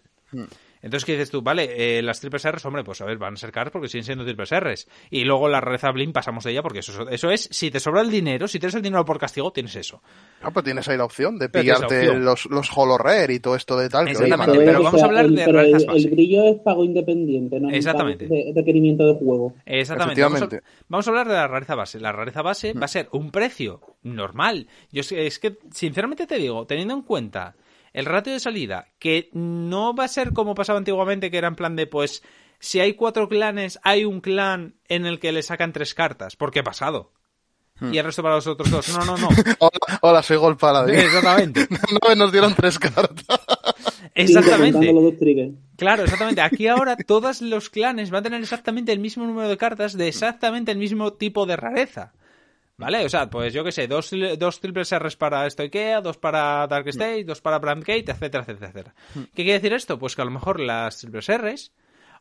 S1: Entonces, ¿qué dices tú? Vale, eh, las triples R's, hombre, pues a ver, van a ser caras porque siguen siendo triples R's. Y luego la rareza Blink pasamos de ella porque eso, eso es, si te sobra el dinero, si tienes el dinero por castigo, tienes eso.
S2: Ah, pues tienes ahí la opción de
S1: Pero
S2: pillarte
S1: opción.
S2: los, los Holo Rare y todo esto de tal. que, oye,
S1: Exactamente, pero vamos a hablar
S3: el,
S1: de
S3: pero el-
S1: rarezas
S3: el,
S1: base.
S3: brillo es pago independiente, no
S1: Exactamente.
S3: de requerimiento de juego.
S1: Exactamente. Vamos a,
S2: Efectivamente.
S1: vamos a hablar de la rareza base. La rareza base va a ser un precio normal. Yo es que, sinceramente te digo, teniendo en cuenta el ratio de salida, que no va a ser como pasaba antiguamente, que era en plan de, pues, si hay cuatro clanes, hay un clan en el que le sacan tres cartas. ¿Por qué ha pasado? Y el resto para los otros dos. No, no, no.
S2: Hola, hola, soy Gol Paladín.
S1: Exactamente.
S2: no, nos dieron tres cartas.
S1: Exactamente. Claro, exactamente. Aquí ahora todos los clanes van a tener exactamente el mismo número de cartas de exactamente el mismo tipo de rareza. ¿Vale? O sea, pues yo qué sé, dos, dos triples R's para esto Ikea, dos para Dark State, dos para Brandgate, etcétera, etcétera, etcétera. ¿Qué quiere decir esto? Pues que a lo mejor las triples R's,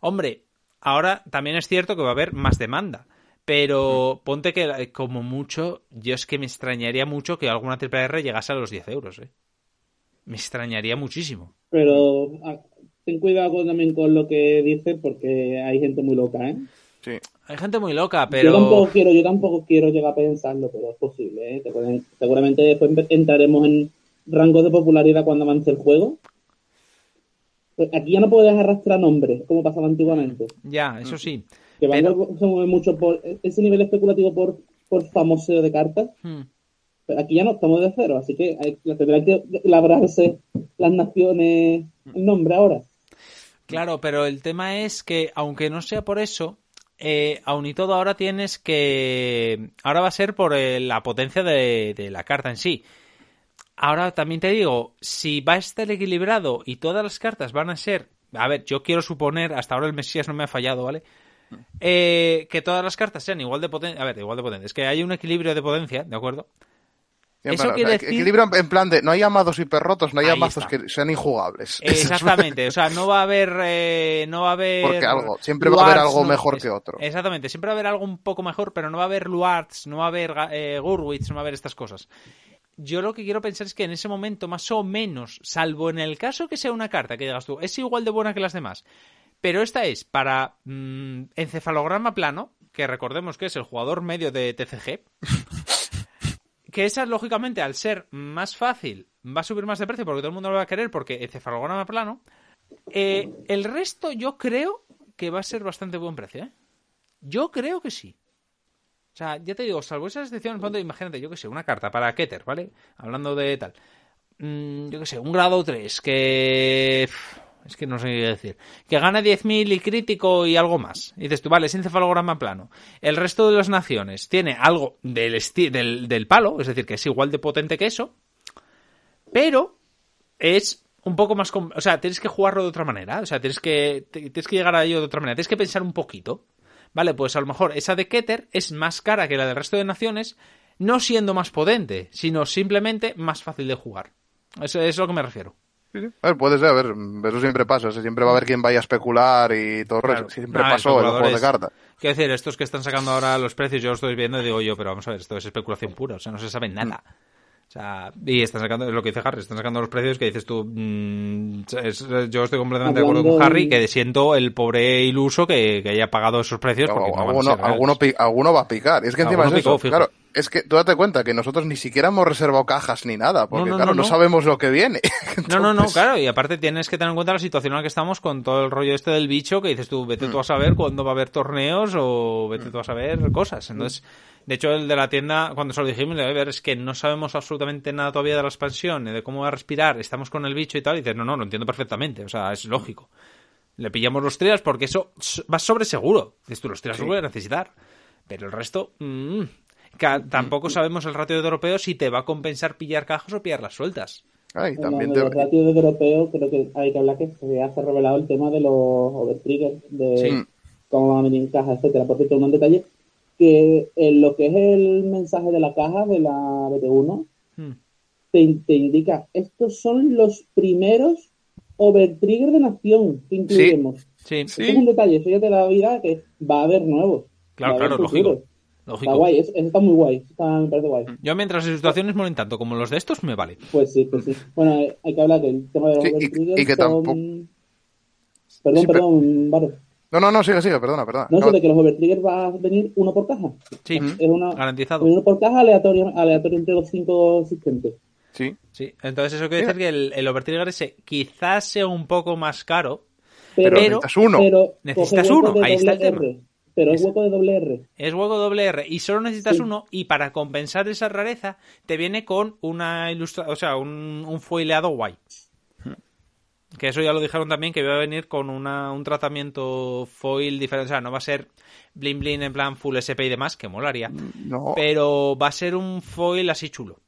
S1: hombre, ahora también es cierto que va a haber más demanda. Pero ponte que eh, como mucho, yo es que me extrañaría mucho que alguna triple R llegase a los 10 euros, ¿eh? Me extrañaría muchísimo.
S3: Pero ah, ten cuidado también con lo que dices porque hay gente muy loca, ¿eh?
S2: Sí.
S1: Hay gente muy loca,
S3: Yo
S1: pero...
S3: tampoco quiero, yo tampoco quiero llegar a pensarlo, pero es posible, ¿eh? Te pueden- seguramente después entraremos en rangos de popularidad cuando avance el juego. Pues aquí ya no puedes arrastrar nombres, como pasaba antiguamente.
S1: Ya, eso sí.
S3: Que
S1: Pero-
S3: Vanguard se mueve mucho por ese nivel especulativo por, por famoseo de cartas.
S1: Hmm.
S3: Pero aquí ya no estamos de cero, así que hay, tendrán que labrarse las naciones el nombre ahora.
S1: Claro, pero el tema es que, aunque no sea por eso, eh, aun y todo ahora tienes que... Ahora va a ser por eh, la potencia de, la carta en sí. Ahora también te digo, si va a estar equilibrado y todas las cartas van a ser... A ver, yo quiero suponer, hasta ahora el Mesías no me ha fallado, ¿vale? Eh, que todas las cartas sean igual de potentes. A ver, igual de potentes. Que haya un equilibrio de potencia, ¿de acuerdo? Eso
S2: plan,
S1: quiere decir-
S2: Equilibrio en plan de no hay amados hiperrotos, no hay
S1: está.
S2: que sean injugables. Es-
S1: Exactamente, o sea, no va a haber, eh, no va a haber.
S2: Porque algo, siempre va a haber algo
S1: no-
S2: mejor
S1: es-
S2: que otro.
S1: Exactamente, siempre va a haber algo un poco mejor, pero no va a haber Luards, no va a haber eh, Gurwitz, no va a haber estas cosas. Yo lo que quiero pensar es que en ese momento, más o menos, salvo en el caso que sea una carta que digas tú, es igual de buena que las demás, pero esta es para mm, encefalograma plano, que recordemos que es el jugador medio de TCG, que esa, lógicamente, al ser más fácil, va a subir más de precio porque todo el mundo lo va a querer porque encefalograma plano. Eh, el resto yo creo que va a ser bastante buen precio, ¿eh? Yo creo que sí. O sea, ya te digo, salvo esa excepción, ponte, imagínate, yo que sé, una carta para Keter, ¿vale? Hablando de tal. Mm, yo que sé, un grado 3 que... Es que no sé qué decir. Que gana 10.000 y crítico y algo más. Y dices tú, vale, es encefalograma plano. El resto de las naciones tiene algo del, del, palo, es decir, que es igual de potente que eso, pero es un poco más... O sea, tienes que jugarlo de otra manera. O sea, tienes que, tienes que llegar a ello de otra manera. Tienes que pensar un poquito. Vale, pues a lo mejor esa de Keter es más cara que la del resto de naciones, no siendo más potente, sino simplemente más fácil de jugar. Eso es a lo que me refiero.
S2: Sí, sí. A ver, puede ser, a ver, eso siempre pasa, o sea, siempre va a haber quien vaya a especular y todo
S1: Claro.
S2: Siempre pasó en los juegos de cartas.
S1: Quiero decir, estos que están sacando ahora los precios, yo los estoy viendo y digo yo, pero vamos a ver, esto es especulación pura, o sea, no se sabe nada. O sea, y están sacando, es lo que dice Harry, están sacando los precios que dices tú, mm, es- yo estoy completamente de acuerdo con Harry, que siento el pobre iluso que, que haya pagado esos precios porque no van a
S2: alguno,
S1: ser
S2: alguno, alguno va a picar. Y es que encima es
S1: picó,
S2: eso.
S1: fijo.
S2: Claro, es que tú date cuenta que nosotros ni siquiera hemos reservado cajas ni nada, porque
S1: no,
S2: claro,
S1: no,
S2: no,
S1: no.
S2: sabemos lo que viene.
S1: No, no, no, claro, y aparte tienes que tener en cuenta la situación en la que estamos con todo el rollo este del bicho, que dices tú, vete tú a saber cuándo va a haber torneos o vete tú a saber cosas. Entonces, de hecho, el de la tienda, cuando se lo dijimos, le ver, es que no sabemos absolutamente nada todavía de la expansión, ni de cómo va a respirar, estamos con el bicho y tal, y dices, no, no, lo entiendo perfectamente, o sea, es lógico. Le pillamos los trials porque eso va sobre seguro. Dices tú, los trials los voy a necesitar. Pero el resto, mm, ca- tampoco sabemos el ratio de europeo si te va a compensar pillar cajas o pillarlas sueltas.
S2: ay,
S3: Bueno,
S2: también te-
S3: los ratios de europeo creo que hay que hablar que se ha revelado el tema de los overtriggers, de
S1: Sí.
S3: cómo van a venir en caja, etcétera. Por cierto, un detalle, que en lo que es el mensaje de la caja de la BT1,
S1: Hmm.
S3: te, te indica, estos son los primeros overtrigger de nación que incluiremos.
S1: Sí,
S3: Eso es un detalle, eso ya te da vida que va a haber nuevos.
S1: Claro, claro,
S3: futuros.
S1: lógico.
S3: Está
S1: lógico.
S3: guay, eso, eso está muy guay, eso está, me parece guay.
S1: Yo mientras las situaciones molen tanto como los de estos, me vale.
S3: Pues sí, pues sí. Bueno, eh, hay que hablar que el tema de los
S2: Sí, y-
S3: overtriggers
S2: y que
S3: son-
S2: tampoco-
S3: Perdón,
S2: Sí, pero-
S3: perdón, Varo.
S2: No, no, no, sigue, sigue, perdona, perdona.
S3: No,
S2: No,
S3: eso de que los overtriggers va a venir uno por caja.
S1: Sí,
S3: Es una,
S1: garantizado.
S3: uno por caja aleatorio, aleatorio entre los cinco existentes.
S2: Sí,
S1: Sí, entonces eso quiere decir que el, el Overtrigger ese quizás sea un poco más caro,
S2: pero,
S1: Pero-
S2: necesitas uno.
S3: pero
S1: Necesitas
S3: hueco
S1: uno, ahí está el tema.
S3: R. Pero es hueco de doble R.
S1: es juego doble R y solo necesitas
S3: Sí.
S1: uno y para compensar esa rareza te viene con una ilustra o sea, un, un foileado guay. Que eso ya lo dijeron también que iba a venir con una, un tratamiento foil diferente, o sea, no va a ser bling bling en plan full SP y demás, que molaría,
S2: No.
S1: pero va a ser un foil así chulo.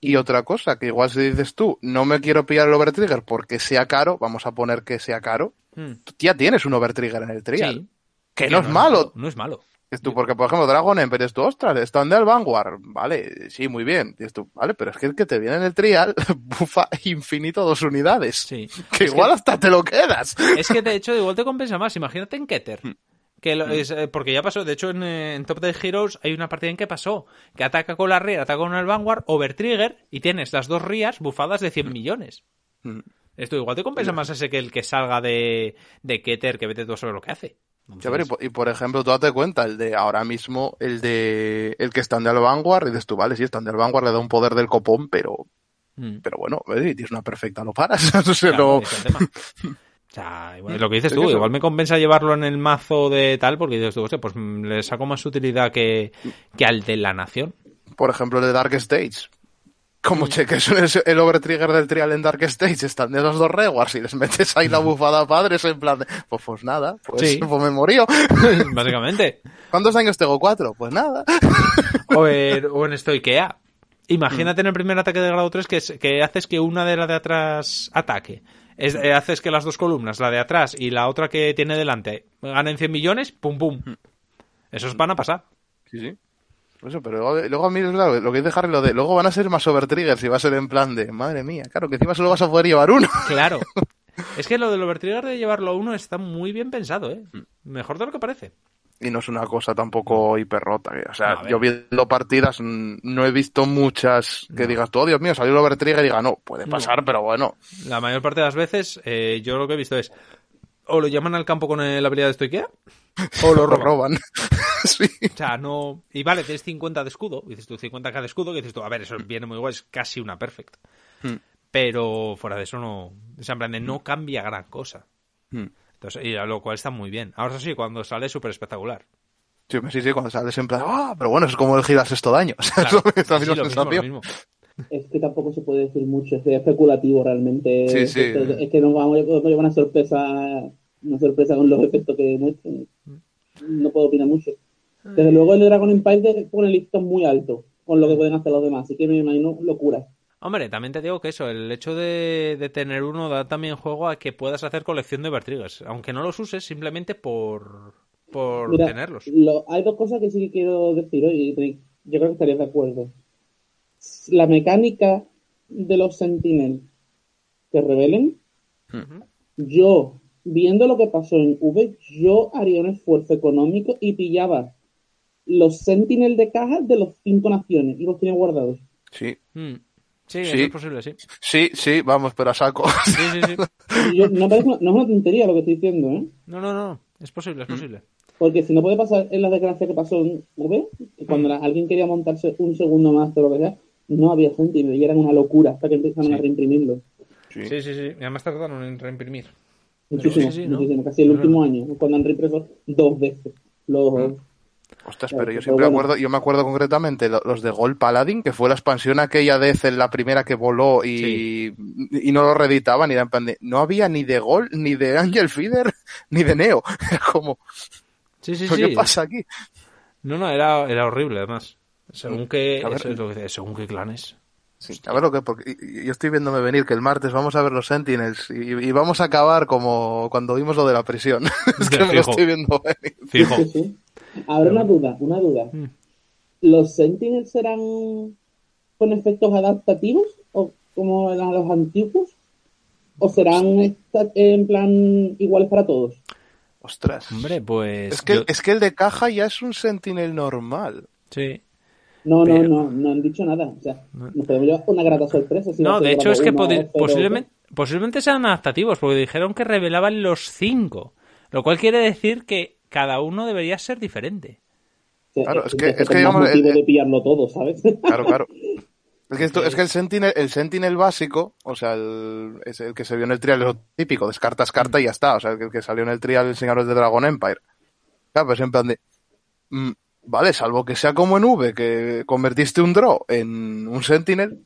S2: Y otra cosa, que igual si dices tú, no me quiero pillar el overtrigger porque sea caro, vamos a poner que sea caro,
S1: Hmm.
S2: tú ya tienes un overtrigger en el trial.
S1: Sí.
S2: Que no es malo.
S1: No es malo.
S2: Dices tú, porque por ejemplo, Dragon Emperor, dices tú, ostras, están del Vanguard. Vale, sí, muy bien. Dices tú, vale, pero es que el que te viene en el trial bufa infinito dos unidades.
S1: Sí.
S2: Que
S1: Es
S2: igual hasta te lo quedas.
S1: Es que de hecho igual te compensa más. Imagínate en Keter.
S2: Hmm.
S1: Que lo- es, eh, porque ya pasó, de hecho en, eh, en Top de Heroes hay una partida en que pasó, que ataca con la Rear, ataca con el Vanguard, Overtrigger, y tienes las dos Rías bufadas de 100 millones.
S2: Mm.
S1: Esto igual te compensa más ese que el que salga de, de Keter, que vete tú a saber lo que hace.
S2: Y, por, y por ejemplo, tú date cuenta, el de ahora mismo, el de el que está en el Vanguard, y dices tú, vale, sí, está en el Vanguard, le da un poder del copón, pero,
S1: Mm.
S2: pero bueno, si tienes una perfecta, lo paras. O sea,
S1: Claro,
S2: no-
S1: es. O sea, igual, lo que dices
S2: Es
S1: tú, igual me compensa llevarlo en el mazo de tal, porque dices tú, hostia, pues mm, le saco más utilidad que, que al de la nación.
S2: por ejemplo, el de Dark Stage.
S1: Mm.
S2: Como cheques el, el overtrigger del trial en Dark Stage, están de esos dos rewards y les metes ahí la bufada a padres en plan de, pues, pues nada, pues,
S1: Sí.
S2: pues me morí.
S1: Básicamente.
S2: ¿Cuántos años tengo? Cuatro. Pues nada.
S1: O en, o en esto IKEA. Imagínate en el primer ataque de grado 3 que, es- que haces que una de la de atrás ataque. Es, eh, haces que las dos columnas, la de atrás y la otra que tiene delante, ganen 100 millones, pum pum. Esos van a pasar.
S2: Sí, sí. Por eso, pero luego, luego a mí, claro, lo que dice Harry, lo de, luego van a ser más overtriggers y va a ser en plan de, madre mía, claro, que encima solo vas a poder llevar uno.
S1: Claro. Es que lo del overtrigger de llevarlo a uno está muy bien pensado, ¿eh? Mejor de lo que parece.
S2: Y no es una cosa tampoco hiperrota. que- O sea, yo viendo partidas mm, no he visto muchas que
S1: No.
S2: digas, tú, oh Dios mío, salió el overtrigger y diga, no, puede
S1: No.
S2: pasar, pero bueno.
S1: La mayor parte de las veces, eh, yo lo que he visto es o lo llaman al campo con la habilidad de esto IKEA o Lo roban.
S2: sí.
S1: O sea, no. Y vale, tienes 50 de escudo. Dices tú 50k de escudo. Que dices tú, a ver, eso viene muy guay, es casi una perfect.
S2: Hmm.
S1: Pero fuera de eso no. O sea, en plan de no cambia gran cosa.
S2: Hmm.
S1: Entonces, y a lo cual está muy bien. Ahora sí, cuando sale es súper espectacular.
S2: Sí, sí, sí, cuando sales en plan, ah, pero bueno, es como el giras esto daño. O sea,
S1: Claro,
S2: es la
S1: sí,
S2: misma
S1: lo mismo, lo
S2: sensación.
S1: mismo.
S3: Es que tampoco se puede decir mucho, es especulativo realmente.
S2: Sí, sí.
S3: Es, que- es que nos vamos a nos lleva una sorpresa, una sorpresa con los efectos que muestran. No puedo opinar mucho. Desde luego el de Dragon Empire pone el listón muy alto con lo que pueden hacer los demás, así que me imagino locuras.
S1: Hombre, también te digo que eso, el hecho de, de tener uno da también juego a que puedas hacer colección de Overtriggers. Aunque no los uses, simplemente por, por
S3: Mira,
S1: tenerlos.
S3: lo- hay dos cosas que sí que quiero decir hoy. yo creo que estarías de acuerdo. La mecánica de los Sentinel que revelen, yo, viendo lo que pasó en V, yo haría un esfuerzo económico y pillaba los Sentinel de caja de los cinco naciones y los tenía guardados.
S2: Sí.
S1: Mm. Sí,
S2: Sí.
S1: es posible, sí.
S2: Sí, sí, vamos, pero a saco.
S1: Sí, sí, sí.
S3: Yo- no, parece- no es una tontería lo que estoy diciendo, ¿eh?
S1: No, no, no. Es posible, es posible.
S3: Porque si no puede pasar en la desgracia que pasó en V, que cuando la- alguien quería montarse un segundo más o lo que sea, no había Sentinel y eran una locura hasta que empezaron a reimprimirlo.
S2: Sí.
S1: Sí, sí, sí. Y además tardaron en reimprimir.
S3: Muchísimo,
S1: sí, sí, ¿no?
S3: muchísimo. Casi el último año, cuando han reimpreso dos veces. Los,
S2: Ostras,
S3: Claro,
S2: pero yo
S3: pero
S2: siempre
S3: bueno.
S2: acuerdo, yo me acuerdo concretamente lo- los de Gold Paladin, que fue la expansión aquella de Zel, la primera que voló y, y no lo reeditaban, y era en plan de, no había ni de Gold, ni de Angel Feeder, ni de Neo. Era como,
S1: Sí, sí,
S2: ¿qué
S1: sí.
S2: pasa aquí?
S1: No, no, era, era horrible, además. Según qué,
S2: A ver.
S1: eso es lo que según qué clanes.
S2: Sí, a ver lo que, porque yo estoy viéndome venir que el martes vamos a ver los Sentinels y, y vamos a acabar como cuando vimos lo de la prisión. es que me lo estoy viendo venir.
S1: Fijo.
S3: Ahora una duda, una duda.
S1: Mm.
S3: ¿Los Sentinels serán con efectos adaptativos o como eran los antiguos? ¿O serán esta- en plan iguales para todos?
S2: Ostras.
S1: Hombre, pues.
S2: es, que,
S1: yo-
S2: es que el de caja ya es un Sentinel normal.
S1: Sí.
S3: No,
S1: Pero-
S3: no, no, no han dicho nada. O sea, nos podemos llevar una grata sorpresa. si
S1: No, de hecho es que posiblemente, posiblemente sean adaptativos, porque dijeron que revelaban los cinco. Lo cual quiere decir que cada uno debería ser diferente.
S2: Claro, es que- es que, digamos, el-
S3: de pillarlo todo, ¿sabes?
S2: Claro, claro. Es que, esto- es que el Sentinel, el Sentinel básico, o sea, el, es el que se vio en el trial, es lo típico, descartas carta y ya está. O sea, el que salió en el trial el Señor de Dragon Empire. Claro, pues en plan de. mm, vale, salvo que sea como en V, que convertiste un draw en un Sentinel.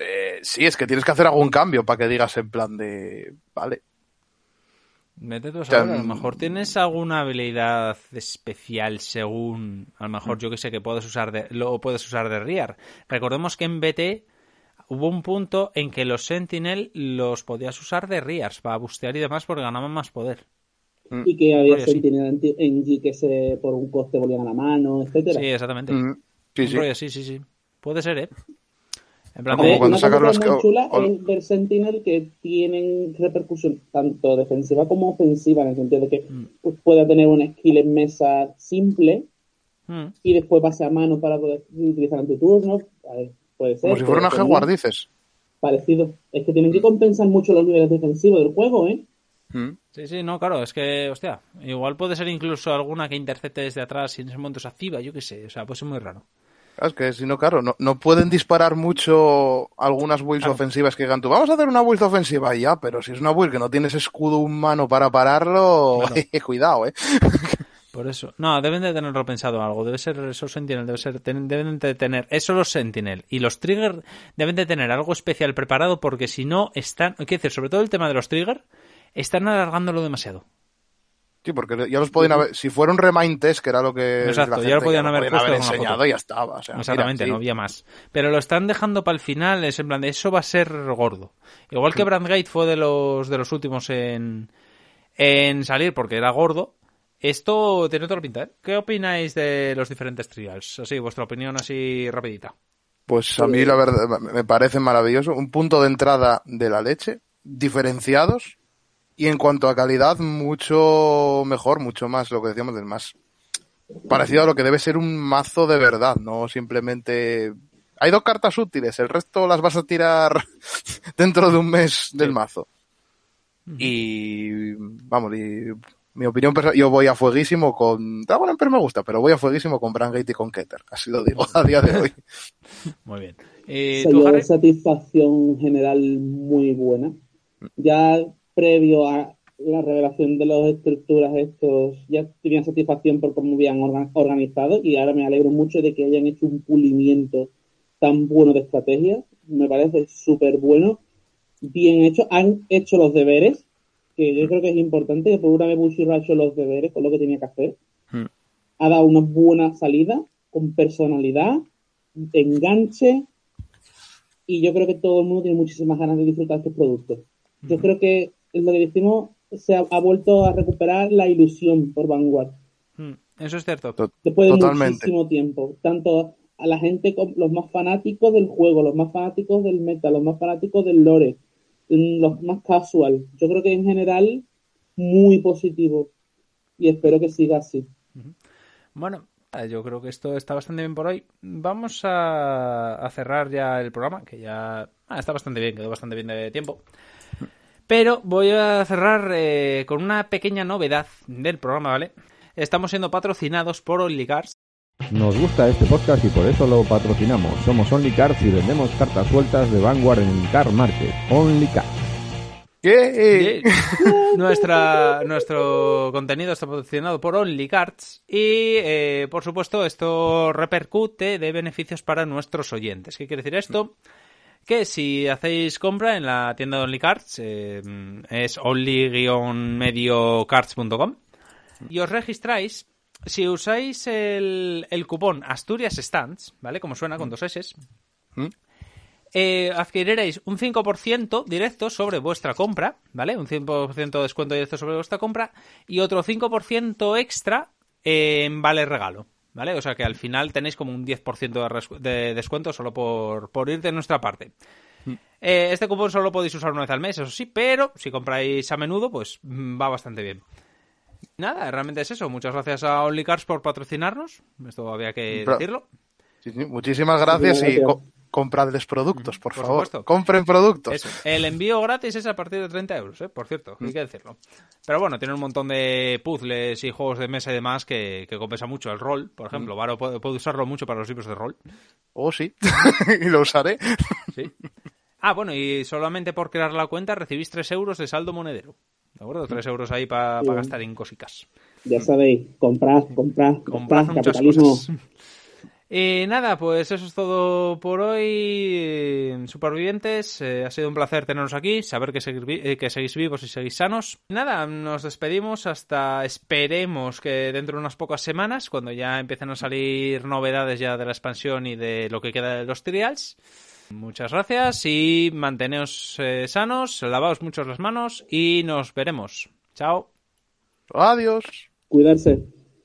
S2: Eh, sí, es que tienes que hacer algún cambio para que digas en plan de. Vale.
S1: Tú a lo
S2: mm.
S1: mejor tienes alguna habilidad especial según, a lo mejor yo que sé que puedes usar de, lo puedes usar de Riar. Recordemos que en BT hubo un punto en que los Sentinel los podías usar de Riars para bustear y demás porque ganaban más poder.
S3: y que había
S1: Rollo.
S3: Sentinel en- en G que se por un coste volvían a la mano, etcétera.
S1: Sí, exactamente.
S2: Mm, sí, sí.
S1: rollo, sí, sí, sí. Puede ser, ¿eh? En plan,
S2: Como cuando
S3: que- muy chula
S2: o-
S3: es ver Sentinel que tienen repercusión tanto defensiva como ofensiva, en el sentido de que
S1: Mm.
S3: pues, pueda tener una skill en mesa simple
S1: Mm.
S3: y después pase a mano para poder utilizar ante turno. A ver, puede ser.
S2: Como si fuera una Jaguar,
S3: ¿no?
S2: dices.
S3: Parecido. Es que tienen que compensar mucho los niveles defensivos del juego, ¿eh?
S2: Mm.
S1: Sí, sí, no, claro, es que, hostia, igual puede ser incluso alguna que intercepte desde atrás y en ese momento se activa, yo qué sé, o sea, puede ser muy raro.
S2: Es que si no, claro, no, no pueden disparar mucho algunas builds
S1: Claro.
S2: ofensivas que digan tú, vamos a hacer una build ofensiva ya, pero si es una build que no tienes escudo humano para pararlo, cuidado, eh.
S1: Por eso. No, deben de tenerlo pensado algo. Debe ser esos Sentinel, debe ser, ten- deben de tener eso los Sentinel. Y los Trigger deben de tener algo especial preparado porque si no están, quiero decir, sobre todo el tema de los Trigger, están alargándolo demasiado.
S2: Sí, porque ya los podían haber, si fuera un remind test, que era lo que
S1: Exacto, ya lo podían haber puesto
S2: enseñado
S1: foto.
S2: y ya estaba. o sea, mira,
S1: Exactamente,
S2: sí.
S1: no había más. Pero lo están dejando para el final, es en plan de eso va a ser gordo. Igual que Brandgate fue de los de los últimos en, en salir porque era gordo. Esto tiene la pinta, ¿eh? ¿Qué opináis de los diferentes trials? Así, vuestra opinión así rapidita.
S2: Pues a mí la verdad me parece maravilloso. Un punto de entrada de la leche, diferenciados y en cuanto a calidad mucho mejor, mucho más, lo que decíamos del más parecido a lo que debe ser un mazo de verdad, no simplemente... Hay dos cartas útiles, el resto las vas a tirar dentro de un mes del mazo. Y vamos, y mi opinión personal, yo voy a fueguísimo con... Dragon Emperor me gusta, pero voy a fueguísimo con Brangate y con Keter, así lo digo a día de hoy.
S1: Muy bien. ¿Y
S3: Se
S1: tú, Harry?
S3: satisfacción general muy buena. Ya previo a la revelación de las estructuras estos, ya tenía satisfacción por cómo habían orga- organizado y ahora me alegro mucho de que hayan hecho un pulimiento tan bueno de estrategia. Me parece súper bueno, bien hecho. Han hecho los deberes, que yo creo que es importante, que por una vez Bushido ha hecho los deberes con lo que tenía que hacer.
S2: Hmm.
S3: Ha dado una buena salida, con personalidad, enganche, y yo creo que todo el mundo tiene muchísimas ganas de disfrutar estos productos. Yo creo que lo que decimos se ha, ha vuelto a recuperar la ilusión por Vanguard.
S1: Mm. Eso es cierto.
S3: Después de muchísimo tiempo. Tanto a la gente, los más fanáticos del juego, los más fanáticos del meta, los más fanáticos del lore, mm, los más casual. Yo creo que en general muy positivo y espero que siga así.
S1: Bueno, yo creo que esto está bastante bien por hoy. Vamos a, cerrar ya el programa, que ya ah, está bastante bien, quedó bastante bien de tiempo. Pero voy a cerrar eh, con una pequeña novedad del programa, ¿vale? Estamos siendo patrocinados por OnlyCars.
S4: Nos gusta este podcast y por eso lo patrocinamos. Somos OnlyCars y vendemos cartas sueltas de Vanguard en Car Market. OnlyCars.
S2: ¿Qué?
S1: Nuestra, nuestro contenido está patrocinado por OnlyCards y, eh, por supuesto, esto repercute de beneficios para nuestros oyentes. ¿Qué quiere decir esto? Que si hacéis compra en la tienda de OnlyCards, eh, es only-mediocards.com, y os registráis, si usáis el, el cupón Asturias Stands, ¿vale? Como suena con dos S, ¿Mm? eh, adquiriréis un 5% directo sobre vuestra compra, ¿vale? Un 5% de descuento directo sobre vuestra compra y otro 5% extra en vale regalo, ¿vale? O sea que al final tenéis como un 10% de, descuento solo por, por ir de nuestra parte. Mm. Eh, este cupón solo podéis usar una vez al mes, eso sí, pero si compráis a menudo, pues mm, va bastante bien. Nada, realmente es eso. Muchas gracias a OnlyCars por patrocinarnos. Esto había que decirlo.
S2: muchísimas gracias y compradles productos, por, favor. Compren productos.
S1: El envío gratis es a partir de 30 euros, ¿eh? por cierto, hay que decirlo. Pero bueno, tiene un montón de puzzles y juegos de mesa y demás que, compensa mucho. El rol, por ejemplo, Varo puede, usarlo mucho para los libros de rol.
S2: Oh, sí, y lo usaré.
S1: Sí. Ah, bueno, y solamente por crear la cuenta recibís 3 euros de saldo monedero. ¿De acuerdo? 3 euros ahí para gastar en cosicas.
S3: Ya sabéis, comprad, comprad, comprad, capitalismo.
S1: Y nada, pues eso es todo por hoy, supervivientes. Eh, ha sido un placer teneros aquí, saber que, eh, que seguís vivos y seguís sanos. Nada, nos despedimos hasta esperemos que dentro de unas pocas semanas, cuando ya empiecen a salir novedades ya de la expansión y de lo que queda de los trials. Muchas gracias y manteneos eh, sanos, lavaos mucho las manos y nos veremos. Chao.
S2: Adiós.
S3: Cuidarse.